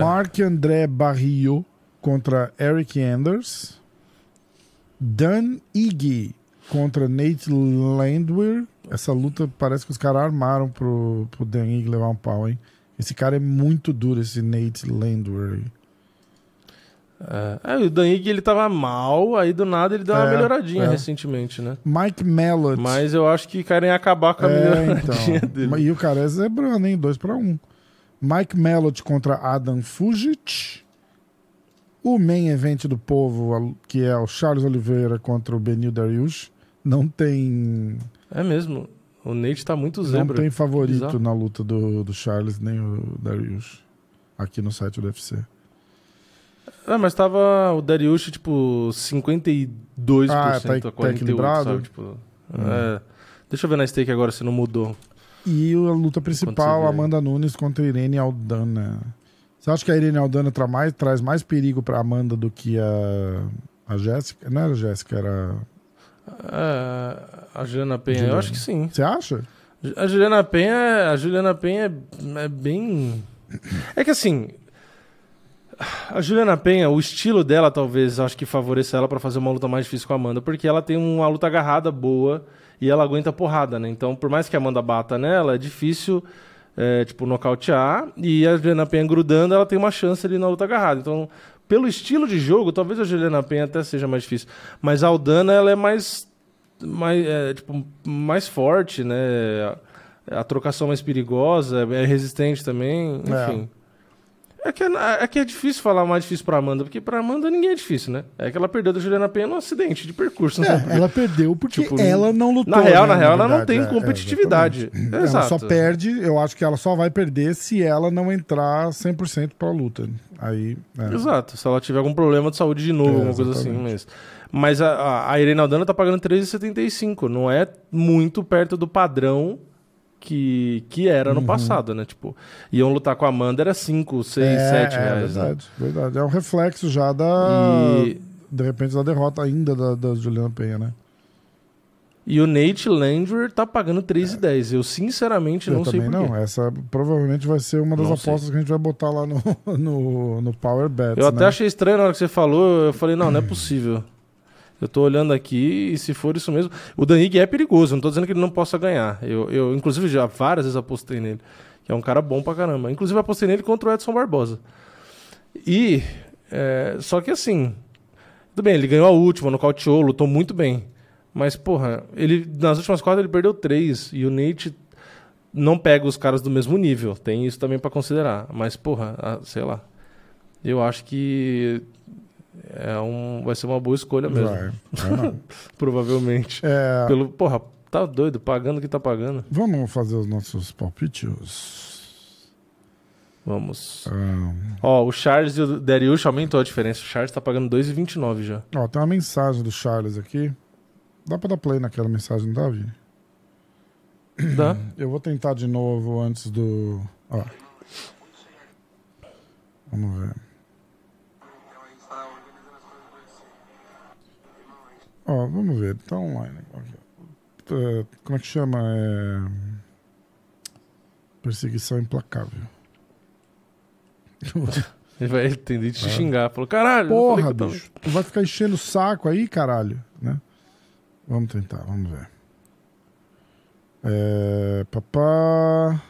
Marc André Barrio contra Eric Anders. Dan Iggy contra Nate Landwehr. Essa luta parece que os caras armaram pro, pro Dan Iggy levar um pau, hein? Esse cara é muito duro, esse Nate Landwehr. É, é, o Dan Ige, ele tava mal, aí do nada ele deu uma É, melhoradinha é. recentemente, né? Mike Mellott. Mas eu acho que querem acabar com a É, melhoradinha então. *laughs* dele. E o cara é zebrando, hein? 2 para 1 um. Mike Mellott contra Adam Fujic. O main event do povo, que é o Charles Oliveira contra o Benil Dariush. Não tem, É mesmo. O Nate tá muito não zebra. tem favorito Bizarro. na luta do, do Charles nem o Dariush. Aqui no site do UFC. Ah, mas tava o Dariush, tipo, 52% Ah, tá- a tá 48%, equilibrado? sabe? Tipo, é. Deixa eu ver na stake agora se não mudou. E a luta principal. Amanda Nunes contra Irene Aldana. Você acha que a Irene Aldana tra mais- traz mais perigo pra Amanda do que a, a Jéssica? Não era a Jéssica, era. É, a Juliana Penha, eu Juliana. acho que sim. Você acha? A Juliana Penha, a Juliana Penha é, é bem. É que assim. A Juliana Penha, o estilo dela talvez acho que favoreça ela pra fazer uma luta mais difícil com a Amanda, porque ela tem uma luta agarrada boa e ela aguenta porrada, né? Então, por mais que a Amanda bata nela, é difícil, é, tipo, nocautear. E a Juliana Penha grudando, ela tem uma chance ali na luta agarrada. Então, pelo estilo de jogo, talvez a Juliana Penha até seja mais difícil. Mas a Aldana, ela é mais mais, é, tipo, mais forte, né? A, a trocação mais perigosa, é resistente também, É. enfim. É. que é, é que é difícil falar mais difícil pra Amanda, porque pra Amanda ninguém é difícil, né? É que ela perdeu da Juliana Penha num acidente de percurso, né? É, ela perdeu porque Tipo, ela não lutou. na real, né, na real, ela não tem É, é, competitividade. Ela Exato. só perde, eu acho que ela só vai perder se ela não entrar 100% pra luta. Aí. é. Exato, se ela tiver algum problema de saúde de novo, É, alguma coisa assim. Mas, mas a, a- Irene Aldana tá pagando 13,75. Não é muito perto do padrão que, que era Uhum. no passado, né? Tipo, iam lutar com a Amanda, era 5, 6, é, 7 é, reais. né? verdade, verdade. É um reflexo já da. E, De repente, da derrota ainda da, da Juliana Penha, né? e o Nate Landwehr tá pagando 3,10. Eu sinceramente eu não sei também porquê. não. Essa provavelmente vai ser uma das Não apostas sei. que a gente vai botar lá no, *laughs* no, no Power Bets. Eu até né? achei estranho na hora que você falou, eu falei, não, não é possível. Eu tô olhando aqui e se for isso mesmo. O Danig é perigoso, não tô dizendo que ele não possa ganhar. Eu, eu inclusive, já várias vezes apostei nele. Que é um cara bom pra caramba. Inclusive, apostei nele contra o Edson Barbosa. E. é, só que assim. Tudo bem, ele ganhou a última, nocauteou, lutou muito bem. Mas, porra, ele, nas últimas quatro ele perdeu três. E o Nate não pega os caras do mesmo nível. Tem isso também pra considerar. Mas, porra, sei lá. Eu acho que é um, vai ser uma boa escolha mesmo. Vai. *laughs* Provavelmente. É, Pelo, porra, tá doido, pagando o que tá pagando. vamos fazer os nossos palpites. Vamos. Ah, Ó, o Charles e o Darius aumentou a diferença. O Charles tá pagando 2,29 já. ó, tem uma mensagem do Charles aqui. Dá pra dar play naquela mensagem, não dá, Vini? Dá? Eu vou tentar de novo antes do. Ó. Vamos ver. Ó, vamos ver. Tá online. É, Como é que chama? É... Perseguição implacável. Ele vai tender te xingar. Falou, caralho, Porra, bicho. Tu vai ficar enchendo o saco aí, caralho, né? Vamos tentar, vamos ver. É, papá.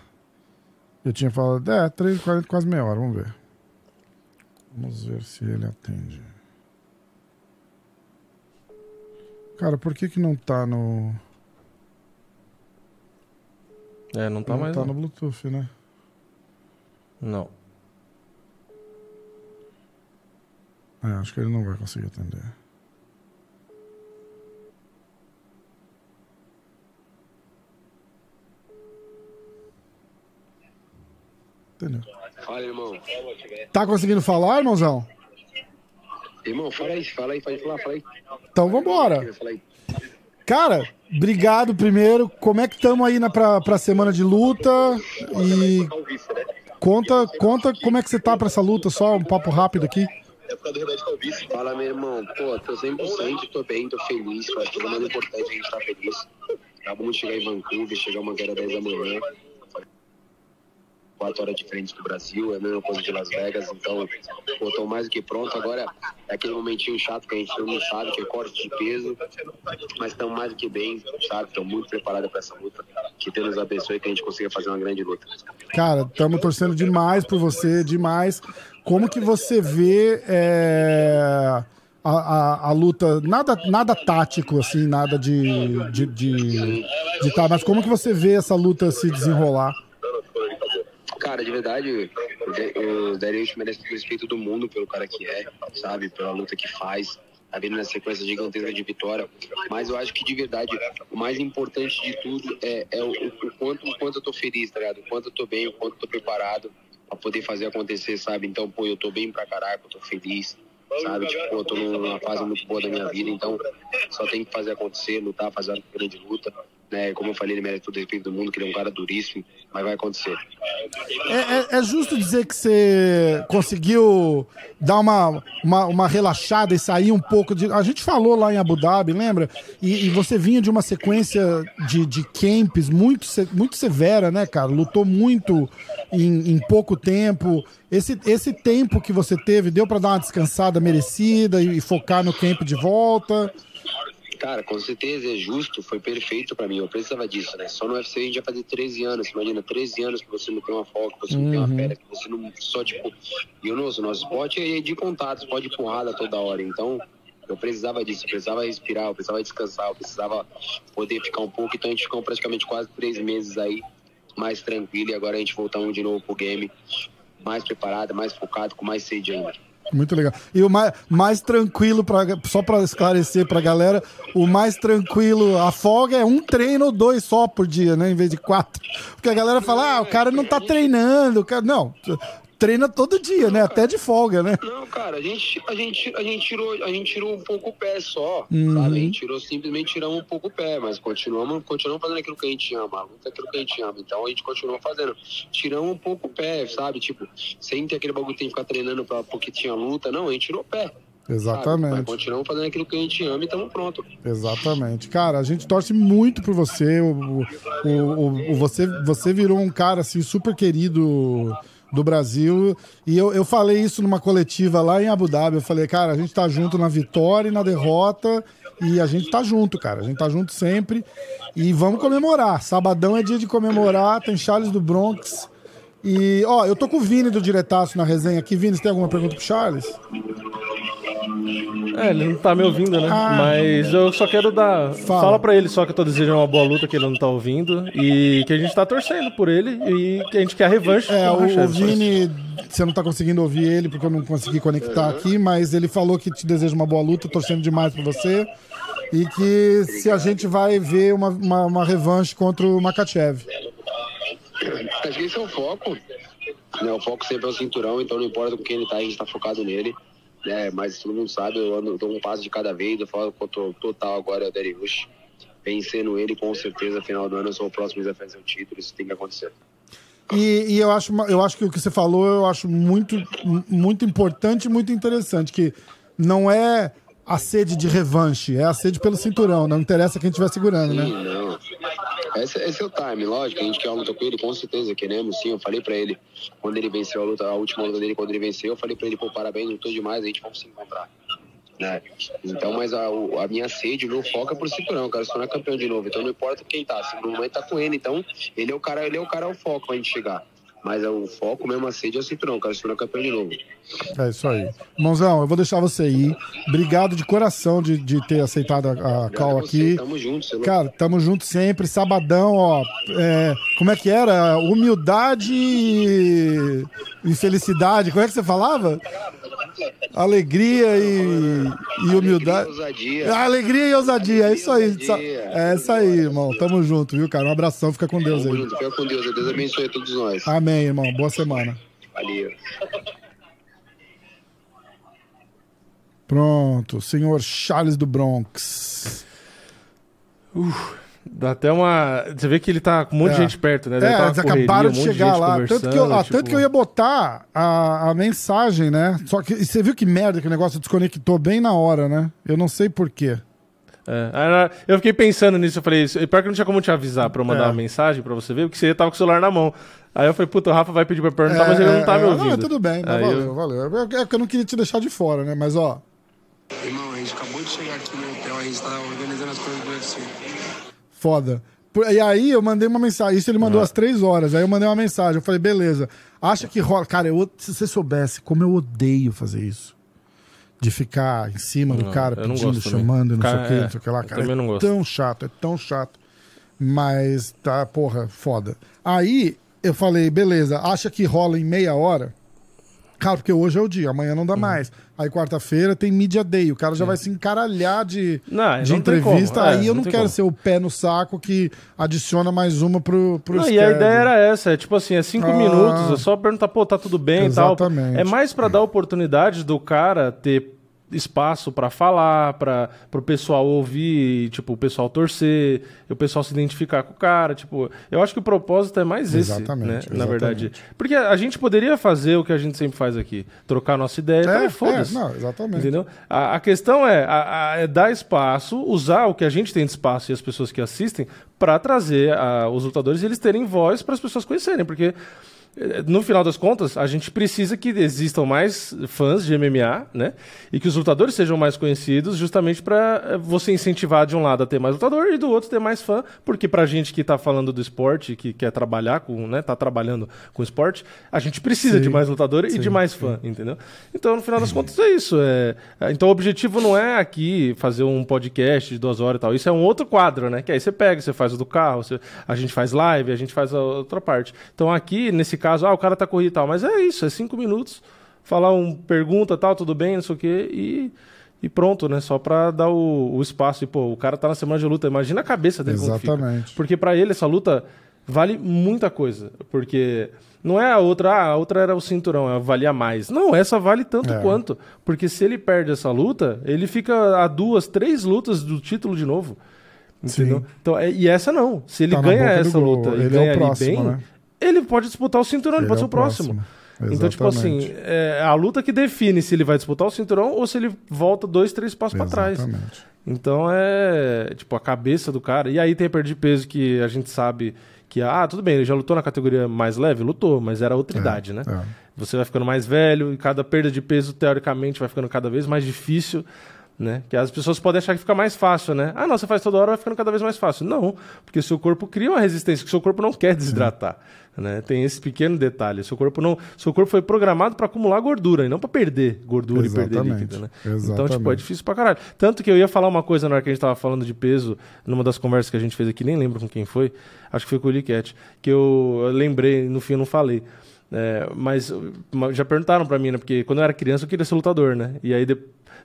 Eu tinha falado, é, 3h40, quase meia hora, vamos ver. Vamos ver se ele atende. Cara, por que que não tá no. É, não tá não mais. tá não. no Bluetooth, né? Não. É, acho que ele não vai conseguir atender. Entendeu? Fala, irmão. Tá conseguindo falar, irmãozão? Irmão, fala aí, fala aí, pode falar, fala aí. Então vambora. Fala aí. Cara, obrigado primeiro. Como é que estamos aí na, pra, pra semana de luta? E conta, conta como é que você tá pra essa luta, só um papo rápido aqui. Fala, meu irmão. Pô, tô 100%, tô bem, tô feliz. Eu Acho que o mais importante é a gente estar feliz. Acabamos de chegar em Vancouver, chegamos agora às 10 da manhã. Quatro horas diferentes do Brasil, é a mesma coisa de Las Vegas, então tô mais do que pronto. Agora é aquele momentinho chato que a gente não sabe, que é corte de peso, mas estamos mais do que bem, sabe? Estou muito preparado para essa luta. Que Deus nos abençoe que a gente consiga fazer uma grande luta. Cara, estamos torcendo demais por você, demais. Como que você vê é, a, a, a luta, nada, nada tático, assim, nada de, de, de, de tá, mas como que você vê essa luta se desenrolar? Cara, de verdade, o Da- o Darius merece o respeito do mundo pelo cara que é, sabe? Pela luta que faz. Tá vindo na sequência gigantesca de vitória. Mas eu acho que, de verdade, o mais importante de tudo é, é o, o quanto, o quanto eu tô feliz, tá ligado? O quanto eu tô bem, o quanto eu tô preparado pra poder fazer acontecer, sabe? Então, pô, eu tô bem pra caraca, eu tô feliz, sabe? Tipo, eu tô numa fase muito boa da minha vida, então só tem que fazer acontecer, lutar, fazer uma grande luta. Né? Como eu falei, ele merece todo o respeito do mundo, que ele é um cara duríssimo, mas vai acontecer. É, é- é justo dizer que você conseguiu dar uma, uma, uma relaxada e sair um pouco de. A gente falou lá em Abu Dhabi, lembra? E, e você vinha de uma sequência de, de camps muito, muito severa, né, cara? Lutou muito em, em pouco tempo. Esse, esse tempo que você teve deu pra dar uma descansada merecida e, e focar no camp de volta. Cara, com certeza é justo, foi perfeito pra mim. Eu precisava disso, né? Só no UFC a gente já fazia 13 anos. Imagina, 13 anos que você não tem uma folga, que você não tem uma férias, que você não só, tipo. E o nosso, nosso esporte é de contatos, pode de porrada toda hora. Então, eu precisava disso, eu precisava respirar, eu precisava descansar, eu precisava poder ficar um pouco. Então a gente ficou praticamente quase três meses aí, mais tranquilo, e agora a gente voltamos de novo pro game, mais preparado, mais focado, com mais sede ainda. Muito legal. E o mais, mais tranquilo, pra, só pra esclarecer pra galera, o mais tranquilo, a folga é um treino ou dois só por dia, né? Em vez de quatro. Porque a galera fala, ah, o cara não tá treinando. o cara... Não, treina todo dia, né? Até de folga, né? Não, cara, a gente, a gente, a gente tirou, a gente tirou um pouco o pé só, Uhum. sabe? A gente tirou simplesmente tiramos um pouco o pé, mas continuamos, continuamos fazendo aquilo que a gente ama, a luta é aquilo que a gente ama. Então a gente continua fazendo. Tiramos um pouco o pé, sabe? Tipo, sem ter aquele bagulho que tem que ficar treinando pra, porque tinha luta, não, a gente tirou o pé. sabe? Exatamente. continuamos fazendo aquilo que a gente ama e estamos prontos. Exatamente. Cara, a gente torce muito por você. O, o, o- o- você, você virou um cara assim super querido do Brasil. E eu, eu falei isso numa coletiva lá em Abu Dhabi. Eu falei, cara, a gente tá junto na vitória e na derrota. E a gente tá junto, cara. A gente tá junto sempre. E vamos comemorar. Sabadão é dia de comemorar. Tem Charles do Bronx. E, ó, eu tô com o Vini do Diretaço na resenha aqui. Vini, você tem alguma pergunta pro Charles? É, ele não tá me ouvindo, né? Ah. Mas eu só quero dar. Fala. Fala. pra ele só que eu tô desejando uma boa luta, que ele não tá ouvindo. E que a gente tá torcendo por ele. E que a gente quer a revanche. É, o, o. Vini, você não tá conseguindo ouvir ele porque eu não consegui conectar aqui, mas ele falou que te deseja uma boa luta, torcendo demais por você. E que se a gente vai ver uma, uma, uma revanche contra o Makachev. Acho que esse é o foco. Né? O foco sempre é o cinturão, então não importa com quem ele tá, a gente tá focado nele. Né? Mas todo mundo sabe, eu ando, dou um passo de cada vez, eu falo que eu total agora é o Darius. Vencendo ele, com certeza, final do ano eu sou o próximo a defender o título, isso tem que acontecer. E, e eu, acho, eu acho que o que você falou, eu acho muito, muito importante e muito interessante, que não é a sede de revanche, é a sede pelo cinturão, não interessa quem estiver segurando, né? Sim, não. Esse, esse é o time, lógico. A gente quer uma luta com ele, com certeza queremos, sim. Eu falei pra ele, quando ele venceu a luta, a última luta dele, quando ele venceu, eu falei pra ele, pô, parabéns, lutou demais, a gente vamos se encontrar. Né? Então, mas a, a minha sede, meu foco é pro cinturão, quero se tornar campeão de novo. Então não importa quem tá, se no momento tá com ele, então ele é o cara, ele é o cara, é o foco pra gente chegar. Mas é o foco mesmo, a sede é o cinturão, quero se tornar campeão de novo. É isso aí. Irmãozão, eu vou deixar você ir. Obrigado de coração de, de ter aceitado a, a call aqui. Tamo junto, você não- Cara, tamo junto sempre. Sabadão, ó. é, como é que era? Humildade e, e felicidade. Como é que você falava? Alegria e, e humildade. ousadia. Alegria e ousadia. É isso aí. Alegria e. É isso aí, irmão. Tamo junto, viu, cara? Um abração. Fica com Deus aí. junto, fica com Deus, Deus abençoe a todos nós. Amém, irmão. Boa semana. Valeu. Pronto. Senhor Charles do Bronx. Dá até uma. Você vê que ele tá com um monte É. de gente perto, né? Deve É, tá eles correria, acabaram de chegar lá. Tanto que, eu, ah, tipo- tanto que eu ia botar a, a mensagem, né? Só que você viu que merda que o negócio desconectou bem na hora, né? Eu não sei porquê. É, eu fiquei pensando nisso, eu falei, isso- pior que não tinha como te avisar pra eu mandar É. uma mensagem pra você ver, porque você tava com o celular na mão. Aí eu falei, puta, o Rafa vai pedir pra perguntar, mas ele não tá me ouvindo. Não, tudo bem, não, valeu, eu- valeu. É que eu não queria te deixar de fora, né? Mas, ó, Irmão, a gente acabou de chegar aqui no hotel, a gente tá organizando as coisas do UFC. Foda. E aí eu mandei uma mensagem. Isso ele mandou às três horas. Aí eu mandei uma mensagem. Eu falei, beleza. Acha que rola. Cara, eu, se você soubesse como eu odeio fazer isso. De ficar em cima do Não, cara eu não pedindo, chamando, não sei Cara, o que, é, não sei o que lá, eu cara. também não é gosto. tão chato, é tão chato. Mas tá, porra, foda. Aí eu falei, beleza, acha que rola em meia hora? Cara, porque hoje é o dia, amanhã não dá Uhum. mais. Aí quarta-feira tem Media Day, o cara já vai se encaralhar de, É. Não, de não entrevista. É, Aí eu não não, quero como. ser o pé no saco que adiciona mais uma pro, pro Não, e a ideia era essa, é tipo assim, é cinco Ah. minutos, é só perguntar, pô, tá tudo bem e tal. Exatamente. É mais pra dar oportunidade do cara ter espaço pra falar, para pro pessoal ouvir, tipo, o pessoal torcer, o pessoal se identificar com o cara, tipo, eu acho que o propósito é mais esse, Exatamente, né, na verdade. Porque a gente poderia fazer o que a gente sempre faz aqui, trocar nossa ideia, É, e foda-se. é, não, exatamente. Entendeu? A, a questão é, a- é dar espaço, usar o que a gente tem de espaço e as pessoas que assistem para trazer os lutadores e eles terem voz para as pessoas conhecerem, porque no final das contas a gente precisa que existam mais fãs de MMA, né? E que os lutadores sejam mais conhecidos, justamente para você incentivar de um lado a ter mais lutador e do outro ter mais fã, porque pra gente que tá falando do esporte, que quer trabalhar com, né, tá trabalhando com esporte, a gente precisa Sim. de mais lutador e Sim, de mais fã, entendeu? Então, no final das contas, é isso. É... é, Então, o objetivo não é aqui fazer um podcast de duas horas e tal. Isso é um outro quadro, né? Que aí você pega, você faz o do carro, você- a gente faz live, a gente faz a outra parte. Então, aqui, nesse caso, ah, o cara tá corrido e tal. Mas é isso, é cinco minutos, falar um pergunta tal, tudo bem, não sei o quê, e. E pronto, né? Só pra dar o, o espaço. E, pô, o cara tá na semana de luta. Imagina a cabeça dele. Exatamente. Porque pra ele essa luta vale muita coisa. Porque não é a outra, ah, a outra era o cinturão, ela valia mais. Não, essa vale tanto É. quanto. Porque se ele perde essa luta, ele fica a duas, três lutas do título de novo. Entendeu? Sim. Então, é- e essa não. Se ele Tá ganha essa luta e Ele é o ganha ali próximo, bem, né? Ele pode disputar o cinturão, ele, Ele pode é ser o próximo. próximo. Então, tipo assim, é a luta que define se ele vai disputar o cinturão ou se ele volta dois, três passos pra trás. Então é tipo a cabeça do cara. E aí tem a perda de peso que a gente sabe que, ah, tudo bem, ele já lutou na categoria mais leve? Lutou, mas era outra idade, né? é. Você vai ficando mais velho e cada perda de peso, teoricamente, vai ficando cada vez mais difícil, né? Que as pessoas podem achar que fica mais fácil, né? Ah, não, você faz toda hora, vai ficando cada vez mais fácil. Não, porque o seu corpo cria uma resistência que o seu corpo não quer desidratar. Né? Tem esse pequeno detalhe. Seu corpo não, seu corpo foi programado para acumular gordura e não para perder gordura e perder Exatamente. líquido, né? Então, Exatamente. tipo, é difícil pra caralho. Tanto que eu ia falar uma coisa na hora que a gente tava falando de peso, numa das conversas que a gente fez aqui, nem lembro com quem foi, acho que foi com o Liquete, que eu, eu lembrei, no fim eu não falei. É, mas já perguntaram pra mim, né? Porque quando eu era criança eu queria ser lutador, né? E aí de-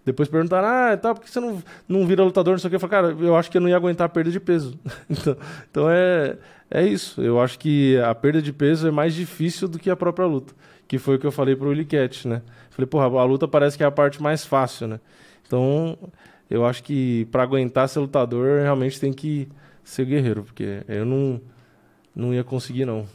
depois perguntaram, ah, tá, por que você não, não vira lutador, não sei o que? Eu falei, cara, eu acho que eu não ia aguentar a perda de peso. *laughs* então então é, é isso. Eu acho que a perda de peso é mais difícil do que a própria luta. Que foi o que eu falei pro Liquete, né? Falei, porra, a luta parece que é a parte mais fácil, né? Então, eu acho que pra aguentar ser lutador, realmente tem que ser guerreiro, porque eu não, não ia conseguir, não.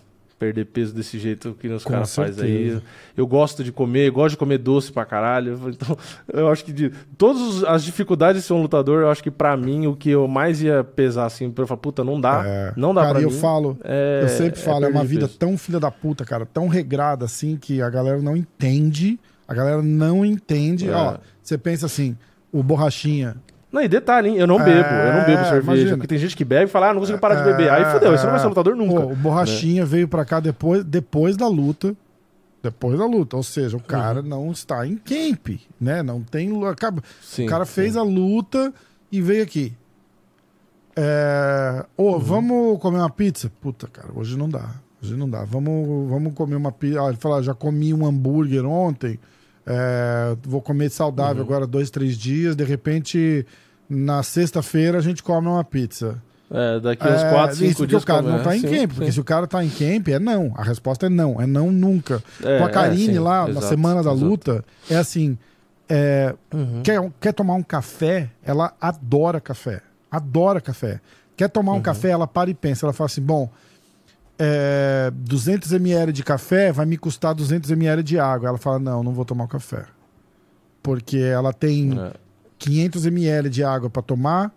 Perder peso desse jeito que os caras fazem aí. Eu gosto de comer, eu gosto de comer doce pra caralho. *laughs* Então, eu acho que de todas as dificuldades de ser um lutador, eu acho que pra mim o que eu mais ia pesar assim, pra eu falar, puta, não dá. É. Não dá cara, pra eu mim. falo, é- eu sempre falo, é, perda uma vida peso. tão filha da puta, cara, tão regrada assim que a galera não entende. A galera não entende. É. Ó, você pensa assim, o borrachinha. Não, e detalhe, hein? Eu não É, bebo, eu não bebo cerveja. imagina. Porque tem gente que bebe e fala, ah, não consigo parar de beber. Aí É, fudeu, você não vai é. ser lutador nunca. Pô, o Borrachinha veio pra cá depois, depois da luta. Depois da luta. Ou seja, o cara não está em camp, né? Não tem. acaba- Sim, o cara sim. fez a luta e veio aqui. É... Ô, Uhum. vamos comer uma pizza? Puta, cara, hoje não dá. Hoje não dá. Vamos, vamos comer uma pizza. Ah, ele falou, ah, já comi um hambúrguer ontem. É, vou comer saudável Uhum. agora dois, três dias. De repente, na sexta-feira, a gente come uma pizza. É, daqui uns É, 4, isso 5 porque dias. o cara não tá é, em sim, camp, porque sim. se o cara tá em camp, é não. A resposta é não, é não nunca. É, Com a é, Karine sim, lá, na exato, semana da exato. luta, é assim: é, Uhum. quer, quer tomar um café, ela adora café. Adora café. Quer tomar um Uhum. café, ela para e pensa. Ela fala assim: bom, é, 200 ml de café vai me custar 200 ml de água. Ela fala: não, não vou tomar o café. Porque ela tem É. 500 ml de água para tomar,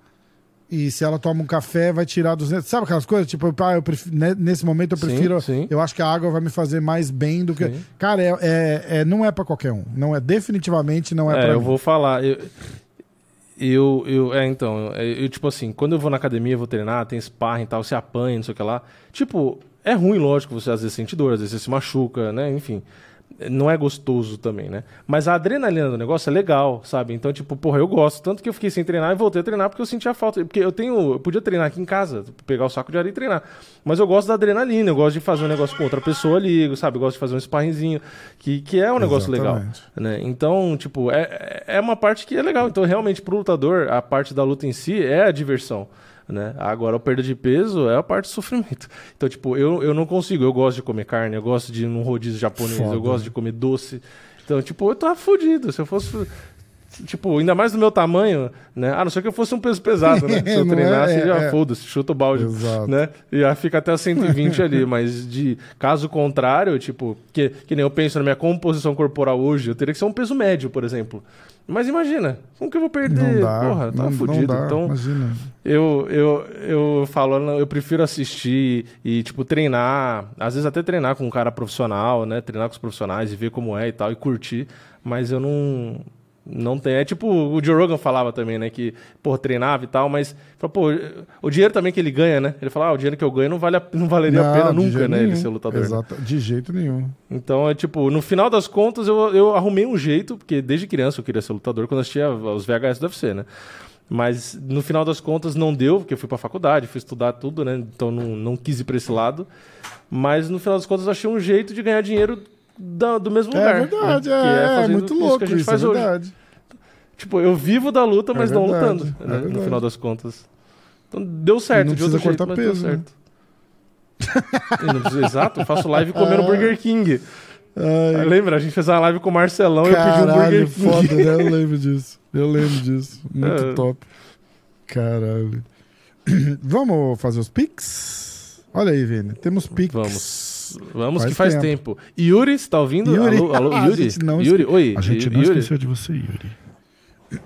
E se ela toma um café, vai tirar 200. Sabe aquelas coisas? Tipo, ah, eu prefiro- né, nesse momento eu Sim, prefiro. sim. Eu acho que a água vai me fazer mais bem do que. Sim. Cara, é, é- é- não é pra qualquer um. Não é, definitivamente não é, É, pra eu mim. vou falar. Eu, eu, eu- é, então, eu, eu, tipo assim, quando eu vou na academia, vou treinar, tem sparring e tal, você apanha, não sei o que lá. Tipo, é ruim, lógico, você às vezes sente dor, às vezes você se machuca, né? Enfim. Não é gostoso também, né? Mas a adrenalina do negócio é legal, sabe? Então, tipo, porra, eu gosto. Tanto que eu fiquei sem treinar e voltei a treinar porque eu sentia falta. Porque eu tenho. Eu podia treinar aqui em casa, pegar o saco de areia e treinar. Mas eu gosto da adrenalina, eu gosto de fazer um negócio com outra pessoa ali, sabe? Eu gosto de fazer um sparringzinho, que, que é um negócio legal. Exatamente. Né? Então, tipo, é, é uma parte que é legal. Então, realmente, pro lutador, a parte da luta em si é a diversão. Né? Agora, a perda de peso é a parte do sofrimento. Então, tipo, eu, eu não consigo. Eu gosto de comer carne, eu gosto de ir num rodízio japonês, Foda. eu gosto de comer doce. Então, tipo, eu tava fudido. Se eu fosse. Tipo, ainda mais do meu tamanho, né? A não ser que eu fosse um peso pesado, né? *laughs* Se eu é? treinasse, É, já é. foda-se, chuta o balde, Exato. né? E já fica até 120 *laughs* ali, mas de caso contrário, tipo, que, que nem eu penso na minha composição corporal hoje, eu teria que ser um peso médio, por exemplo. Mas imagina, como que eu vou perder? Não dá. Porra, tá não, fudido. não dá, então, imagina. eu, eu, eu falo, eu prefiro assistir e, tipo, treinar. Às vezes até treinar com um cara profissional, né? Treinar com os profissionais e ver como é e tal, e curtir. Mas eu não. Não tem. É tipo, o Joe Rogan falava também, né? Que, pô, treinava e tal, mas. Fala, pô, o dinheiro também que ele ganha, né? Ele fala, ah, o dinheiro que eu ganho não, vale a- não valeria a Não, pena de nunca, né? Ele nenhum. ser lutador. né? Exato, de jeito nenhum. Então, é tipo, no final das contas, eu, eu arrumei um jeito, porque desde criança eu queria ser lutador quando eu assistia os VHS do UFC, né? Mas no final das contas não deu, porque eu fui pra faculdade, fui estudar tudo, né? Então não, não quis ir pra esse lado. Mas no final das contas eu achei um jeito de ganhar dinheiro da- do mesmo lugar. É verdade, né? é, é, fazendo muito louco que a gente isso, faz é hoje. verdade. Tipo, eu vivo da luta, mas É não verdade, lutando, é né? No final das contas. Então deu certo, não de outro jeito, cortar mas peso, né? certo. E não precisa- exato, eu faço live comendo Ah. Burger King. Ai, Lembra? A gente fez uma live com o Marcelão e eu pedi um caralho, Burger King. foda, né? Eu *laughs* lembro disso. Eu lembro disso. Muito É. top. Caralho. *clears throat* Vamos fazer os pics? Olha aí, Vini. Temos pics. Vamos. Vamos Faz que faz tempo. tempo. Yuri, você tá ouvindo? Yuri. Alô, alô, *laughs* A Yuri? gente não Yuri, esque- oi. A gente não Yuri. esqueceu de você, Yuri.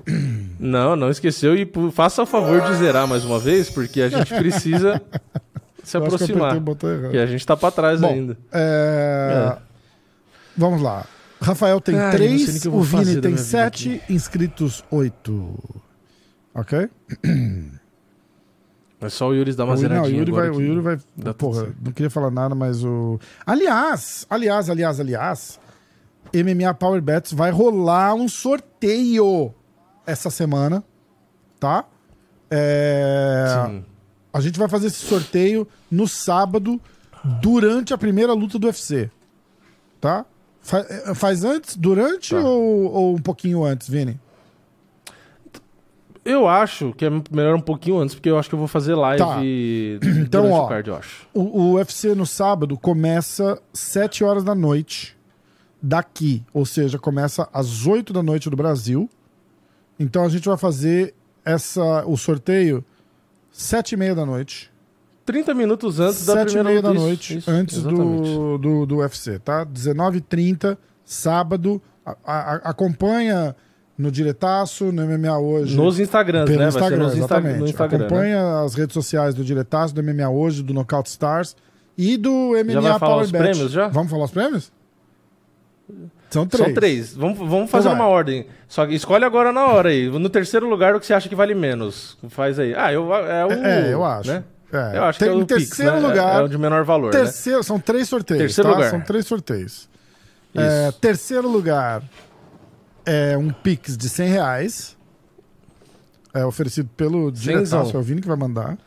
*clears throat* Não, não esqueceu. E faça o favor de zerar mais uma vez, porque a gente precisa *laughs* se que aproximar. Porque a gente tá pra trás Bom, ainda. É, Vamos lá. Rafael tem Ai, três, que o Vini tem sete, inscritos oito. Ok? *clears throat* É só o Yuri dar uma O Yuri, não, o zeradinha Yuri vai, o Yuri vai. dá Porra, não queria falar nada, mas o. Aliás, aliás, aliás, aliás, MMA Power Bets vai rolar um sorteio essa semana, tá? É, Sim. A gente vai fazer esse sorteio no sábado, durante a primeira luta do UFC. Tá? Eh, Faz antes, durante Tá. ou, ou um pouquinho antes, Vini? Eu acho que é melhor um pouquinho antes, porque eu acho que eu vou fazer live Tá. *clears throat* então, ó, o card, eu acho. O, o UFC no sábado começa 7 horas da noite daqui, ou seja, começa às 8 da noite do Brasil. Então a gente vai fazer essa o sorteio 7 e meia da noite. 30 minutos antes da 7 e primeira meia da. Isso, noite, isso, antes do, do, do UFC, tá? 19h30, sábado. A- a- acompanha no Diretaço, no MMA Hoje. Nos Instagrams, Pelo né? Instagram, nos Insta- exatamente. no Instagram. né? Acompanha as redes sociais do Diretaço, do MMA Hoje, do Knockout Stars e do MMA Já vai falar Power os Bet. prêmios já? Vamos falar os prêmios? São três. São três. Vamos, vamos fazer Então vai. uma ordem. Só que escolhe agora na hora aí. No terceiro lugar, o que você acha que vale menos? Faz aí. Ah, eu, é o. É, eu acho. Né? É. Eu acho Tem- que é o em Pix, terceiro né? É- lugar- É, o de menor valor, né? Terceiro, São três sorteios. Terceiro tá? lugar. São três sorteios. Isso. É, terceiro lugar é um Pix de 100 reais. É oferecido pelo. Diretaço. É o Vini que vai mandar.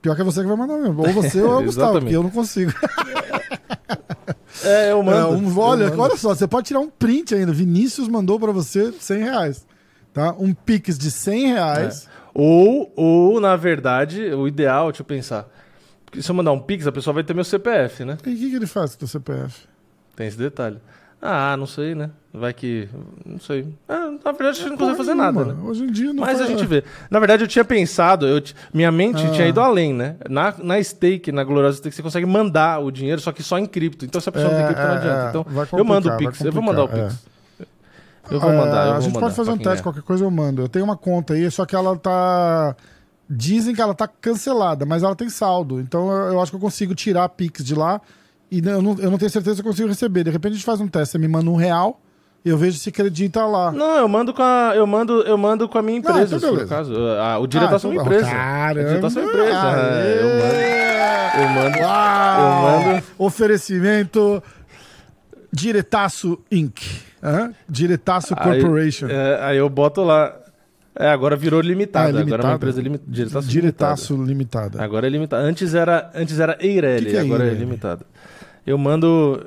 Pior que é você que vai mandar mesmo. Ou você ou *laughs* o Gustavo, porque eu não consigo. *laughs* É, eu mando. É, um- olha, mando. olha só, você pode tirar um print ainda. Vinícius mandou pra você 100 reais. Tá? Um Pix de 100 reais. Ou, ou, na verdade, o ideal, deixa eu pensar. Porque se eu mandar um Pix, a pessoa vai ter meu CPF, né? E o que, que ele faz com o CPF? Tem esse detalhe. Ah, não sei, né? Vai que. Não sei. Ah, na verdade, a gente não consegue fazer nada, né? Hoje em dia não Mas faz- a gente vê. Na verdade, eu tinha pensado, eu t- minha mente Ah. tinha ido além, né? Na, na stake, na gloriosa stake, você consegue mandar o dinheiro, só que só em cripto. Então, se a pessoa não É, tem cripto, não é, adianta. é. Então, eu mando o Pix. Eu vou mandar o Pix. Eu vou mandar. É, eu a vou gente mandar pode fazer um teste, é. qualquer coisa eu mando. Eu tenho uma conta aí, só que ela tá Dizem que ela tá cancelada, mas ela tem saldo. Então eu, eu acho que eu consigo tirar a Pix de lá. E eu não, eu não tenho certeza se eu consigo receber. De repente a gente faz um teste. Você me manda um real e eu vejo se acredita lá. Não, eu mando com a, eu mando, eu mando com a minha Não, empresa, então se for o beleza. caso. Ah, o diretação é uma empresa. Caramba. O diretação é uma empresa. é, eu mando. Eu mando. Uau! Eu mando. Oferecimento Diretaço Inc. Hã? Diretaço Corporation. Aí, é, aí eu boto lá. É, agora virou limitada. Ah, é Agora é uma limitada? empresa limi... diretação, Diretaço limitada. Limitada. Agora é limitada. Antes era, antes era Eireli, Que que é agora é Eireli? limitada. Eu mando.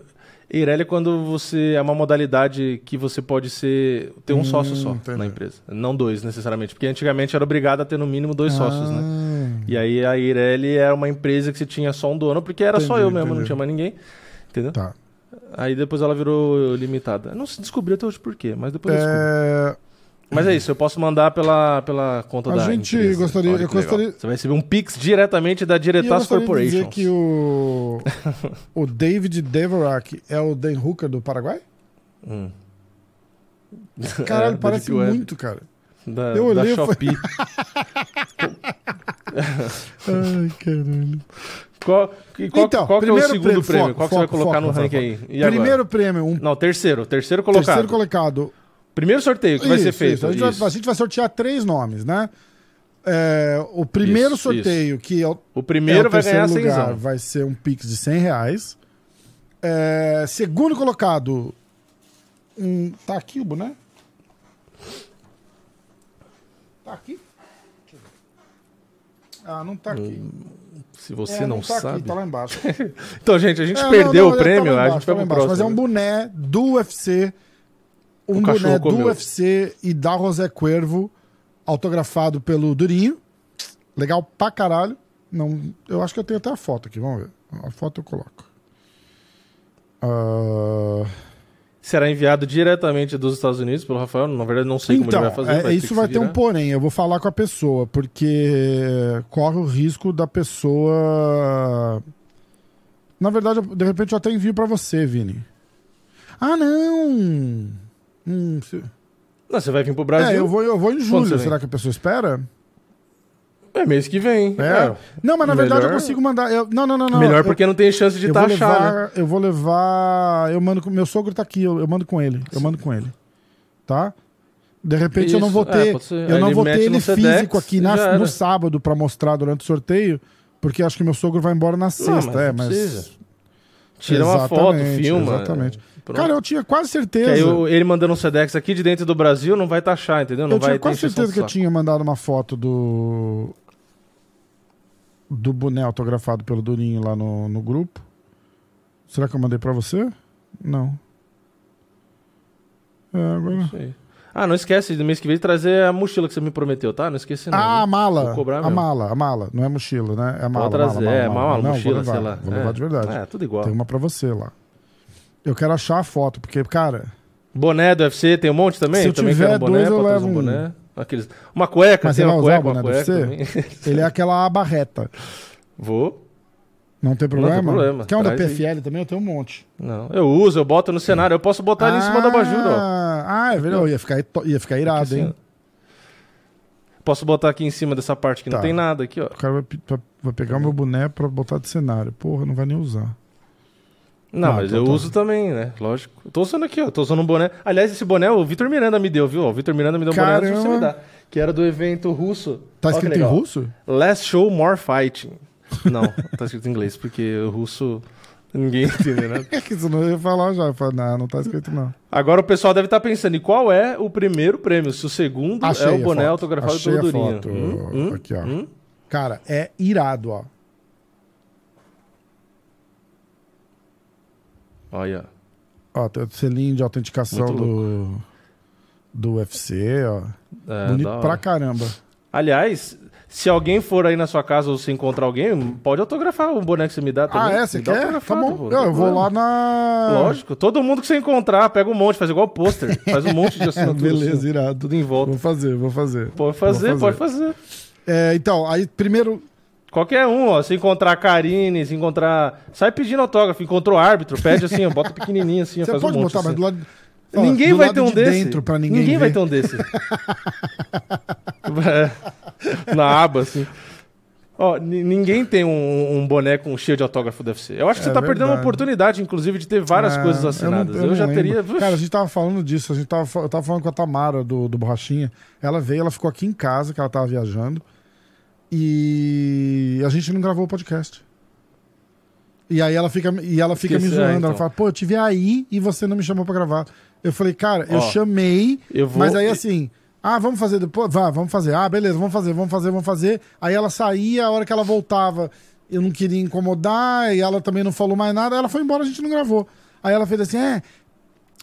Eireli é quando você. É uma modalidade que você pode ser. ter um Hum, sócio só entendi. na empresa. Não dois, necessariamente. Porque antigamente era obrigado a ter no mínimo dois sócios, né? Ah, E aí a Eireli era uma empresa que você tinha só um dono, porque era só Entendi, eu mesmo, não entendi. tinha mais ninguém. Entendeu? Tá. Aí depois ela virou limitada. Não se descobriu até hoje por quê, mas depois eu descubro. Mas é isso, eu posso mandar pela, pela conta A da gente empresa. gostaria- Olha eu gostaria- Você vai receber um Pix diretamente da de Corporation. dizer que o, *laughs* o David Deverak é o Dan Hooker do Paraguai? Hum. Caralho, É, *laughs* da parece muito, cara. Da, Eu da olhei falei- Shopee. *laughs* Ai, caralho. Qual, qual, Então, qual que é o segundo prêmio, prêmio? foco, qual que você vai foco, colocar foco, no foco, ranking aí? E agora? Primeiro prêmio, um Não, terceiro. Terceiro colocado. terceiro colocado. Primeiro sorteio que vai ser Isso, feito. isso. A, gente vai, Isso. a gente vai sortear três nomes, né? É, o primeiro Isso, sorteio, que é o, O primeiro é o vai ganhar lugar, vai ser um Pix de 100 reais. É, segundo colocado, um, tá aqui o boné? Tá aqui? Ah, não tá aqui. Se você É, não, tá sabe. Aqui, tá lá embaixo. *laughs* Então, gente, a gente É, perdeu não, não, o prêmio, tá lá a embaixo, gente tá vai pro embaixo. próximo. Mas é um boné do UFC, um boné do comeu. UFC e da José Cuervo, autografado pelo Durinho. Legal pra caralho. Não, eu acho que eu tenho até a foto aqui, vamos ver. A foto eu coloco. Ah, Será enviado diretamente dos Estados Unidos pelo Rafael. Na verdade, não sei como então, ele vai fazer. é, vai isso vai ter um porém. Eu vou falar com a pessoa, porque corre o risco da pessoa. Na verdade, eu- de repente eu até envio pra você, Vini. Ah, não! Hum, se- Não, você vai vir pro Brasil. É, eu vou, eu vou em julho. Será que a pessoa espera? É mês que vem. É. Não, mas na verdade eu Melhor- consigo mandar. eu- não, não, não, não. Melhor eu, porque não tem chance de vou taxar, né? levar, Eu vou levar. Eu mando com. Meu sogro tá aqui, eu, eu mando com ele. Eu mando com ele. Tá? De repente eu não Isso, vou é, ter. ser. eu Aí não ele vou ter ele Sedex físico aqui na- no sábado pra mostrar durante o sorteio. Porque acho que meu sogro vai embora na sexta. mas é, não mas. precisa. Tira uma foto, filma. Exatamente. Pronto. Cara, eu tinha quase Que certeza. aí o- ele mandando um Sedex aqui de dentro do Brasil não vai taxar, entendeu? Não eu vai tinha quase certeza que eu tinha mandado uma foto do. Do boné autografado pelo Durinho lá no, no grupo. Será que eu mandei pra você? Não. É, agora. Isso aí. Ah, não esquece do mês que vem de trazer a mochila que você me prometeu, tá? Não esqueci não. Ah, a mala. Vou cobrar a mesmo. mala, a mala. Não é mochila, né? É a mala. Vou trazer, mala, é, mala, mala, Não, mochila, vou levar, sei lá. Vou É. levar de verdade. É, tudo igual. Tem uma pra você lá. Eu quero achar a foto, porque, cara. Boné do UFC tem um monte também? Se eu também tiver um boné, dois, eu levo um. boné. Aqueles... Uma cueca, Mas tem uma cueca, uma cueca UFC? *laughs* Ele é aquela aba reta. Vou. Não tem problema? tem problema. Quer um da Traz aí. PFL também? Eu tenho um monte. Não, eu uso, eu boto no cenário. Eu posso botar ele em cima da abajur, ó. Ah, é verdade. Ia ficar, ia ficar irado, Aqui, hein? Posso botar aqui em cima dessa parte que Tá. não tem nada aqui, ó. O cara vai- vai pegar o meu boné pra botar de cenário. Porra, não vai nem usar. Não, Não, mas então eu tá. uso também, né? Lógico. Tô usando aqui, ó. Tô usando um boné. Aliás, esse boné o Vitor Miranda me deu, viu? O Vitor Miranda me deu um boné antes de você me dar. Que era do evento russo. Tá escrito em russo? Last Show More Fighting. Não, *laughs* tá escrito em inglês, porque o russo ninguém *laughs* entende, né? É que isso não ia falar já. Eu falei, não, não tá escrito não. Agora o pessoal deve estar pensando, e qual é o primeiro prêmio? Se o segundo Achei é o boné foto. autografado Achei a Durinho. foto. Hum, hum, Aqui, ó. hum. Cara, é irado, ó. Olha. Ó, tem o selinho de autenticação Muito do, do UFC, ó. É, Bonito pra caramba. Aliás, se alguém for aí na sua casa ou se encontrar alguém, pode autografar o boné que você me dá também. Ah, é? Você quer? Tá bom. pô, Eu, vou lá na. Lógico. Todo mundo que você encontrar, pega um monte, faz igual pôster. *laughs* Faz um monte de assinatura. *laughs* Beleza, assim, irado. Tudo em volta. Vou fazer, vou fazer. Pode fazer, Vou pode fazer. É, então, aí primeiro. Qualquer um, ó. Se encontrar a Karine, se encontrar. Sai pedindo autógrafo. Encontrou árbitro, pede assim, ó. Bota pequenininho assim, ó. Você Faz pode um monte. botar, assim. mas do lado. ó, Ninguém do vai lado ter um de desse. dentro pra ninguém vai ver. ter um desse. É. *laughs* *laughs* na aba, assim. Ó, ni- ninguém tem um, um boné com cheio de autógrafo do UFC. Eu acho que É você tá perdendo uma verdade. oportunidade, inclusive, de ter várias Ah, coisas eu assinadas. não- Eu, não já lembro. teria. Cara, a gente tava falando disso. A gente tava, eu tava falando com a Tamara do, do Borrachinha. Ela veio, ela ficou aqui em casa, que ela tava viajando. E a gente não gravou o podcast. E aí ela fica, e ela fica me Esqueci- zoando. então. Ela fala, pô, eu tive aí e você não me chamou pra gravar. Eu falei, cara, eu Ó, chamei, eu vou- mas aí assim. Ah, vamos fazer depois? Vá, vamos fazer. Ah, beleza, vamos fazer, vamos fazer, vamos fazer. Aí ela saía, a hora que ela voltava, eu não queria incomodar, e ela também não falou mais nada, ela foi embora, a gente não gravou. Aí ela fez assim, é,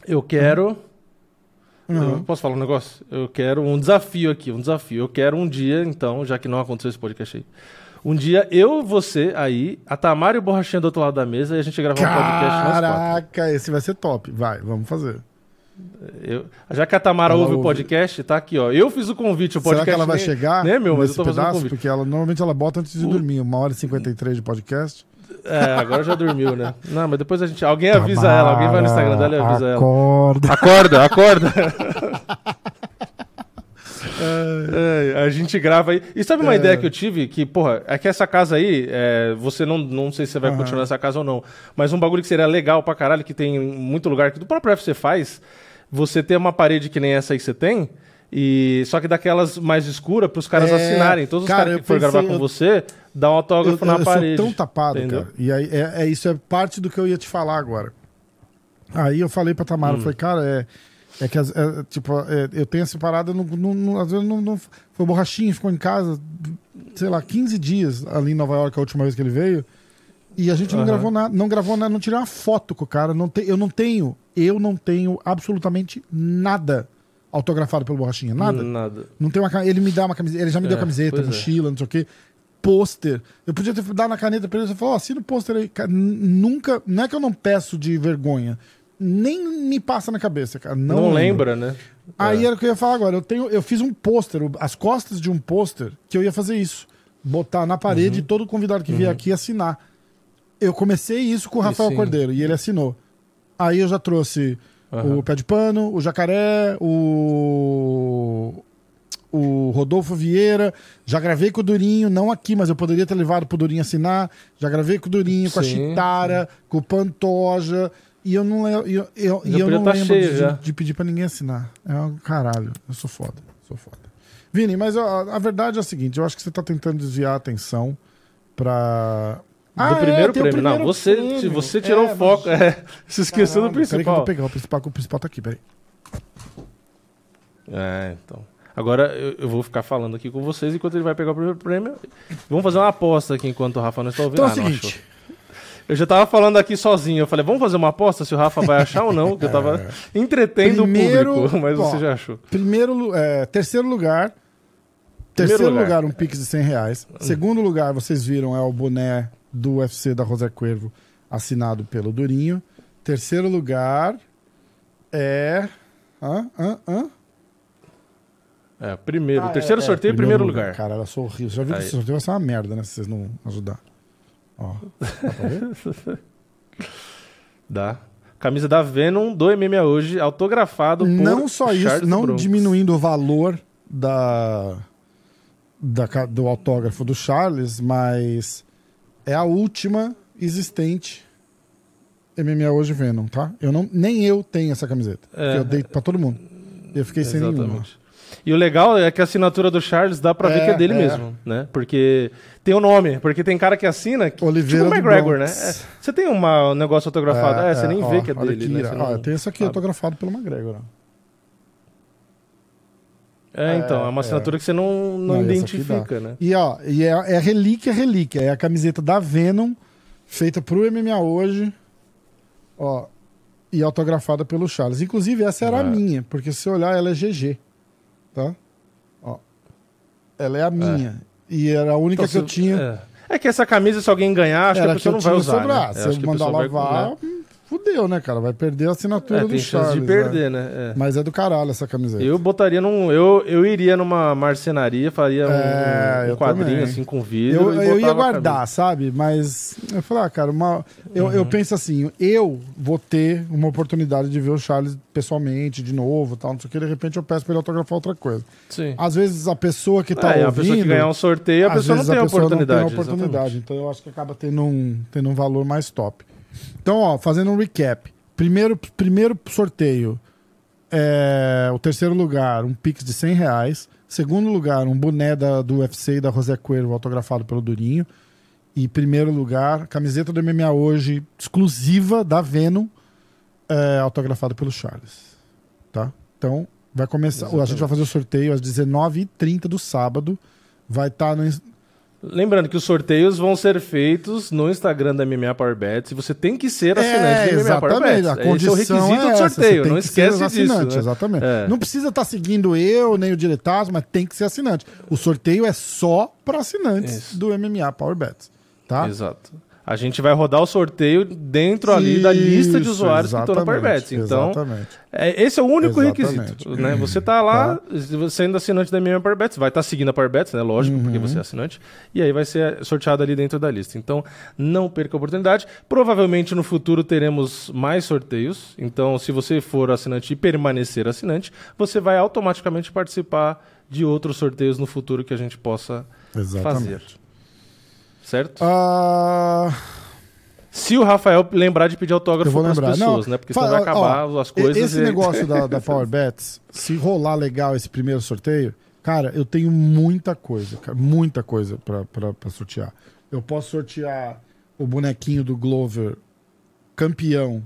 Eu quero. Uhum. Eu posso falar um negócio? Eu quero um desafio aqui, um desafio. Eu quero um dia, então, já que não aconteceu esse podcast aí. Um dia, eu, você aí, a Tamara e o Borrachinha do outro lado da mesa e a gente gravar um podcast nós quatro. Caraca, esse vai ser top. Vai, vamos fazer. Eu- já que a Tamara Ela ouve o ouve. podcast, tá aqui, ó. Eu fiz o convite, o podcast. Será que ela vai nem- chegar Nem é meu, mas eu tô fazendo o pedaço? convite. Porque ela, normalmente ela bota antes de dormir, uma hora e 53 de podcast. É, agora já dormiu, né? Não, mas depois a gente. Alguém avisa ela, alguém vai no Instagram dela e avisa ela. Acorda. Acorda, acorda. *laughs* É, a gente grava aí. E sabe uma É. ideia que eu tive? Que, porra, é que essa casa aí, é, você não, não sei se você vai Aham. continuar nessa casa ou não, mas um bagulho que seria legal pra caralho, que tem muito lugar que do próprio UFC faz, você ter uma parede que nem essa aí que você tem, e só que daquelas mais escuras pros caras É, assinarem. Todos cara, os caras eu que for pensei- gravar com eu- você, dá um autógrafo eu, na eu parede. sou tão tapado, entendeu? cara. E aí, é, é isso é parte do que eu ia te falar agora. Aí eu falei pra Tamara, Hum. eu falei, cara, é, é que é, tipo, é, eu tenho essa parada, não, não, não- às vezes não, não- foi borrachinho, ficou em casa, sei lá, 15 dias ali em Nova York, a última vez que ele veio. E a gente não Aham. gravou nada, não gravou nada, não tirei uma foto com o cara. Não te, eu não tenho, eu não tenho absolutamente nada autografado pelo Borrachinha. Nada. Nada. Não tem uma Ele me dá uma camiseta, ele já me deu É, camiseta, é. mochila, não sei o quê. Pôster. Eu podia ter dado na caneta pra ele, você falou, ó, assina o pôster aí. Cara, nunca, não é que eu não peço de vergonha, nem me passa na cabeça, cara. Não, Não, lembra, né? Aí É. era o que eu ia falar agora. Eu, tenho, eu fiz um pôster, as costas de um pôster, que eu ia fazer isso. Botar na parede Uhum. e todo convidado que vier aqui assinar. Eu comecei isso com o E Rafael. Cordeiro e ele assinou. Aí eu já trouxe Aham. o Pé de Pano, o Jacaré, o. O Rodolfo Vieira, já gravei com o Durinho, não aqui, mas eu poderia ter levado pro Durinho assinar. Já gravei com o Durinho, com a Sim, Chitara, com o Pantoja. E eu não, le- eu, eu, e eu não tá lembro de, de pedir pra ninguém assinar. É um caralho. Eu sou foda. Sou foda. Vini, mas a, a verdade é a seguinte: eu acho que você tá tentando desviar a atenção pra. Do Ah, é, primeiro o prêmio. Não, primeiro você, prêmio. você tirou É, o foco. mas- É, *laughs* se esqueceu do Caralho, Peraí que eu principal. vou pegar o principal, o principal tá aqui, peraí. É, então. Agora eu, eu vou ficar falando aqui com vocês enquanto ele vai pegar o primeiro prêmio. Vamos fazer uma aposta aqui enquanto o Rafa não está ouvindo. Então é o Ah, não seguinte. achou. Eu já tava falando aqui sozinho. Eu falei, vamos fazer uma aposta se o Rafa vai achar ou não. Que eu tava *laughs* entretendo Primeiro, o público, mas ó, você já achou. Primeiro, é, terceiro lugar. Terceiro lugar. lugar. um Pix de 100 reais. Segundo lugar, vocês viram, é o boné do UFC da José Cuervo, assinado pelo Durinho. Terceiro lugar é. Hã? Hã? Hã? É, primeiro. Ah, terceiro é, é, sorteio, primeiro, lugar. Cara, ela sou horrível. Você já viu que esse sorteio vai ser uma merda, né? Se vocês não ajudar. Ó. Dá pra ver? *laughs* Dá. Camisa da Venom do MMA hoje, autografado por não só isso, Charles não Bronx. diminuindo o valor da, da do autógrafo do Charles, mas é a última existente MMA hoje Venom, tá? Eu não, nem eu tenho essa camiseta. É. eu dei pra todo mundo. Eu fiquei sem nenhuma. Exatamente. E o legal é que a assinatura do Charles dá pra ver É, que é dele é. mesmo, né? Porque tem o nome, porque tem cara que assina, que- Oliveira tipo o McGregor, né? É, você tem uma- um negócio autografado, é, você nem ó, vê que é dele, aqui, né? ó. Não tem esse aqui sabe. autografado pelo McGregor. ó. É, então, é uma É, assinatura que você não, não, Não, identifica, né? E, ó, e é, é relíquia, relíquia. É a camiseta da Venom, feita pro MMA hoje. Ó, e autografada pelo Charles. Inclusive, essa era a minha, porque se você olhar, ela é GG. Tá? Ó. Ela é a minha. E era a única Então, que se- eu tinha. É. É que essa camisa, se alguém ganhar, acho que era a pessoa eu não vai usar. sobre- né? Eu Se eu que a mandar vai- lavar, hum, fudeu, né, cara? Vai perder a assinatura É, do Charles. de perder, né? É. Mas é do caralho essa camiseta. Eu botaria num. Eu, eu iria numa marcenaria, faria um- É, um, eu quadrinho também. assim com vidro. Eu, eu ia guardar, sabe? Mas eu falei, ah, cara, uma- eu, Uhum. eu penso assim, eu vou ter uma oportunidade de ver o Charles pessoalmente, de novo, tal, não sei o que, de repente eu peço pra ele autografar outra coisa. Sim. Às vezes a pessoa que tá É, ouvindo... a pessoa que ganhar um sorteio, a pessoa não tem a pessoa oportunidade. Não tem a oportunidade, então eu acho que acaba tendo um, tendo um valor mais top. Então, ó, fazendo um recap. Primeiro, primeiro sorteio, é, o terceiro lugar, um Pix de 100 reais. Segundo lugar, um boné da, do UFC e da José Cuervo autografado pelo Durinho. E primeiro lugar, camiseta do MMA hoje, exclusiva da Venom, é, autografada pelo Charles. Tá? Então, vai começar. A gente vai fazer o sorteio às 19h30 do sábado. Vai estar no. Lembrando que os sorteios vão ser feitos no Instagram da MMA Power Bets e você tem que ser assinante do MMA Power exatamente. Bets. A Esse é o condição requisito é do sorteio, não esquece disso. assinante, né? Exatamente. É. Não precisa estar seguindo eu, nem o diretaço, mas tem que ser assinante. O sorteio é só para assinantes Isso. do MMA Power Bets. Tá? Exato. A gente vai rodar o sorteio dentro ali da lista de Isso, usuários que estão na Power Bets. exatamente, Então, é, esse é o único Exatamente. requisito. Né? Você tá lá, sendo assinante da minha Power Bets, vai estar seguindo a Power Bets, né? Lógico, porque Uhum. você é assinante. E aí vai ser sorteado ali dentro da lista. Então, não perca a oportunidade. Provavelmente no futuro teremos mais sorteios. Então, se você for assinante e permanecer assinante, você vai automaticamente participar de outros sorteios no futuro que a gente possa Exatamente. fazer. Certo? Ah, Se o Rafael lembrar de pedir autógrafo para as pessoas, Não, né? Porque senão vai acabar ó, as coisas. Esse e- negócio da, da *laughs* Power Bets, se rolar legal esse primeiro sorteio, cara, eu tenho muita coisa, cara, muita coisa pra sortear. Eu posso sortear o bonequinho do Glover campeão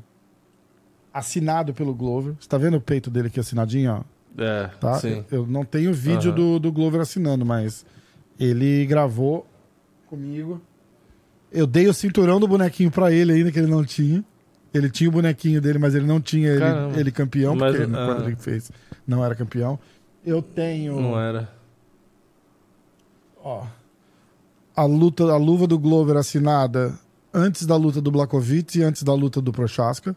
assinado pelo Glover. Você tá vendo o peito dele aqui assinadinho, ó? É, Tá? sim. Eu, eu não tenho vídeo Aham. do, do Glover assinando, mas ele gravou comigo. Eu dei o cinturão do bonequinho pra ele ainda, que ele não tinha. Ele tinha o bonequinho dele, mas ele não tinha ele, ele campeão, Mas, porque ah. quando ele fez não era campeão. Eu tenho Não era. ó, a luta, a luva do Glover assinada antes da luta do Blakovic e antes da luta do Prochaska.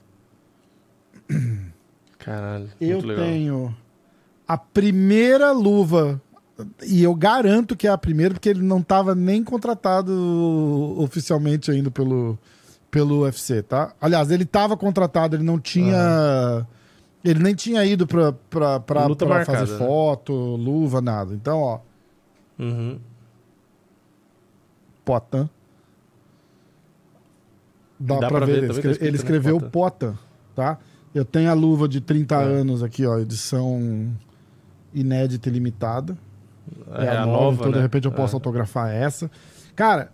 Caralho. Eu muito legal. tenho a primeira luva, e eu garanto que é a primeira, porque ele não estava nem contratado oficialmente ainda pelo, pelo UFC, tá? Aliás, ele estava contratado, ele não tinha. Ele nem tinha ido pra, pra, pra, Luta pra marcada, fazer né? foto, luva, nada. Então, ó, Uhum. Potan. Dá, Dá pra, pra ver, ver ele, tá escrito, ele né, escreveu Potan. Potan, tá? Eu tenho a luva de 30 É. anos aqui, ó, edição inédita e limitada. É, a nova, então de né? repente eu posso É. autografar essa. Cara,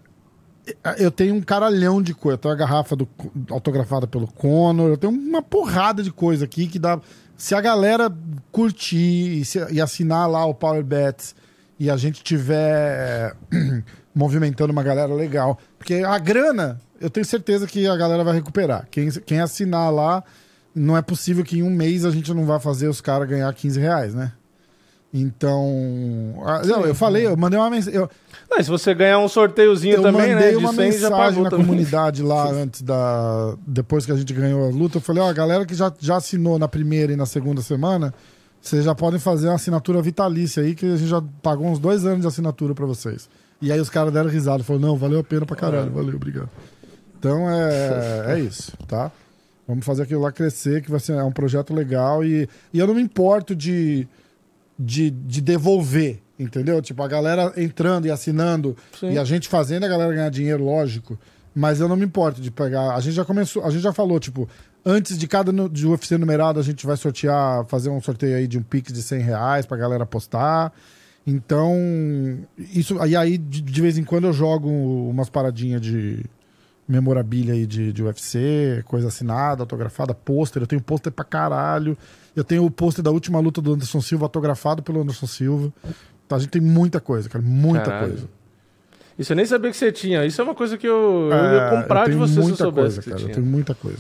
eu tenho um caralhão de coisa. Eu tenho a garrafa do, autografada pelo Conor, eu tenho uma porrada de coisa aqui que dá. Se a galera curtir e, se- e assinar lá o Power Bets e a gente tiver *clears throat* movimentando uma galera legal. Porque a grana, eu tenho certeza que a galera vai recuperar. Quem, quem assinar lá, não é possível que em um mês a gente não vá fazer os caras ganhar 15 reais, né? Então. ah, não, eu falei, eu mandei uma mensagem. Eu, Não, se você ganhar um sorteiozinho eu também, né? mandei De uma 100 já mensagem na também. comunidade lá *laughs* antes da. Depois que a gente ganhou a luta, eu falei, ó, a galera que já, já assinou na primeira e na segunda semana, vocês já podem fazer uma assinatura vitalícia aí, que a gente já pagou uns dois anos de assinatura pra vocês. E aí os caras deram risada, falaram, não, valeu a pena pra caralho, valeu, obrigado. Então é, *laughs* é isso, tá? Vamos fazer aquilo lá crescer, que vai ser é um projeto legal e, e eu não me importo de, de, de devolver, entendeu? Tipo, a galera entrando e assinando Sim. e a gente fazendo a galera ganhar dinheiro, lógico. Mas eu não me importo de pegar. A gente já começou, a gente já falou, tipo, antes de cada de UFC numerado, a gente vai sortear, fazer um sorteio aí de um Pix de 100 reais pra galera apostar. Então, isso. E aí, de, de vez em quando, eu jogo umas paradinhas de memorabilia aí de, de UFC, coisa assinada, autografada, pôster. Eu tenho pôster pra caralho. Eu tenho o pôster da última luta do Anderson Silva, autografado pelo Anderson Silva. Então a gente tem muita coisa, cara. Muita Caralho. coisa. Isso eu nem sabia que você tinha. Isso é uma coisa que eu, eu ia É, comprar eu de você se eu soubesse coisa, cara. você Eu tinha. tenho muita coisa.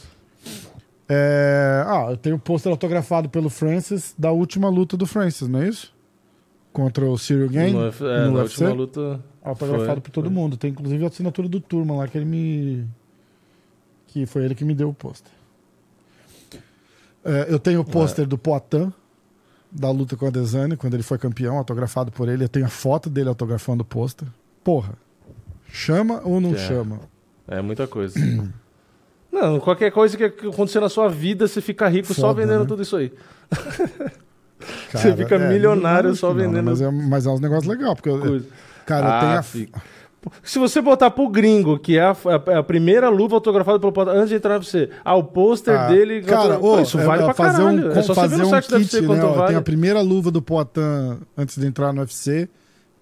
É, Ah, eu tenho o pôster autografado pelo Francis da última luta do Francis, não é isso? Contra o Cyril Gain No, é, no na UFC. última luta. Autografado por todo foi. mundo. Tem inclusive a assinatura do Turma lá que ele me. Que foi ele que me deu o pôster. É, eu tenho o pôster do Poitin, da luta com a Desane, quando ele foi campeão, autografado por ele. Eu tenho a foto dele autografando o pôster. Porra, chama ou não É. chama? É muita coisa. *clears throat* Não, qualquer coisa que acontecer na sua vida, você fica rico só Foda, vendendo né? tudo isso aí. *laughs* Cara, Você fica é, milionário não, só não, vendendo Mas é, mas é uns negócios legais, porque eu. Cara, eu Ah, tenho a. fica. Se você botar pro gringo, que é a, a- a primeira luva autografada pelo Potter antes de entrar no UFC, ah, o pôster Ah, dele. cara, ô, isso é- vale é pra fazer caralho. um, é só você ver fazer um da kit, UFC né? ó, vale. Tem a primeira luva do Poitin antes de entrar no UFC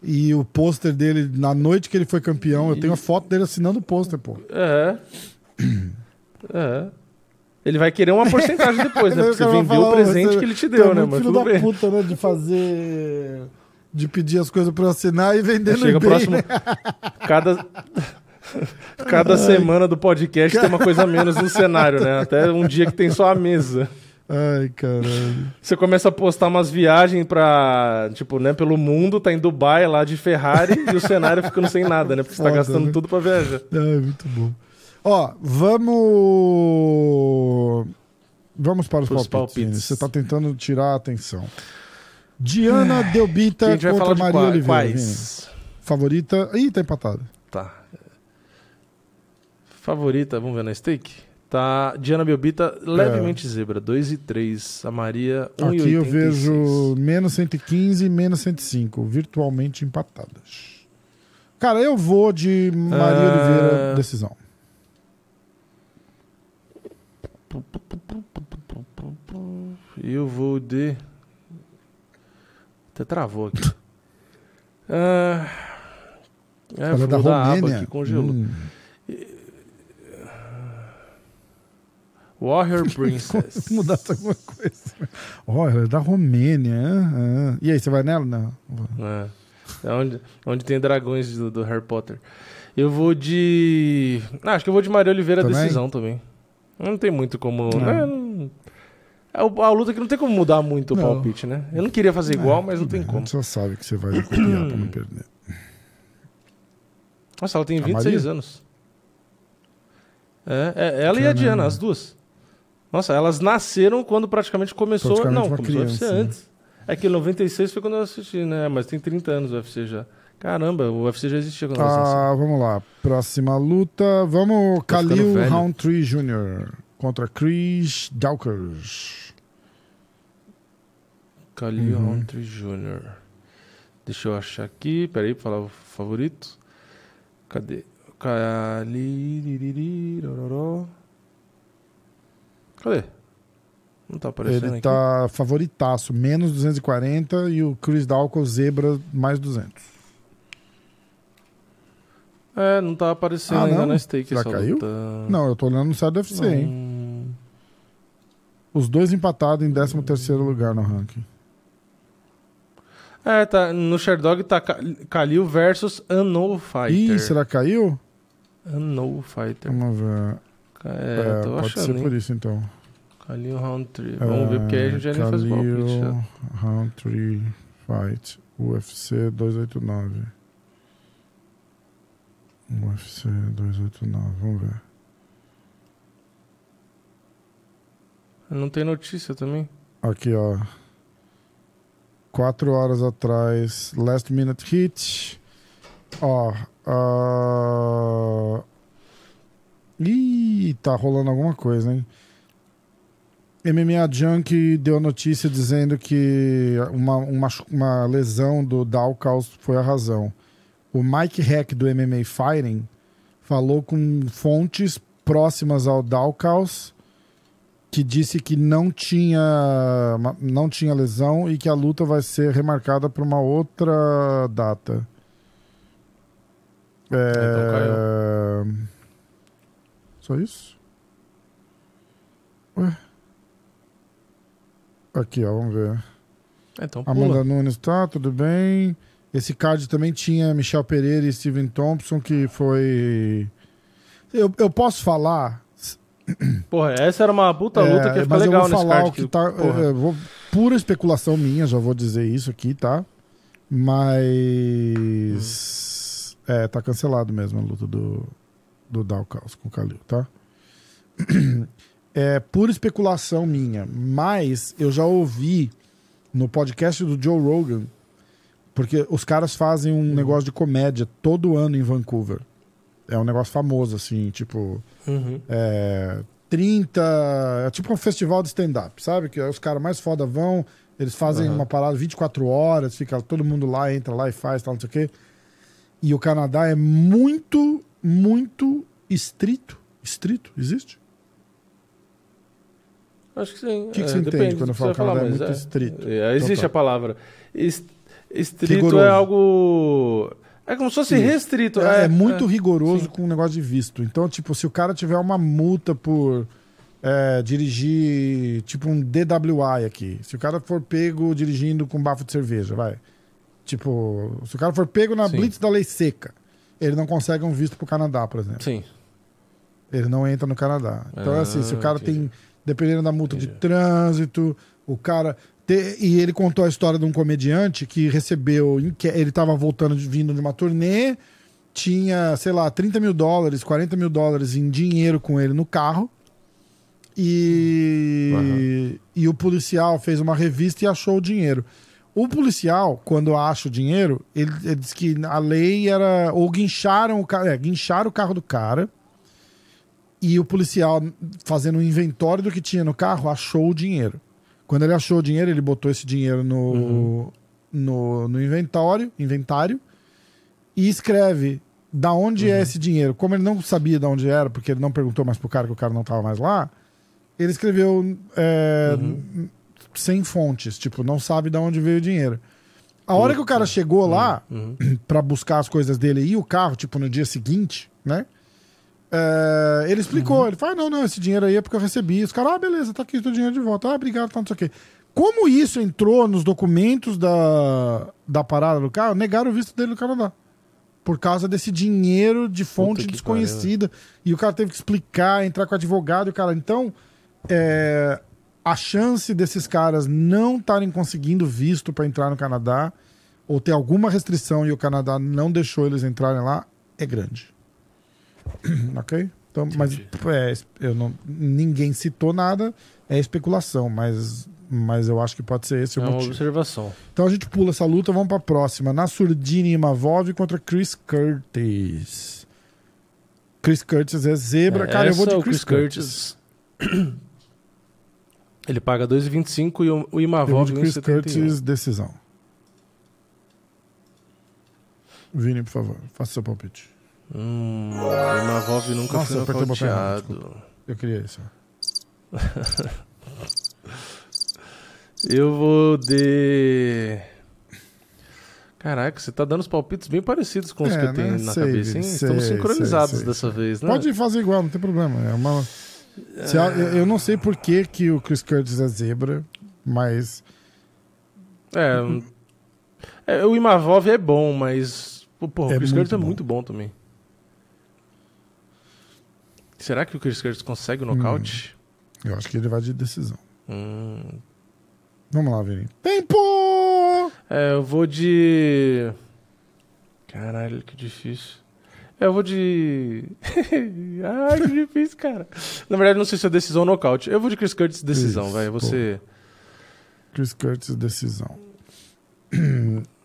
e o pôster dele na noite que ele foi campeão. Eu tenho a foto dele assinando o pôster, pô. É. É. Ele vai querer uma porcentagem depois, né? *laughs* Porque você vendeu o presente você- que ele te deu, é né? Mas filho da bem. puta, né? De fazer. *laughs* De pedir as coisas eu assinar e vender no Chega eBay, próximo. né? Cada. Cada semana do podcast tem uma coisa menos no cenário, né? Até um dia que tem só a mesa. Ai, caralho. Você começa a postar umas viagens pra, tipo, né, pelo mundo, tá em Dubai lá de Ferrari e o cenário ficando sem nada, né? Porque você tá Foda, gastando né? tudo pra viajar. Ai, muito bom. Ó, vamos. Vamos para os Pros palpites. palpites. Você tá tentando tirar a atenção. Diana Delbita Que a gente vai contra falar de Maria qua- Oliveira. Quais? Favorita. Ih, tá empatado. Tá. Favorita, vamos ver na stake? Tá Diana Biobita levemente zebra, 2 e 3. A Maria 1 Aqui e eu 86. vejo menos 115 e menos 105, virtualmente empatadas. Cara, eu vou de Maria Ah. Oliveira, decisão. Eu vou de. Até travou aqui. *laughs* Ah, é, é da mudar Romênia. aqui, congelou. Hum. Warrior *laughs* Princess. *laughs* Mudasse alguma coisa. Ela é da Romênia. ah, ah. E aí, você vai nela? Não. É. É onde, onde tem dragões do, do Harry Potter. Eu vou de. Ah, acho que eu vou de Maria Oliveira Também? decisão também. Não tem muito como. Não. né, não- É o- a luta que não tem como mudar muito o Não. palpite, né? Eu não queria fazer igual, mas não tem A como. gente só sabe que você vai copiar pra não perder. *clears throat* Nossa, ela tem A 26 Maria? anos. É, é, ela e a. Diana, as duas. Nossa, elas nasceram quando praticamente começou. Praticamente não, começou o UFC criança, né? antes. É que 96 foi quando eu assisti, né? Mas tem 30 anos o UFC já. Caramba, o UFC já existia quando elas nasceram. Ah, vamos lá. Próxima luta. Vamos, ficando Khalil. Roundtree Jr. contra Chris Dawkers. Khalil Uhum. Roundtree Jr. Deixa eu achar aqui. Peraí, pra falar o favorito. Cadê? Khalil. Cadê? Não tá aparecendo Ele aqui. tá favoritaço, menos 240 e o Chris Dawkins zebra mais 200. É, não tá aparecendo Ah, ainda não? na stake Já caiu? luta. Não, eu tô olhando no site do UFC, hein? Não. Os dois empatados em 13 terceiro lugar no ranking. É, tá. No Sherdog tá Ka- Khalil versus Unknown Fighter. Ih, será que caiu? Unknown Fighter. Vamos ver. É, É, tô pode achando, ser hein? por isso, então. Khalil Roundtree. Vamos ver, porque aí a gente já nem faz Khalil palpite já. Roundtree Fight. UFC 289. UFC 289, vamos ver. Não tem notícia também. Aqui, ó. Quatro horas atrás, last minute hit. Ó. ah, Ih, tá rolando alguma coisa, hein? MMA Junk deu notícia dizendo que uma, uma, uma lesão do Dawkins foi a razão. O Mike Heck do MMA Fighting falou com fontes próximas ao Dawkins que disse que não tinha não tinha lesão e que a luta vai ser remarcada para uma outra data. É... Só isso? Ué? Aqui, ó, vamos ver. Então pula. Amanda Nunes tá, tudo bem. Esse card também tinha Michel Pereira e Steven Thompson, que foi. Eu, eu posso falar. Porra, essa era uma puta É, luta que ia ficar legal eu vou falar card. o que tá. porra. eu vou- pura especulação minha, já vou dizer isso aqui, tá? Mas. É, tá cancelado mesmo a luta do, do Dalcaus com o Kalil, tá? é pura especulação minha, mas eu já ouvi no podcast do Joe Rogan, porque os caras fazem um negócio de comédia todo ano em Vancouver. É um negócio famoso, assim, tipo. Uhum. É, 30. É tipo um festival de stand-up, sabe? Que os caras mais foda vão, eles fazem Aham. uma parada 24 horas, fica todo mundo lá, entra lá e faz, tal, não sei o quê. E o Canadá é muito, muito estrito. Estrito? Existe? Acho que sim. O que que É, você entende depende quando do eu falo Canadá é mas muito estrito? É, existe Então tá. a palavra. Es- Estrito Rigoroso. é algo. É como se fosse Isso. restrito. É, é muito rigoroso sim. com o negócio de visto. Então, tipo, se o cara tiver uma multa por é, dirigir, tipo um DWI aqui, se o cara for pego dirigindo com bafo de cerveja, vai. Tipo, se o cara for pego na Sim. blitz da lei seca, ele não consegue um visto pro Canadá, por exemplo. Sim. Ele não entra no Canadá. Então, Ah, assim, se o cara entendi. tem, dependendo da multa de Entendi. trânsito, o cara. E ele contou a história de um comediante que recebeu. Ele estava voltando, de- vindo de uma turnê, tinha, sei lá, 30 mil dólares, 40 mil dólares em dinheiro com ele no carro. E, e o policial fez uma revista e achou o dinheiro. O policial, quando acha o dinheiro, ele, ele diz que a lei era. Ou guincharam o cara. É, guincharam o carro do cara. E o policial, fazendo um inventório do que tinha no carro, achou o dinheiro. Quando ele achou o dinheiro, ele botou esse dinheiro no, no, no inventório, inventário e escreve da onde é esse dinheiro. Como ele não sabia de onde era, porque ele não perguntou mais pro cara que o cara não estava mais lá, ele escreveu é, sem fontes, tipo, não sabe de onde veio o dinheiro. A hora que o cara chegou lá Uhum. *clears throat* pra buscar as coisas dele e o carro, tipo, no dia seguinte, né? É, ele explicou, ele falou: ah, não, não, esse dinheiro aí é porque eu recebi. Os caras, ah, beleza, tá aqui o dinheiro de volta. Ah, obrigado, tá, não sei o quê. Como isso entrou nos documentos da, da parada do carro, negaram o visto dele no Canadá. Por causa desse dinheiro de fonte desconhecida. E o cara teve que explicar, entrar com o advogado. E o cara, então, é, a chance desses caras não estarem conseguindo visto para entrar no Canadá, ou ter alguma restrição e o Canadá não deixou eles entrarem lá, é grande. *clears throat* ok? Então, mas é, eu não, ninguém citou nada, é especulação, mas, mas eu acho que pode ser esse É o uma motivo. observação. Então a gente pula essa luta, vamos pra próxima. Nasurdini Imavov contra Chris Curtis. Chris Curtis é zebra. Cara, eu vou de o Chris, Curtis. *clears throat* Ele paga 2,25 e o- o Eu vou Imavov Chris 1,71. Curtis, decisão. Vini, por favor, faça seu palpite. Hum, o Imavov nunca Nossa, eu foi o nocauteado. Eu queria isso. *laughs* Eu vou de... Caraca, você tá dando os palpites bem parecidos com os É, que eu tenho né? na cabeça, hein? sei, Estamos sincronizados sei, dessa vez, né? Pode fazer igual, não tem problema. É uma... A- eu eu não sei por que, que o Chris Curtis é zebra, mas É, é, o Imavov é bom, mas... Pô, porra, É o Chris Curtis é muito bom também. Será que o Chris Curtis consegue o nocaute? eu acho que ele vai de decisão. Hum, Vamos lá, Vini. Tempo! É, eu vou de. Caralho, que difícil. É, eu vou de. *laughs* Ai, que difícil, cara. Na verdade, não sei se é decisão ou nocaute. Eu vou de Chris Curtis decisão, Isso, vai. Você. Chris Curtis, decisão. *clears throat*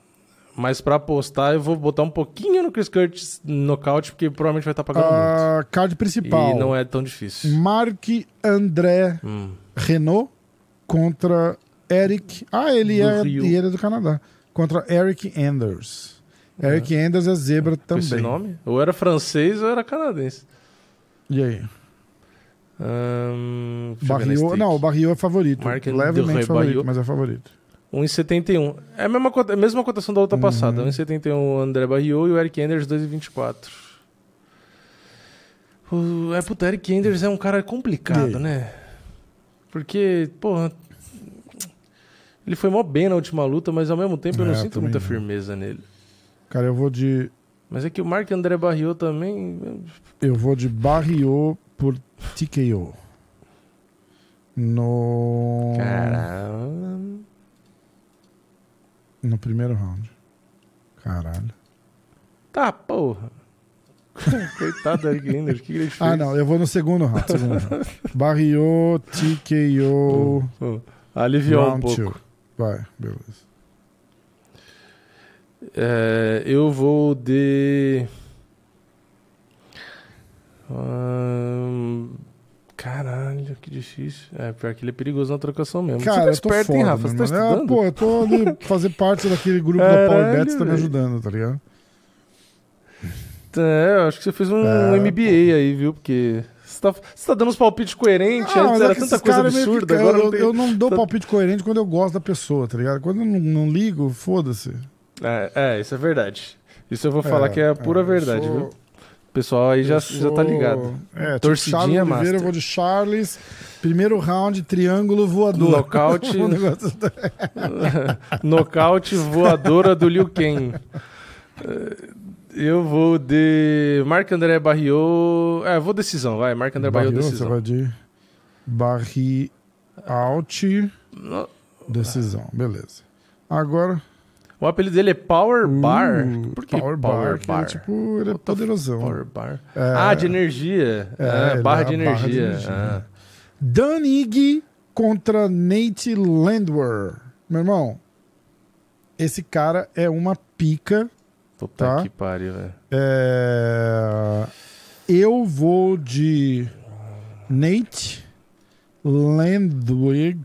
Mas pra apostar, eu vou botar um pouquinho no Chris Curtis nocaute, porque provavelmente vai estar pagando Ah, card muito. principal. E não é tão difícil. Marc André Hum. Renault contra Eric. Ah, ele é, ele é do Canadá. Contra Eric Anders. Eric Anders é zebra Com também. esse nome? Ou era francês ou era canadense. E aí? Na Barrio, não, o Barrio é favorito. Marc Levemente favorito, mas é favorito. 1,71. É a mesma, cota- a mesma cotação da outra Uhum. passada. 1,71 o André Barriot e o Eric Enders 2,24. O, é, puta, Eric Enders é um cara complicado, né? Porque, porra. Ele foi mó bem na última luta, mas ao mesmo tempo eu não É, sinto muita não. firmeza nele. Cara, eu vou de. Mas é que o Marc André Barriot também. Eu vou de Barrio por TKO. No. Caramba. No primeiro round. Caralho. Tá, porra. *laughs* Coitado do Eric que ele fez? Ah, não, eu vou no segundo round. Segundo round. *laughs* Barriou, TKO, Pô, Aliviou um pouco. two. Vai, beleza. É, eu vou de. Ahn, Caralho, que difícil. É, pior que ele é perigoso na trocação mesmo. Cara, Você tá esperto, foda, hein, Rafa? Você tá. Ah, estudando? pô, eu tô ali *laughs* fazer parte daquele grupo da Power Bets, tá me ajudando, tá ligado? É, eu acho que você fez um É, MBA aí, viu? Porque você tá, você tá dando uns palpites coerentes, Ah, antes era é que tanta coisa que- absurda, eu, agora eu, não tem... eu não dou tá- palpite coerente quando eu gosto da pessoa, tá ligado? Quando eu não, não ligo, foda-se. É, é, isso é verdade. Isso eu vou falar É, que é a pura é, verdade, sou- viu? Pessoal aí já, Eu já tá sou- ligado. É, tipo Torcidinha Charles Oliveira, master. eu vou de Charles. Primeiro round, triângulo voador. Nocaute. *laughs* *laughs* Nocaute voadora do Liu Kang. Eu vou de Marc André Barriot. É, vou decisão, vai. Marc André Barriot, Barriou, você decisão. vai de Barri out, decisão. Beleza. Agora, O apelido dele é Power Bar. Uh, Por que Power Power, Bar, que ele é tipo, ele é poderosão. Power Bar. É. Ah, de energia. É, Ah, ele barra, é de a barra de energia. energia. Ah. Dan Ig contra Nate Landwehr. Meu irmão, esse cara é uma pica. Puta Tá. que pariu, velho. É, Eu vou de Nate Landwehr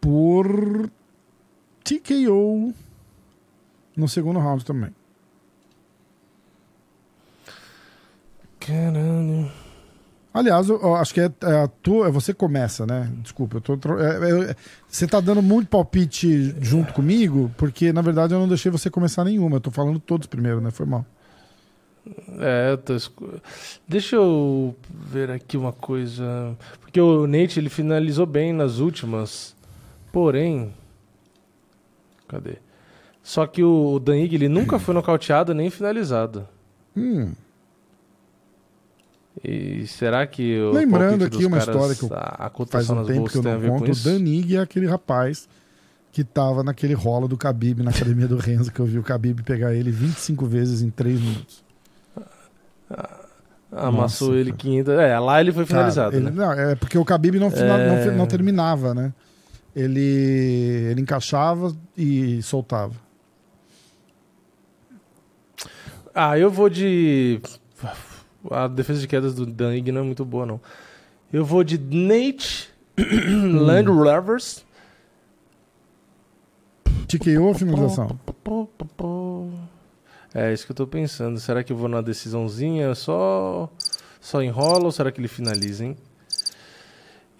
por TKO no segundo round também. Caralho. Aliás, eu, eu acho que é, é a tua, é você começa, né? Desculpa, eu tô. é- é- você tá dando muito palpite junto comigo, porque na verdade eu não deixei você começar nenhuma. Eu tô falando todos primeiro, né? Foi mal. É, eu tô Deixa eu ver aqui uma coisa. Porque o Nate ele finalizou bem nas últimas. Porém. Cadê? Só que o Dan ele nunca foi nocauteado nem finalizado. Hum, E será que o Lembrando aqui uma história que eu- a, faz um tempo que eu não conto. O? Danig é aquele rapaz que tava naquele rolo do Khabib na academia do Renzo, que eu vi o Khabib pegar ele 25 vezes em 3 minutos. Amassou Nossa, ele cara. 500. É, lá ele foi finalizado, Cara, ele- né? não, é porque o Khabib não, fina- É. não, não terminava, né? Ele, ele encaixava e soltava. Ah, eu vou de. A defesa de quedas do Dan Ig não é muito boa, não. Eu vou de Nate *clears throat* Land Rovers. TKO ou finalização? É isso que eu tô pensando. Será que eu vou na decisãozinha? Só. Só enrola ou será que ele finaliza, hein?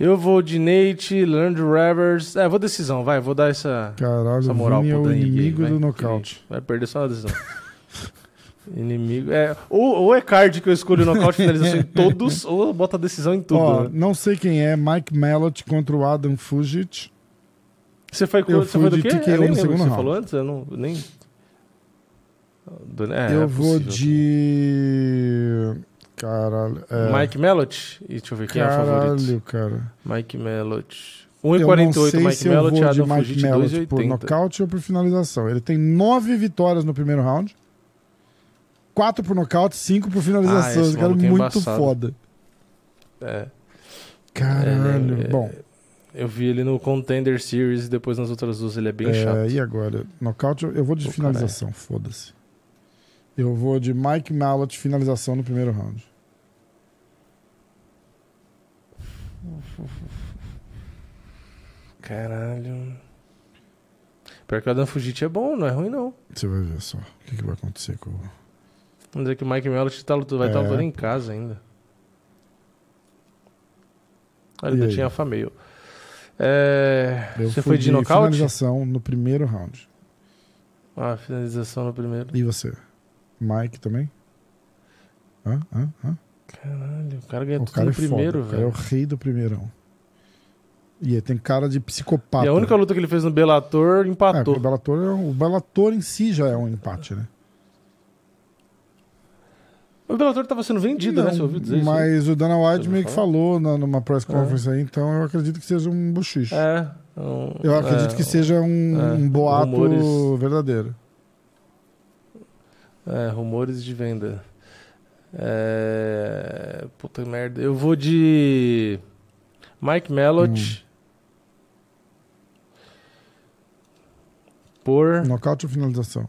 Eu vou de Nate, Land Rovers. É, vou decisão, vai. Vou dar essa, Caralho, essa o moral Vini é pro o Dan Ig. aí, inimigo do nocaute. Vai perder só na decisão. *laughs* Inimigo. É, ou, ou é card que eu escolho nocaute finalização em *laughs* todos, ou bota a decisão em tudo. Ó, né? não sei quem é, Mike Mellott contra o Adam Fujic. Você foi, eu você foi do quê? TKO Eu nem no o segundo você round. falou antes, eu não, nem... É, eu é vou possível. de. Caralho. É... Mike Mellott? E deixa eu ver quem é o favorito. Caralho, cara. Mike não 1,48 sei Mike se de Adam Mike Fujit Mellott por 2,80. nocaute ou por finalização. Ele tem nove vitórias no primeiro round. Quatro por nocaute, cinco por finalização. Ah, esse cara é é muito embaçado. foda. É, Caralho. É, é, Bom, eu vi ele no Contender Series e depois nas outras duas ele é bem é, chato. e agora? Nocaute, eu vou de Pô, finalização, foda-se. Eu vou de Mike Mellott, finalização no primeiro round. Caralho. Pior que o Adam Fujit é bom, não é ruim não. Você vai ver só o que, que vai acontecer com o. Vamos dizer que o Mike Mellott tá, vai estar É. lutando em casa ainda. Ele aí? tinha a meio. É, você foi de, nocaute? finalização no primeiro round. Ah, finalização no primeiro. E você? Mike também? Hã? Hã? Hã? Caralho, o cara ganha O tudo cara é foda. primeiro, o cara é o velho. rei do primeirão. E ele tem cara de psicopata. E a única luta que ele fez no Bellator É, empatou. porque o Bellator, é o Bellator em si já é um empate, né? O Bellator tava sendo vendido, né? Você ouviu dizer isso? mas o Dana White meio que falou na- numa press conference aí, então eu acredito que seja um bochiche. É. um- eu acredito é, que seja um, é, um boato rumores. verdadeiro. É, rumores de venda. É... Puta merda. Eu vou de. Mike Mellott. Por. Nocaute ou finalização?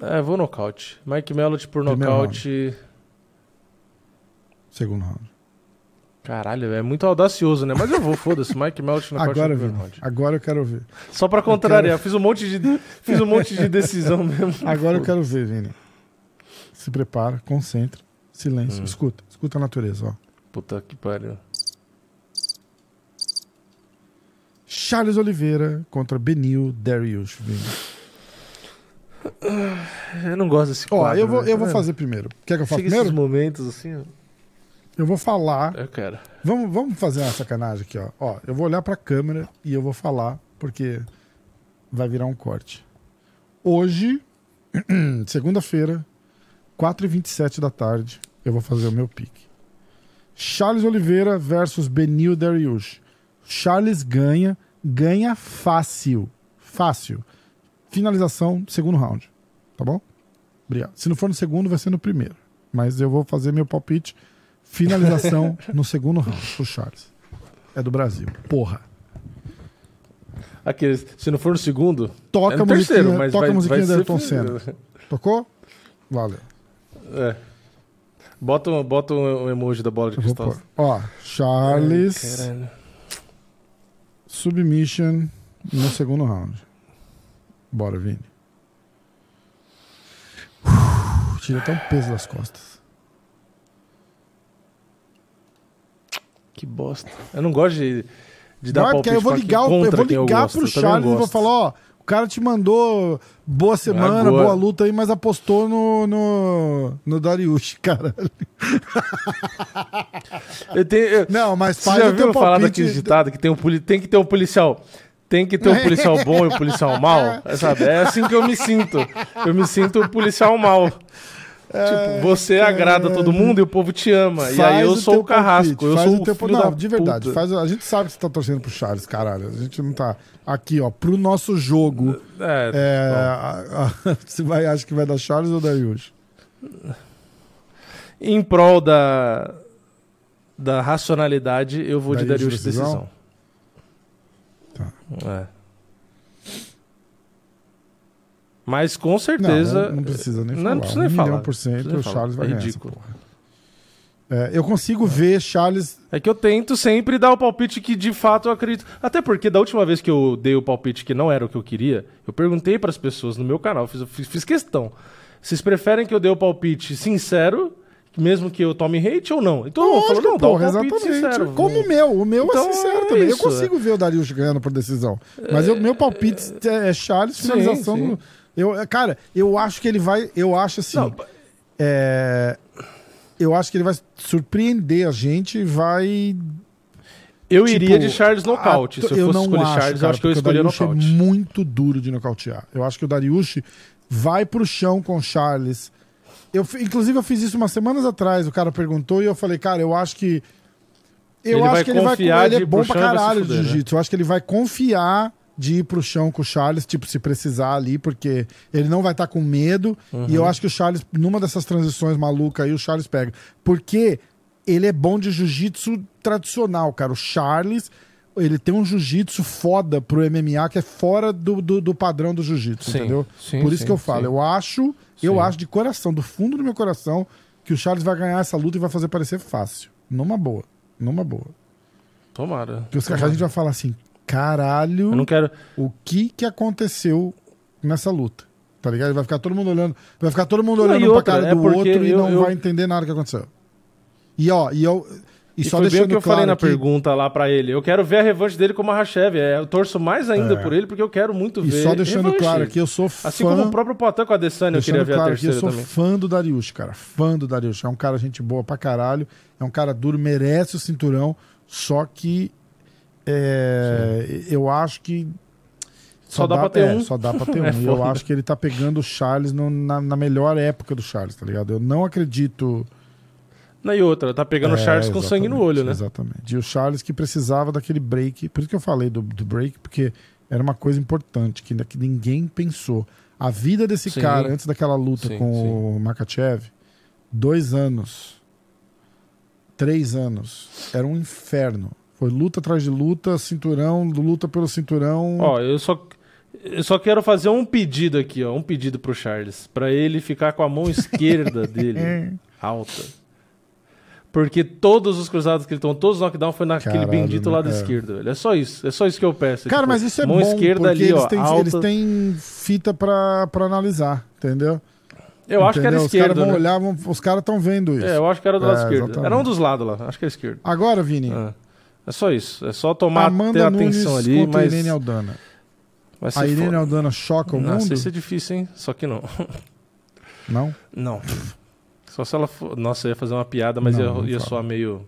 É, vou nocaute. Mike Mellott por Primeiro nocaute. Segundo round. Caralho, é muito audacioso, né? Mas eu vou, foda-se. Mike Agora, no primeiro round. Agora eu quero ver. Só pra contrariar, fiz um monte de fiz um monte de decisão *laughs* mesmo. Agora eu quero ver, Vini. Se prepara, concentra, silêncio. Hum. Escuta, escuta a natureza, ó. Puta que pariu. Charles Oliveira contra Benil Dariush, Vini. *sighs* Eu não gosto desse Ó, quadro. eu vou, né? eu vou Tá fazer primeiro. Quer que eu faça Chega primeiro? momentos assim, ó. Eu vou falar. Eu quero. Vamos, vamos fazer uma sacanagem aqui, ó. Ó, eu vou olhar pra câmera e eu vou falar, porque vai virar um corte. Hoje, *clears throat* segunda-feira, 4h27 da tarde, eu vou fazer o meu pique. Charles Oliveira versus Benil Dariush. Charles ganha, ganha fácil. Fácil. Finalização, segundo round. Tá bom? Obrigado. Se não for no segundo, vai ser no primeiro. Mas eu vou fazer meu palpite. Finalização *laughs* no segundo round pro Charles. É do Brasil. Porra. Aqueles, se não for no segundo, Toca é no a musiquinha, terceiro, mas toca vai, a musiquinha vai do Ayrton. Senna. Tocou? Valeu. É. Bota, um- bota um emoji da bola de cristal. Ó, Charles Caralho. submission no segundo round. Bora, Vini. Uf, Tira até um peso das costas. Que bosta. Eu não gosto de, de dar Não, é palpite eu vou pra quem- ligar, o- eu vou eu ligar gosto. pro Eu também Charles e vou falar, ó, o cara te mandou boa semana, Agora- boa luta aí, mas apostou no, no, no Dariush, *laughs* cara. Eu tenho, eu- Não, mas Você faz já o teu viu falar daquele ditado que tem, um, tem que ter um policial. Tem que ter um policial bom e um policial mau? *laughs* É, sabe? É assim que eu me sinto. Eu me sinto um policial mau. Tipo, você agrada todo mundo e o povo te ama. e aí Faz eu o sou o carrasco. palpite, eu faz sou o teu- filho Não, da de verdade. puta. Faz, a gente sabe que você tá torcendo pro Charles, caralho. A gente não tá aqui, ó, pro nosso jogo. É, É, a- a- *laughs* você vai, acha que vai dar Charles ou Dariush? Em prol da, da racionalidade, eu vou de Darius Darius decisão? decisão. Tá. É. Mas com certeza. Não, não precisa nem Não, falar. não precisa nem um falar. por cento, o. Charles vai É ridículo. É, eu consigo ver Charles... É que eu tento sempre dar o palpite que de fato eu acredito. Até porque da última vez que eu dei o palpite que não era o que eu queria, eu perguntei para as pessoas no meu canal, fiz, fiz, questão. Vocês preferem que eu dê o palpite sincero, mesmo que eu tome hate ou não? Então eu falo, Lógico, não, dá o porra, exatamente. sincero. Como o meu. O meu Então, é sincero é também. Eu isso, consigo ver o Darius ganhando por decisão. Mas o meu palpite é Charles, Sim, finalização. sim. no- Eu, cara, eu acho que ele vai. Eu acho assim. Não, é, eu acho que ele vai surpreender a gente e vai. eu tipo, iria de Charles nocaute. a- Se eu fosse escolher acho, Charles, eu cara, acho que eu escolheria o Dariush nocaute. é muito duro de nocautear. Eu acho que o Dariush vai pro chão com o Charles. Eu, inclusive, eu fiz isso umas semanas atrás. O cara perguntou e eu falei, cara, eu acho que. Eu Ele acho que ele vai. confiar Ele é bom pra caralho de né? jiu-jitsu. Eu acho que ele vai confiar de ir pro chão com o Charles, tipo, se precisar ali, porque ele não vai estar com medo. Uhum. E eu acho que o Charles, numa dessas transições malucas aí, o Charles pega. Porque ele é bom de jiu-jitsu tradicional, cara. O Charles, ele tem um jiu-jitsu foda pro MMA que é fora do, do, do padrão do jiu-jitsu, entendeu? sim, Por isso sim, que eu falo. sim. Eu acho, eu acho de coração, do fundo do meu coração, que o Charles vai ganhar essa luta e vai fazer parecer fácil. Numa boa. Numa boa. Tomara. Porque os caras a gente vai falar assim, caralho, Eu não quero. o que que aconteceu nessa luta? Tá ligado? Vai ficar todo mundo olhando, vai ficar todo mundo olhando e um pra outra, cara é do outro e eu- não eu- vai entender nada que aconteceu. E ó, e eu e, E só foi bem o que eu claro falei na aqui, pergunta lá pra ele. Eu quero ver a revanche dele com o Mahashev. É, eu torço mais ainda É. por ele, porque eu quero muito e ver. só deixando revanche. claro aqui, eu sou fã Assim como o próprio Poitin com a Adesanya, eu queria ver a claro que eu terceira sou também. fã do Darius, cara. Fã do Darius. É um cara gente boa pra caralho. É um cara duro, merece o cinturão. Só que é, eu acho que. Só dá pra ter é, um. Só dá pra ter *laughs* um. É e eu acho que ele tá pegando o Charles no- na, na melhor época do Charles, tá ligado? Eu não acredito. Na e outra, tá pegando o É, Charles com sangue no olho, né? Exatamente. E o Charles que precisava daquele break. Por isso que eu falei do, do break, porque era uma coisa importante que, que ninguém pensou. A vida desse Sim. cara, antes daquela luta Sim, com sim. o Makachev, dois anos, três anos, era um inferno. Foi luta atrás de luta, cinturão, luta pelo cinturão. Ó, eu só, eu só quero fazer um pedido aqui, ó. Um pedido pro Charles. Pra ele ficar com a mão esquerda *laughs* dele alta. Porque todos os cruzados que ele tomou, todos os knockdown foi naquele Caralho, bendito né? lado É. esquerdo. velho. É só isso. É só isso que eu peço. Cara, Tipo, mas isso é mão bom, esquerda porque ali, eles, ó, têm, alta. eles têm fita pra, pra analisar, entendeu? Eu acho que era Entendeu? esquerdo. Os caras vão né? olhar, vão- os caras estão vendo isso. É, eu acho que era do lado É, esquerdo. exatamente. Era um dos lados lá. Acho que era esquerdo. Agora, Vini, É. É só isso. É só tomar ter Amanda atenção Nunes ali, mas. Irene Aldana. A Irene. Aldana choca o Nossa, mundo? isso é difícil, hein? Só que não. Não? Não. Só se ela for. Nossa, eu ia fazer uma piada, mas Não, ia, não ia soar meio.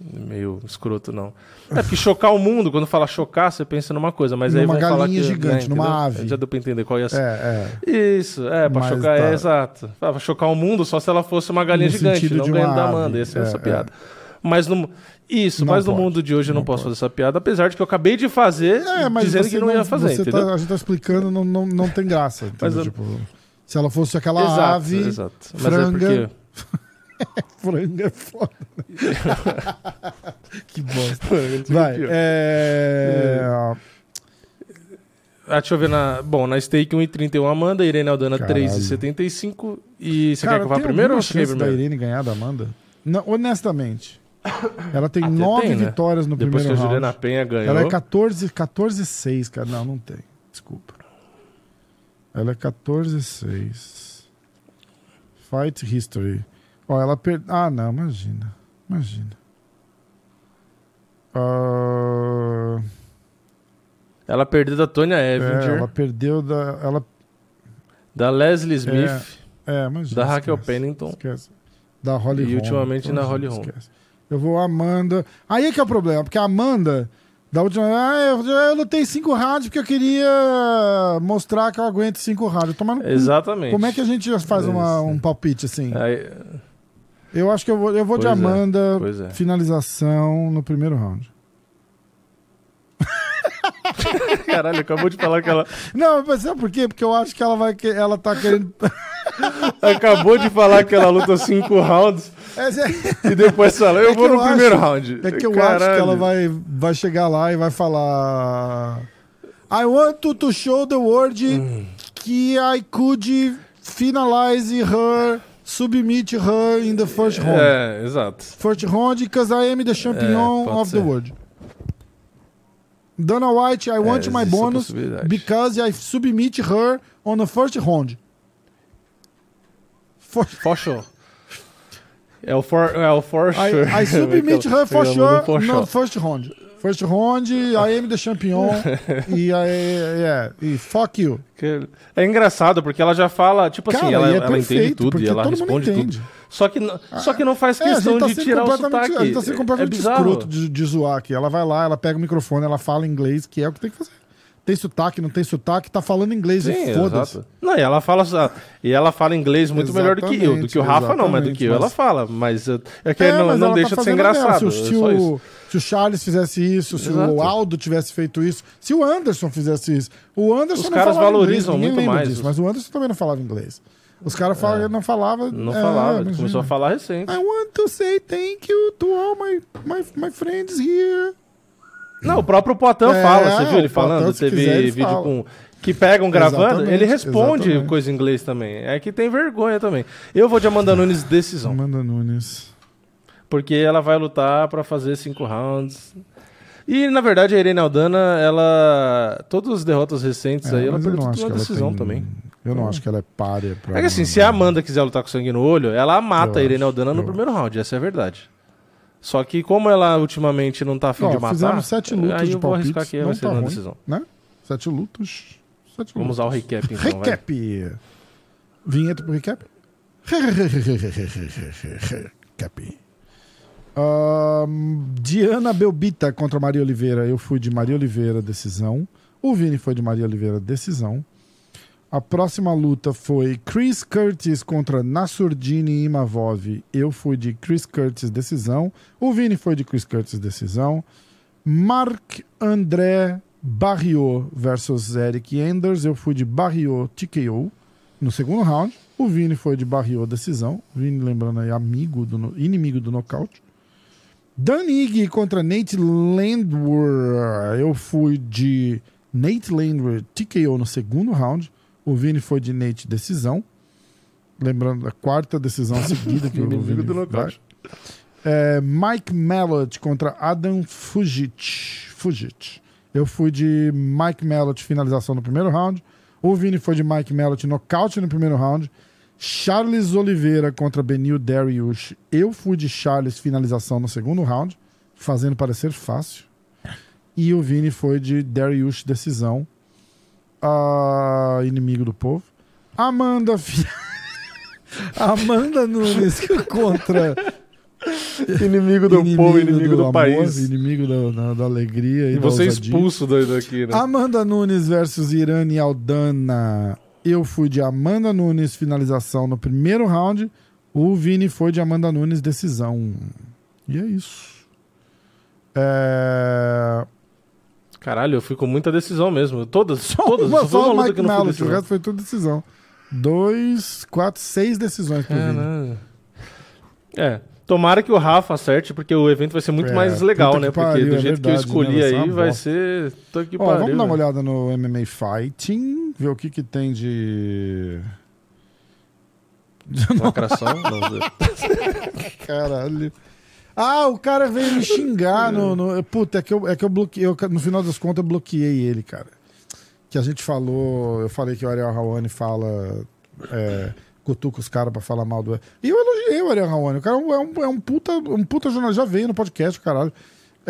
meio escroto, não. É porque chocar o mundo, quando fala chocar, você pensa numa coisa, mas aí Numa vão falar galinha que. gigante, né, numa ave. Já deu pra entender qual ia ser. É, é. Isso, é, pra Mas chocar, tá. é exato. Ah, Pra chocar o mundo só se ela fosse uma galinha No gigante, não ganhando da. Amanda. Essa é, É, essa é. piada. Mas no. Isso, Não mas no pode, mundo de hoje eu não, não posso pode. fazer essa piada, apesar de que eu acabei de fazer É, mas dizendo que não, ia fazer, você entendeu? tá- a gente tá explicando, não, não, não tem graça. entendeu? Mas Tipo, se ela fosse aquela exato, ave, exato. Franga, é *laughs* *laughs* franga é foda. *laughs* que bosta. Vai. Vai, é... Ah, deixa eu ver na. Bom, na stake 1,31 Amanda, Irene Aldana Caralho. 3,75. E você Cara, quer que eu vá primeiro ou você quer chance da primeiro? Irene ganhar da Amanda? Não, honestamente. Ela tem Até nove tem, né? vitórias no Depois que a primeiro round. Juliana Penha ganhou. Ela é 14, 14 6, cara. Não, não tem. Desculpa. Ela é 14 6. Fight History. Ó, ela per... Ah, não, imagina. Imagina. Ah, Ela perdeu da Tonya é, Evinger, ela perdeu da. Ela... da Leslie Smith. É, imagina. Da Raquel esquece, Pennington. Esquece. Da Holly E Holm. ultimamente na Holly Holm. esquece. Eu vou Amanda. Aí é que é o problema, porque a Amanda, da última ah, eu, eu lutei cinco rounds porque eu queria mostrar que eu aguento cinco rounds. Cu. Exatamente. Como é que a gente faz uma- Isso. um palpite assim? Aí- Eu acho que eu vou, eu vou de Pois é, Amanda, pois é. finalização no primeiro round. *laughs* Caralho, acabou de falar que ela. Não, mas sabe por quê? Porque eu acho que ela vai que ela tá querendo. *laughs* Acabou de falar que ela luta cinco rounds é- e depois fala, eu É vou no eu primeiro acho- round. É que eu Caralho. acho que ela vai, vai chegar lá e vai falar. I want to, to show the world Hum. que I could finalize her, submit her in the first round. É, exato. First round because I am the champion É, of ser. the world. Dana White, I want existe my bonus because I submit her on the first round. For, *laughs* For sure. É o for, é o for I, sure. I *laughs* submit her for sure no for no sure. first round. First round, am the champion. *laughs* e, I, yeah, e fuck you. É engraçado, porque ela já fala, tipo assim, Cara, ela, e é ela entende perfeito, tudo porque e ela responde entende. tudo. Só que, só que não faz É, questão gente tá de tirar o sotaque. A gente tá sendo é completamente bizarro. escroto de, de zoar aqui. Ela vai lá, ela pega o microfone, ela fala inglês, que é o que tem que fazer. Tem sotaque, não tem sotaque, tá falando inglês e foda-se. Não, e ela fala e ela fala inglês muito melhor do que eu. Do que o Rafa não, mas do que eu ela exatamente, fala. Mas é que É, não, mas não ela deixa tá de ser engraçado. Se, o- é se o, Charles fizesse isso, se Exato. o Aldo tivesse feito isso, se o Anderson fizesse isso. O Anderson Os não caras falava valorizam inglês, muito mais disso, os- mas o Anderson também não falava inglês. Os caras falavam, não falava. Não é, falava, ele começou a falar recente. I want to say thank you to all my, my, my friends here. Não, o próprio Poitin É, fala, você viu ele Poitin, falando? se Teve quiser, vídeo fala. com. Que pegam gravando, Exatamente, ele responde exatamente. coisa em inglês também. É que tem vergonha também. Eu vou de Amanda Nunes decisão. Amanda Nunes. Porque ela vai lutar pra fazer cinco rounds. E, na verdade, a Irene Aldana, ela. Todas as derrotas recentes aí, É, ela mas eu perdeu tudo na ela decisão tem- também. Eu não acho que ela é párea pra. É que assim, se a Amanda quiser lutar com sangue no olho, ela mata Eu a Irene Aldana no eu primeiro round, essa é a verdade. Só que como ela ultimamente não tá afim de matar, fizemos sete lutas aí de eu vou palpites, arriscar que vai ser tá na ruim. decisão. Né? Sete lutas. Sete Vamos lutas. usar o recap então, vai. Recap. Vinheta pro recap? *laughs* Recap. Ahn, Diana Belbita contra Maria Oliveira. Eu fui de Maria Oliveira, decisão. O Vini foi de Maria Oliveira, decisão. A próxima luta foi Chris Curtis contra Nasurdini Imavov. Eu fui de Chris Curtis, decisão. O Vini foi de Chris Curtis, decisão. Mark André Barriot versus Eric Enders. Eu fui de Barriot TKO no segundo round. O Vini foi de Barriot decisão. Vini, lembrando aí, amigo do, inimigo do nocaute. Dan Ige contra Nate Landwehr. Eu fui de Nate Landwehr TKO no segundo round. O Vini foi de Nate decisão. Lembrando a quarta decisão seguida que o *laughs* Vini do nocaute. É, Mike Mallott contra Adam Fujic. Fujic. Eu fui de Mike Mallott finalização no primeiro round. O Vini foi de Mike Mallott nocaute no primeiro round. Charles Oliveira contra Benil Dariush. Eu fui de Charles finalização no segundo round, fazendo parecer fácil. E o Vini foi de Dariush decisão. Ah, inimigo do povo. Amanda Fi- *laughs* Amanda Nunes contra Inimigo do povo, inimigo do, amor, país. Inimigo da, da- da alegria e, E da você ousadia. expulso da- daqui, né? Amanda Nunes versus Irane Aldana. Eu fui de Amanda Nunes finalização no primeiro round. O Vini foi de Amanda Nunes decisão. E é isso. É... Caralho, eu fui com muita decisão mesmo. Todas, todas. Uma Só só uma o luta que Mallott, o resto foi tudo decisão. Dois, quatro, seis decisões pro Vini. Caralho. É. Tomara que o Rafa acerte, porque o evento vai ser muito É, mais legal, né? que Porque pariu, do é jeito que eu verdade, escolhi né? Aí, vai ser. Tô que Ó, pariu. vamos dar uma velho. olhada no MMA Fighting, ver o que que tem de... *laughs* Lacração? Não, *laughs* Caralho. Ah, o cara veio me xingar no. no- Puta, é que eu, é que eu bloqueei. eu- no final das contas, eu bloqueei ele, cara. Que a gente falou. Eu falei que o Ariel Hawani fala. É, cutuca os caras pra falar mal do. E eu elogiei o Ariel Hawani. O cara é um, é um, é um puta, um puta jornalista. Já veio no podcast, caralho.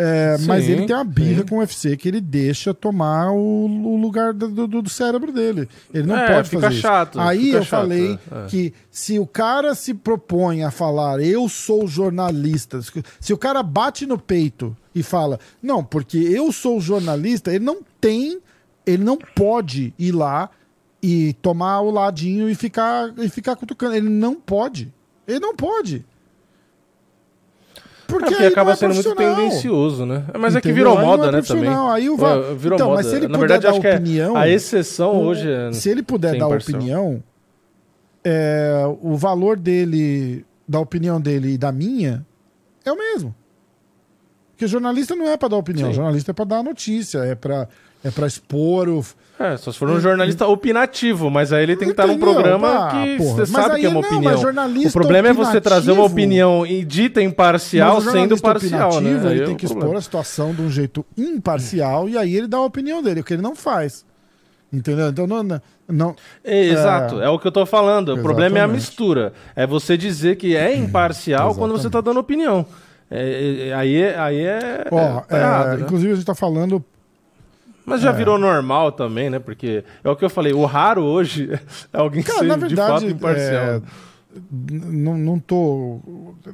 É, mas Sim, ele tem uma birra sim. com o UFC que ele deixa tomar o, o lugar do, do- do cérebro dele. Ele não É, pode fica fazer isso. chato, Aí fica eu chato, falei é. que se o cara se propõe a falar eu sou jornalista, se o cara bate no peito e fala não, porque eu sou jornalista, ele não tem, ele não pode ir lá e tomar o ladinho e ficar e ficar cutucando. Ele não pode. Ele não pode. É, Porque aí não acaba é sendo muito tendencioso, né? Mas é que Entendeu? virou Aí moda, é né, também. Aí o va- Ué, Virou Então, moda. mas se ele Na puder verdade, dar acho que é- opinião- a exceção O- hoje é. Se ele puder dar imparcial. opinião, é, o valor dele, da opinião dele e da minha, é o mesmo. Porque jornalista não é pra dar opinião, Sim. jornalista é pra dar notícia, é pra, é pra expor o. É, só se for um jornalista opinativo, mas aí ele tem que estar num Entendeu? programa Ah, que você sabe aí que é uma não, opinião. O problema é você trazer uma opinião dita imparcial sendo parcial, né? opinativo, Aí Ele é tem um que problema. expor a situação de um jeito imparcial e aí ele dá a opinião dele, o que ele não faz. Entendeu? Então não. não, não É, Exato, é. o que eu tô falando. O problema é a Exatamente. mistura. É você dizer que é imparcial quando você tá dando opinião. É, é, aí é. Aí é, Ó, é é, errado, né? inclusive a gente tá falando Mas já virou normal também, né? Porque é o que eu falei, o raro hoje é alguém Cara, ser na de verdade, fato imparcial. é, não, não tô.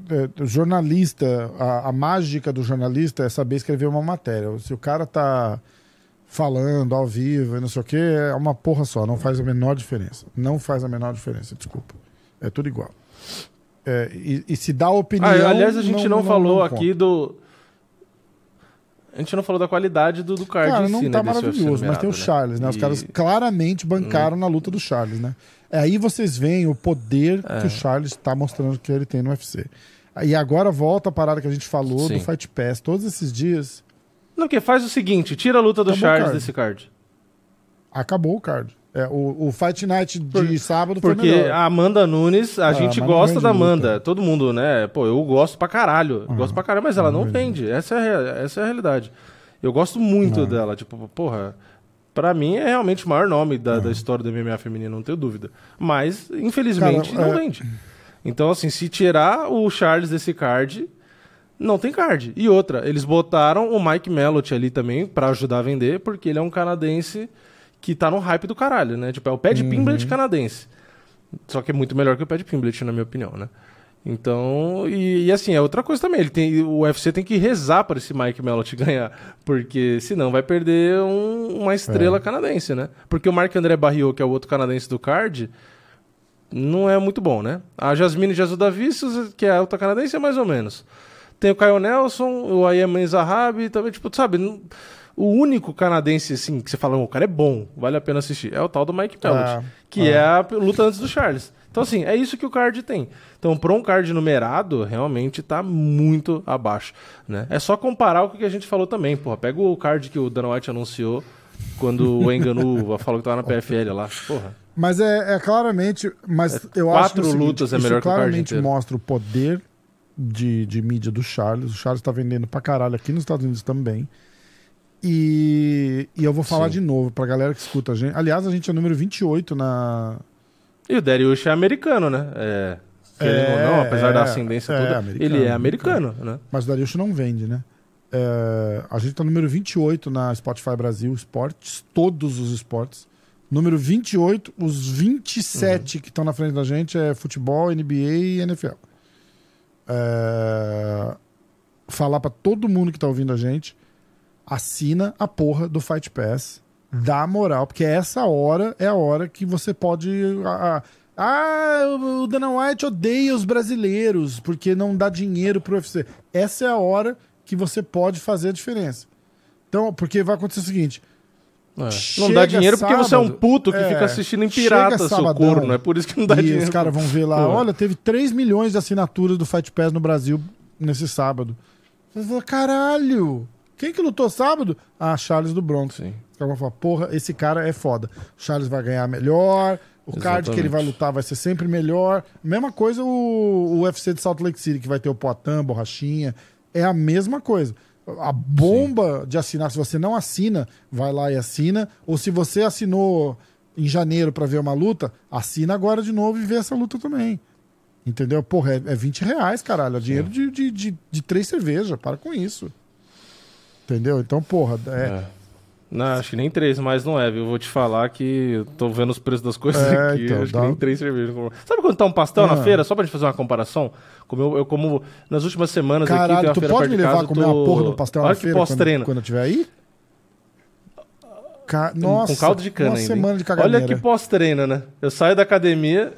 é, jornalista, a, a mágica do jornalista é saber escrever uma matéria. Se o cara tá falando ao vivo e não sei o que, é uma porra só, não faz a menor diferença. Não faz a menor diferença, desculpa. É tudo igual. É, e, e se dá opinião. Ah, aliás, a gente não, falou não aqui do. A gente não falou da qualidade do, do card Cara, em não si, tá né, maravilhoso, mas tem o numerado, Charles, né? Os E- Hum. caras claramente bancaram na luta do Charles, né? É, aí vocês veem o poder É. que o Charles tá mostrando que ele tem no UFC. E agora volta a parada que a gente falou Sim. do Fight Pass. Todos esses dias, Não, porque faz o seguinte, tira a luta do Acabou Charles desse card. acabou o card. É, o, o Fight Night de sábado foi Porque melhor. a Amanda Nunes, a Ah, gente gosta da luta. Amanda. Todo mundo, né? Pô, eu gosto pra caralho. Gosto pra caralho, mas ela não vende. Essa é, essa é a realidade. Eu gosto muito dela. Tipo, porra. Pra mim é realmente o maior nome da, da história do MMA feminino, não tenho dúvida. Mas, infelizmente, Cara, não é- vende. Então, assim, se tirar o Charles desse card, não tem card. E outra, eles botaram o Mike Mellott ali também pra ajudar a vender, porque ele é um canadense que tá no hype do caralho, né? Tipo, é o Pad Uhum. Pimblet canadense. Só que é muito melhor que o Pad Pimblet, na minha opinião, né? Então, e, e assim, é outra coisa também. Ele tem, o UFC tem que rezar para esse Mike Mellott *laughs* ganhar, porque senão vai perder um- uma É. estrela canadense, né? Porque o Marc André Barriot, que é o outro canadense do card, não é muito bom, né? A Jasmine Jasudavicius, que é a outra canadense, é mais ou menos. Tem o Caio Nelson, o Ayman Zahabi, também, tipo, sabe? O único canadense, assim, que você fala, "Oh, o cara é bom, vale a pena assistir, é o tal do Mike Pellet, Ah, que é a luta antes do Charles. Então, assim, é isso que o card tem. Então, pra um card numerado, realmente tá muito abaixo, né? É só comparar com o que a gente falou também, porra. Pega o card que o Dana White anunciou quando o Enganu *laughs* falou que tava na PFL lá. Porra. Mas é, é claramente. Mas eu acho quatro que o seguinte, lutas é melhor que o card claramente inteiro. mostra o poder de, de mídia do Charles. O Charles tá vendendo pra caralho aqui nos Estados Unidos também. E, e eu vou falar Sim. de novo pra galera que escuta a gente. Aliás, a gente é número 28 na. E o Dariush é americano, né? É. Querendo ou não, apesar da é, ascendência é, toda, americano, ele é americano. americano, né? Mas o Darius não vende, né? É, a gente tá número 28 na Spotify Brasil Esportes, todos os esportes. Número 28, os 27 que estão na frente da gente é futebol, NBA e NFL. É, falar pra todo mundo que tá ouvindo a gente, assina a porra do Fight Pass, dá moral, porque essa hora é a hora que você pode. ah, ah, o Dana White odeia os brasileiros porque não dá dinheiro pro UFC. Essa é a hora que você pode fazer a diferença. Então, porque vai acontecer o seguinte: É. Não dá dinheiro porque você é um sábado, puto que é, fica assistindo em pirata, seu sabadão, corno. É por isso que não dá e dinheiro. os caras vão ver lá, Pô. olha, teve 3 milhões de assinaturas do Fight Pass no Brasil nesse sábado. Você fala, caralho! Quem que lutou sábado? Ah, Charles do Bronx. Sim. Vão falar, porra, esse cara é foda. O Charles vai ganhar melhor, o card que ele vai Exatamente. lutar vai ser sempre melhor. Mesma coisa o, o UFC de Salt Lake City, que vai ter o Poitin, Borrachinha. É a mesma coisa. A bomba de assinar, se você não assina, vai lá e assina. Ou se você assinou em janeiro pra ver uma luta, assina agora de novo e vê essa luta também. Entendeu? Porra, é, é 20 reais, caralho. É dinheiro de, de, de, de três cervejas. Para com isso. Entendeu? Então, porra, é, É. Não, acho que nem três, mas não é, viu? Eu vou te falar que eu tô vendo os preços das coisas É, aqui. então, acho dá- que nem três cervejas. Sabe quando tá um pastel Ah. na feira? Só pra gente fazer uma comparação. Como eu, eu como nas últimas semanas aqui, tem Caralho, uma tu feira pode me levar casa, a comer tô- uma porra do pastel na feira quando, quando eu tiver aí? Ca... Nossa, com caldo de cana uma ainda. semana de caganeira. Olha que pós-treino, né? Eu saio da academia,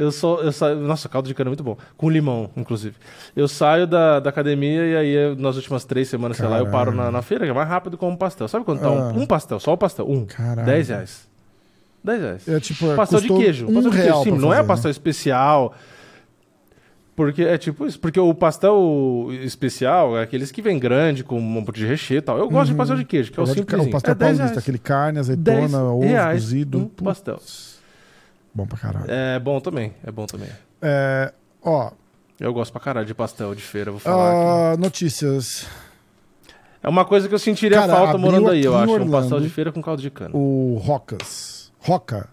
eu só, eu saio, nossa, caldo de cana é muito bom, com limão, inclusive. Eu saio da, da academia e aí nas últimas três semanas, sei lá, eu paro na, na feira, que é mais rápido como um pastel. Sabe quanto tá Ah. um, um pastel? Só o pastel, um, Caralho. 10 reais. 10 reais. É tipo, é, pastel de queijo. um pastel de real queijo, sim, não é fazer, pastel especial. Porque é tipo isso, porque o pastel especial é aqueles que vem grande, com um monte de recheio e tal. Eu gosto de pastel de queijo, que é o ca- simples. o pastel é 10 paulista, aquele carne, 10 azeitona, ovo reais cozido. um pastel. Bom pra caralho. É bom também, é bom também. É, ó, Eu gosto pra caralho de pastel de feira, vou falar aqui. ah, notícias. É uma coisa que eu sentiria Cara, falta morando aí, aqui eu acho. Um Orlando pastel de feira com caldo de cana. O Rocas. Roca.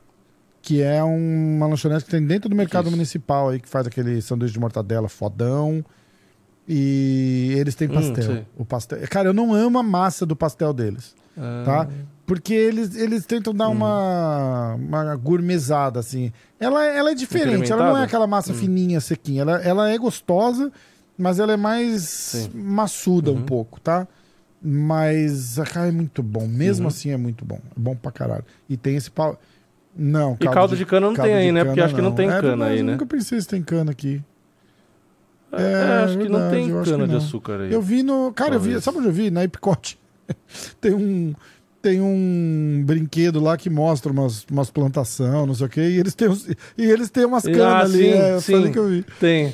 Que é uma lanchonete que tem dentro do mercado Isso. municipal aí, que faz aquele sanduíche de mortadela fodão. E eles têm Hum, pastel. sei. o pastel. Cara, eu não amo a massa do pastel deles. Ah, tá? Porque eles, eles tentam dar uma, uma gourmetzada, assim. Ela, ela é diferente, ela não é aquela massa fininha, sequinha. Ela, ela é gostosa, mas ela é mais Sim. maçuda um pouco, tá? Mas a cara é muito bom. Mesmo Uhum. assim é muito bom. É bom pra caralho. E tem esse pau. Não, E caldo de cana não tem aí, né? Porque acho que não tem É cana verdade, aí, Eu né? nunca pensei se tem cana aqui. É, É, acho que não verdade, tem eu cana de açúcar aí. Eu vi no. Cara, eu vi. Talvez. Sabe onde eu vi? Na Epicote. *laughs* tem um. Tem um brinquedo lá que mostra umas, umas plantação, não sei o quê, e eles têm, uns- e eles têm umas canas Ah, ali. sim, é, sim. que eu vi. Tem.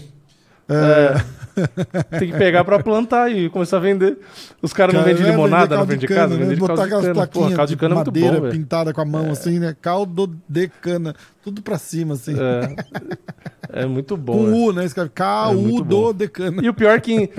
É, Tem que pegar pra plantar e começar a vender. Os caras não cara, vendem é, limonada caldo frente de de casa, cana, né? vendem Botar caldo de cana. Porra, plaquinhas caldo de de cana é muito madeira bom, pintada com a mão, assim, né? Caldo de cana. Tudo pra cima, assim. É, é muito bom. Com né? U, né? Escreve É muito Caldo de cana. E o pior que.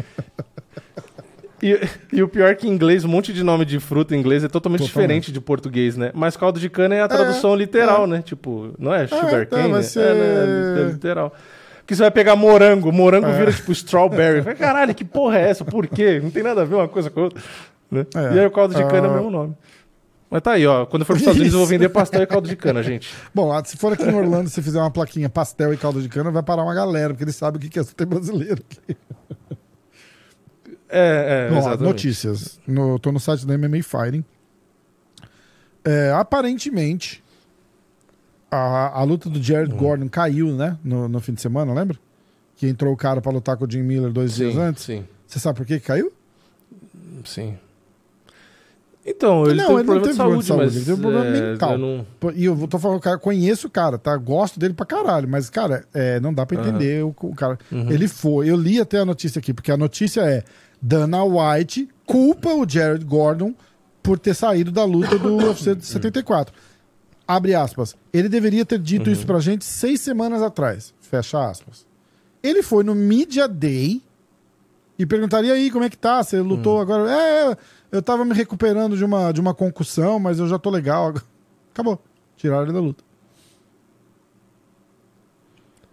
E, e o pior que em inglês, um monte de nome de fruta em inglês é totalmente, Totalmente. diferente de português, né? Mas caldo de cana é a tradução literal, né? Tipo, não é sugar é, cane? vai né? ser- É, né? É literal. Porque você vai pegar morango, morango É. vira tipo strawberry. Vai, Caralho, que porra é essa? Por quê? Não tem nada a ver uma coisa com a outra. Né? É. E aí o caldo de cana é Ah. o mesmo nome. Mas tá aí, ó. Quando eu for pros Estados Unidos, eu vou vender pastel e caldo de cana, gente. *laughs* Bom, se for aqui em Orlando, se fizer uma plaquinha pastel e caldo de cana, vai parar uma galera, porque eles sabem o que é ter brasileiro aqui. É, é, Bom, notícias. No, tô no site da MMA Fighting. É, aparentemente, a, a luta do Jared Hum. Gordon caiu, né? No, no fim de semana, lembra? Que entrou o cara pra lutar com o Jim Miller dois dias Sim, antes. sim, Você sabe por que caiu? sim. Então, ele não, teve ele problema não teve de problema saúde, de saúde, mas ele teve problema é, mental. eu não- E eu tô falando, cara, conheço o cara, tá? Gosto dele pra caralho, mas, cara, é, não dá pra entender o, o cara. Uhum. Ele foi, eu li até a notícia aqui, porque a notícia é: Dana White culpa o Jared Gordon por ter saído da luta do UFC de 74. Abre aspas. Ele deveria ter dito Uhum. isso pra gente seis semanas atrás. Fecha aspas. Ele foi no Media Day e perguntaria aí como é que tá, você lutou agora. É, eu tava me recuperando de uma, de uma concussão, mas eu já tô legal. agora." *laughs* Acabou. Tiraram ele da luta.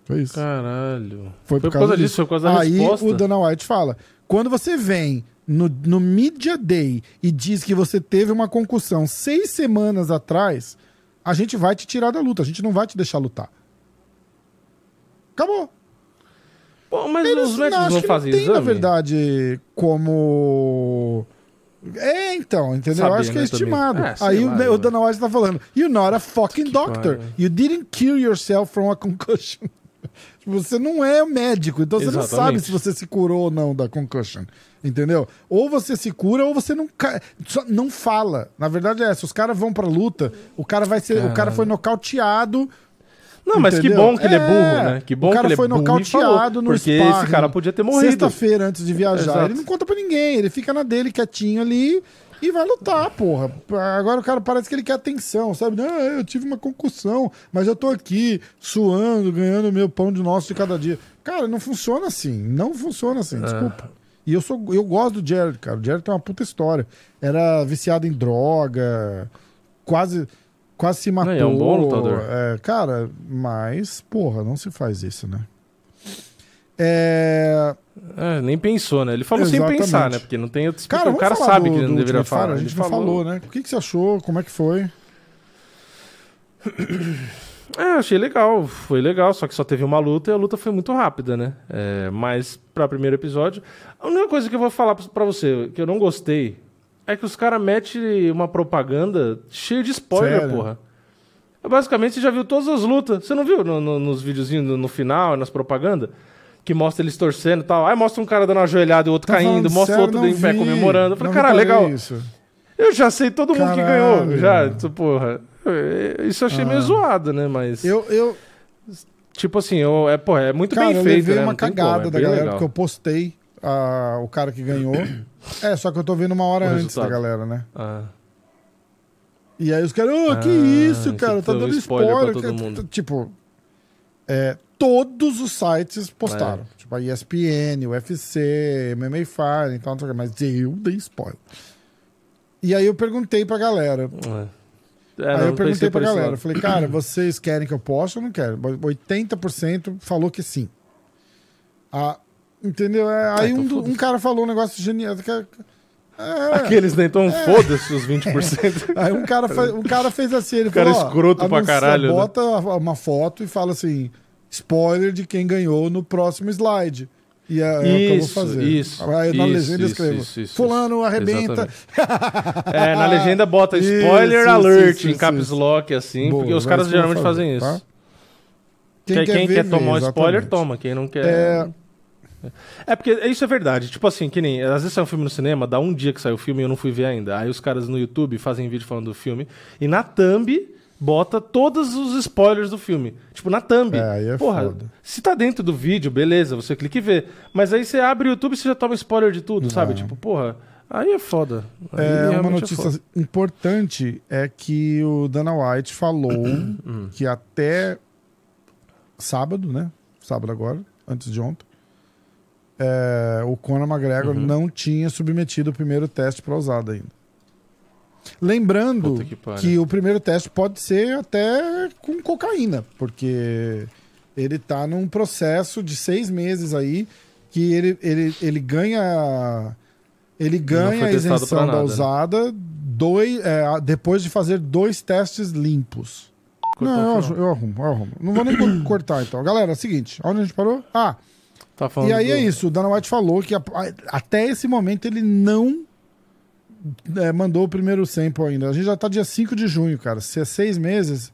Foi isso. Caralho. Foi por, causa, disso. foi por causa da Aí resposta. o Dana White fala: quando você vem no, no Media Day e diz que você teve uma concussão seis semanas atrás, a gente vai te tirar da luta, a gente não vai te deixar lutar. Acabou. Pô, mas Eles os médicos não que fazem não tem, exame? na verdade, como. É, então, entendeu? Eu acho que é né, estimado. É, Aí lá, o, o Dana White tá falando: You're not a fucking doctor. You didn't kill yourself from a *laughs* concussion. *laughs* Você não é médico, então você não sabe Exatamente. se você se curou ou não da concussion. Entendeu? Ou você se cura ou você não ca- não fala. Na verdade é essa, os caras vão pra luta, o cara vai ser, o cara foi nocauteado. Não, mas que entendeu? bom que ele é burro, né? Que bom que ele é foi burro nocauteado no porque sparring, esse cara podia ter morrido. Sexta-feira antes de viajar, ele não conta pra ninguém, ele fica na dele quietinho ali e vai lutar, porra. Agora o cara parece que ele quer atenção, sabe? Não, eu tive uma concussão, mas eu tô aqui suando, ganhando meu pão de nosso de cada dia. Cara, não funciona assim, não funciona assim, É. desculpa. E eu, sou, eu gosto do Jared, cara. O Jared tem uma puta história. Era viciado em droga, quase, quase se matou. Não, é um bom lutador. É, cara, mas, porra, não se faz isso, né? É, É, nem pensou, né? Ele falou Exatamente. sem pensar, né? Porque não tem outro Cara, O cara sabe do- que ele não deveria falar. A gente não falou, né? O que, que você achou? Como é que foi? É, achei legal, foi legal, só que só teve uma luta e a luta foi muito rápida, né? É, mas pra primeiro episódio, a única coisa que eu vou falar pra- pra você, que eu não gostei, é que os caras metem uma propaganda cheia de spoiler, Sério? porra. Basicamente, você já viu todas as lutas. Você não viu no- no- nos videozinhos no, no final, nas propagandas? Que mostra eles torcendo e tal. Aí mostra um cara dando uma joelhada e o outro Tá caindo, mostra sério? outro em pé vi. comemorando. Eu falei, caralho, reparei legal. Isso. Eu já sei todo mundo que Caralho. ganhou. Já, isso, porra. Isso eu achei meio zoado, né? Mas. Ah. Eu, eu, Tipo assim, eu, é, porra, é muito cara, bem eu feito. levei né? uma cagada é da galera, legal. porque eu postei ah, o cara que ganhou. *coughs* é, só que eu tô vendo uma hora O antes da resultado. galera, né? Ah. E aí os caras, ô, que Ah, isso, cara, tá dando spoiler spoiler. Tipo, é, todos os sites postaram. É. Tipo, a ESPN, o UFC, MMA Fire e o que, mas eu dei spoiler. E aí eu perguntei pra galera. É. É, aí eu perguntei pra galera. falei, cara, vocês querem que eu poste ou não quero? 80% falou que sim. Ah, entendeu? É, aí então um, um cara falou um negócio genial. é- é, Aqueles, né? Então foda-se os 20%. *laughs* Aí um cara, fa- um cara fez assim, ele Cara falou, ó, escroto pra caralho, né? Bota uma foto e fala assim, spoiler de quem ganhou no próximo slide. E é, é que eu vou Isso, fazer. isso, Aí na isso, legenda isso, escrevo, isso, isso, fulano isso. arrebenta. É, na legenda bota *laughs* Isso, spoiler isso, alert isso, em isso, caps isso. lock, assim, Boa, porque os caras isso geralmente fazer, fazem isso. tá? Quem, quem ver, quer tomar um spoiler, exatamente. toma. Quem não quer. É, É porque isso é verdade. Tipo assim, que nem. Às vezes sai um filme no cinema, dá um dia que saiu o filme e eu não fui ver ainda. Aí os caras no YouTube fazem vídeo falando do filme. E na thumb bota todos os spoilers do filme. Tipo, na thumb. É, aí é Porra, foda. se tá dentro do vídeo, beleza, você clica e vê. Mas aí você abre o YouTube e você já toma spoiler de tudo, sabe? Tipo, porra. Aí é foda. Aí É, uma realmente notícia foda. importante é que o Dana White falou *clears throat* Hum. que até sábado, né? Sábado agora, antes de ontem, é, o Conor McGregor Uhum. não tinha submetido o primeiro teste para usada ainda. Lembrando que que, o primeiro teste pode ser até com cocaína, porque ele tá num processo de seis meses aí que ele, ele, ele ganha ele ganha a isenção da né? usada dois, é, depois de fazer dois testes limpos. Cortou não, eu, eu arrumo, eu arrumo. Não vou nem co- *coughs* cortar então. Galera, é o seguinte, onde a gente parou? Ah, Tá e aí do- é isso, o Dana White falou que a- a- até esse momento ele não é, mandou o primeiro sample ainda. A gente já tá dia 5 de junho, cara. Se é seis meses,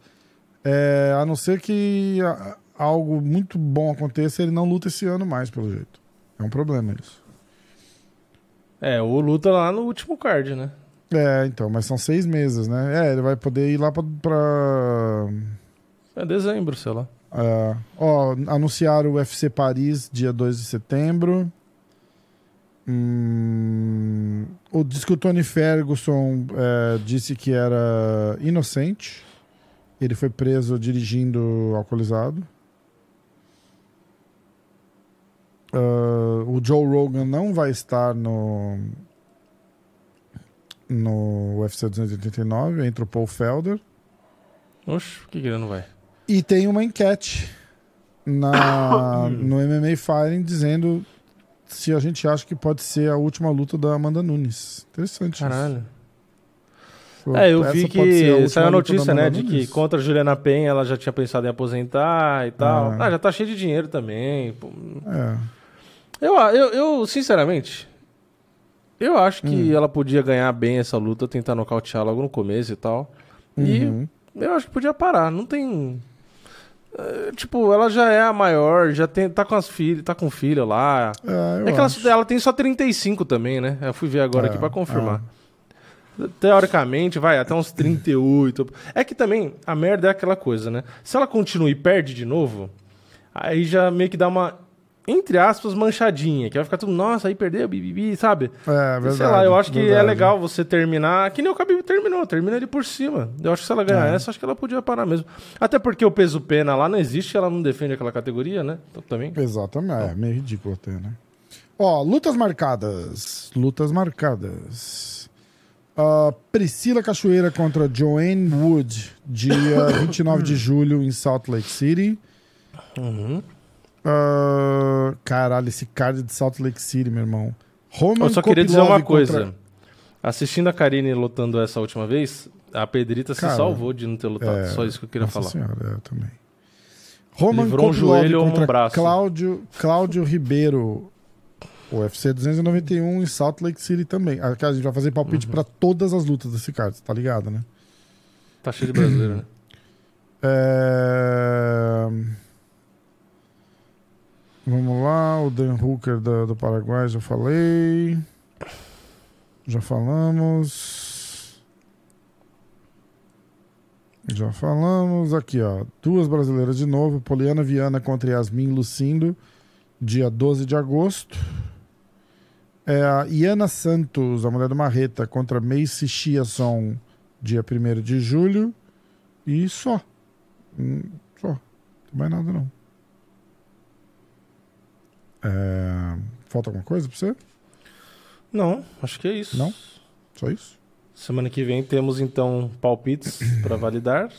é, a não ser que algo muito bom aconteça, ele não luta esse ano mais, pelo jeito. É um problema isso. É, o luta lá no último card, né? É, então, mas são seis meses, né? É, ele vai poder ir lá pra. pra É dezembro, sei lá. é, ó, anunciaram o UFC Paris dia 2 de setembro. Hum, o diz que o Tony Ferguson é, disse que era inocente. Ele foi preso dirigindo alcoolizado. Ah, o Joe Rogan não vai estar no no UFC 289, entra o Paul Felder. Oxe, por que, que ele não vai? E tem uma enquete na, *coughs* no MMA Fighting dizendo se a gente acha que pode ser a última luta da Amanda Nunes. Interessante. Caralho. Pô, É, eu vi a que última saiu a notícia, né, de que contra a Juliana Penha ela já tinha pensado em aposentar e tal. Ah. Ah, já tá cheio de dinheiro também. É. Eu, eu, eu, sinceramente, eu acho Hum. que ela podia ganhar bem essa luta, tentar nocautear logo no começo e tal. Uhum. E eu acho que podia parar. Não tem. É, tipo, ela já é a maior, já tem, tá com as filhas, tá com filha lá. É, É que ela, ela tem só 35 também, né? Eu fui ver agora É, aqui pra confirmar. Teoricamente, vai até uns 38. É que também a merda é aquela coisa, né? Se ela continua e perde de novo, aí já meio que dá uma, entre aspas, manchadinha. Que vai ficar tudo, nossa, aí perdeu, bibibi, sabe? É, verdade. Sei lá, eu acho que é verdade. legal você terminar. Que nem o Khabib terminou, termina ele por cima. Eu acho que se ela ganhar É. essa, acho que ela podia parar mesmo. Até porque o peso pena lá não existe, ela não defende aquela categoria, né? Então também. Exatamente, é meio ridículo até, né? Ó, lutas marcadas. Lutas marcadas. Ah, Priscila Cachoeira contra Joanne Wood, dia *coughs* 29 de julho em Salt Lake City. Uhum. Ah, caralho, esse card de Salt Lake City, meu irmão. Roman Eu só queria dizer uma coisa. contra- Assistindo a Karine lutando essa última vez, a Pedrita se Cara, salvou de não ter lutado. é, Só isso que eu queria Nossa falar. senhora, é, eu também. Roman Livrou um Kopilov joelho ou um contra braço. Cláudio, Cláudio Ribeiro. UFC 291 em Salt Lake City também. Aqui a gente vai fazer palpite Uhum. pra todas as lutas desse card, tá ligado, né? Tá cheio de brasileiro, né? *clears throat* É... Vamos lá, o Dan Hooker da- do Paraguai, já falei. Já falamos. Já falamos. Aqui, ó. Duas brasileiras de novo. Poliana Viana contra Yasmin Lucindo, dia 12 de agosto. É a Iana Santos, a mulher do Marreta, contra Macy Chiasson, dia 1 de julho. E só. Hum, Só. Não tem mais nada, não. É, Falta alguma coisa pra você? Não, acho que é isso. Não? Só isso? Semana que vem temos então palpites *clears throat* pra validar.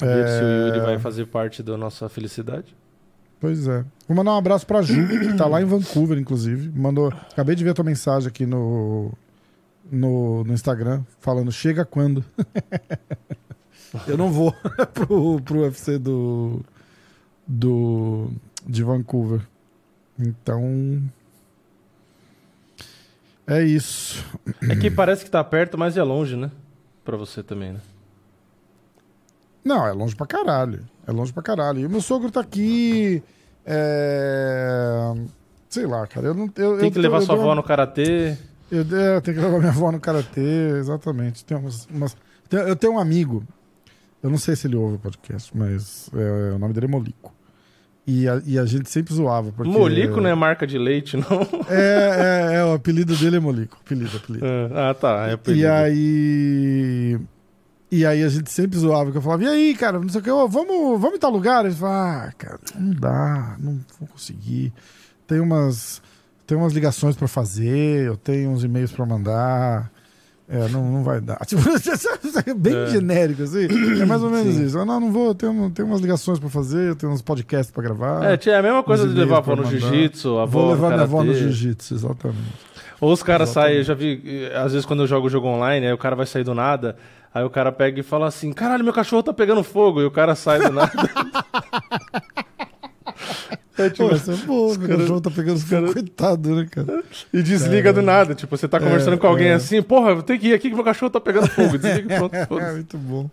É. Ver se o Yuri vai fazer parte da nossa felicidade. Pois é. Vou mandar um abraço pra Ju, que tá lá em Vancouver, inclusive. Mandou. Acabei de ver a tua mensagem aqui no, no, no Instagram, falando chega quando. *laughs* Eu não vou *laughs* pro, pro UFC do, do. de Vancouver. Então. É isso. É que parece que tá perto, mas é longe, né? Pra você também, né? Não, é longe pra caralho. É longe pra caralho. E o meu sogro tá aqui. É... Sei lá, cara. Eu não, eu, Tem eu que levar eu sua avó no karatê. Eu, é, eu tenho que levar minha avó no karatê, exatamente. Tem umas, umas- eu tenho um amigo, eu não sei se ele ouve o podcast, mas é, o nome dele é Molico. E a, e a gente sempre zoava. Porque, Molico não é marca de leite, não. É, é, é, o apelido dele é Molico. Apelido, apelido. ah, tá. É E apelido. aí. E aí a gente sempre zoava, que eu falava, e aí, cara, não sei o que, ô, vamos, vamos em tal lugar? Ele falava, ah, cara, não dá, não vou conseguir. Tem umas, tem umas ligações pra fazer, eu tenho uns e-mails pra mandar. É, não, não vai dar. *laughs* Tipo, bem É. genérico, assim. É mais ou menos Sim. isso. Eu, não, não vou, eu tenho, tenho umas ligações pra fazer, eu tenho uns podcasts pra gravar. É, tia, é a mesma coisa de levar a avó no jiu-jitsu, a avó Vou levar minha avó no jiu-jitsu, exatamente. Ou os caras saem, eu já vi, às vezes quando eu jogo jogo online, aí o cara vai sair do nada, aí o cara pega e fala assim, caralho, meu cachorro tá pegando fogo, e o cara sai do nada. *laughs* é, tipo, Pô, essa é boa, os meu caras- cachorro tá pegando fogo, coitado, né, cara? e desliga do nada, tipo, você tá conversando É, com alguém é. assim, porra, eu tenho que ir aqui que meu cachorro tá pegando fogo, *laughs* desliga e pronto, É, muito bom.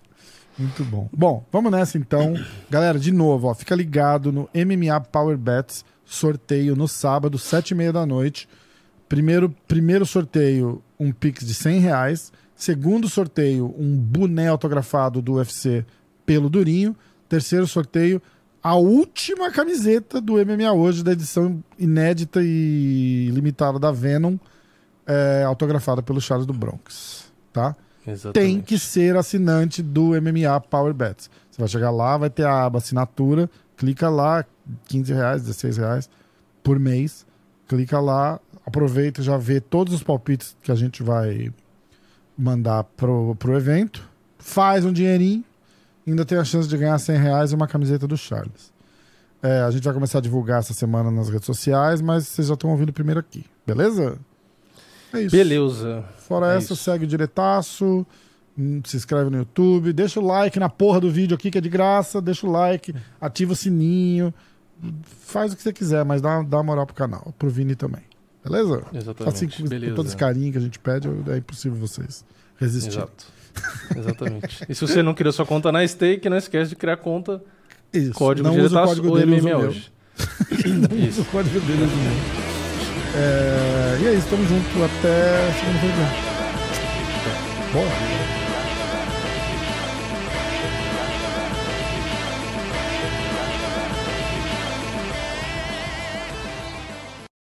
Muito bom. Bom, vamos nessa então. Galera, de novo, ó, fica ligado no MMA Power Bets, sorteio no sábado, sete e meia da noite. Primeiro, primeiro sorteio, um Pix de 100 reais. Segundo sorteio, um boné autografado do UFC pelo Durinho. Terceiro sorteio, a última camiseta do MMA hoje, da edição inédita e limitada da Venom, é, autografada pelo Charles do Bronx. Tá? Exatamente. tem que ser assinante do MMA Power Bets. Você vai chegar lá, vai ter a aba assinatura, clica lá, 15 reais, 16 reais por mês. Clica lá, aproveita, já vê todos os palpites que a gente vai mandar pro, pro evento. Faz um dinheirinho, ainda tem a chance de ganhar 100 reais e uma camiseta do Charles. É, a gente vai começar a divulgar essa semana nas redes sociais, mas vocês já estão ouvindo primeiro aqui, beleza? É isso. Beleza. Fora É essa, isso. segue o diretaço, hum, se inscreve no YouTube, deixa o like na porra do vídeo aqui que é de graça, deixa o like, ativa o sininho, faz o que você quiser, mas dá, dá moral pro canal, pro Vini também. Beleza? Exatamente. Assim, com, com todo esse carinho que a gente pede, é impossível vocês resistirem. Exato. *laughs* Exatamente. E se você não criou sua conta na Stake, não esquece de criar conta Isso. código não usa o código ou dele, MMA hoje. *laughs* Não usa o código dele, usa o meu. É, e é isso, tamo junto até segunda-feira. Bora.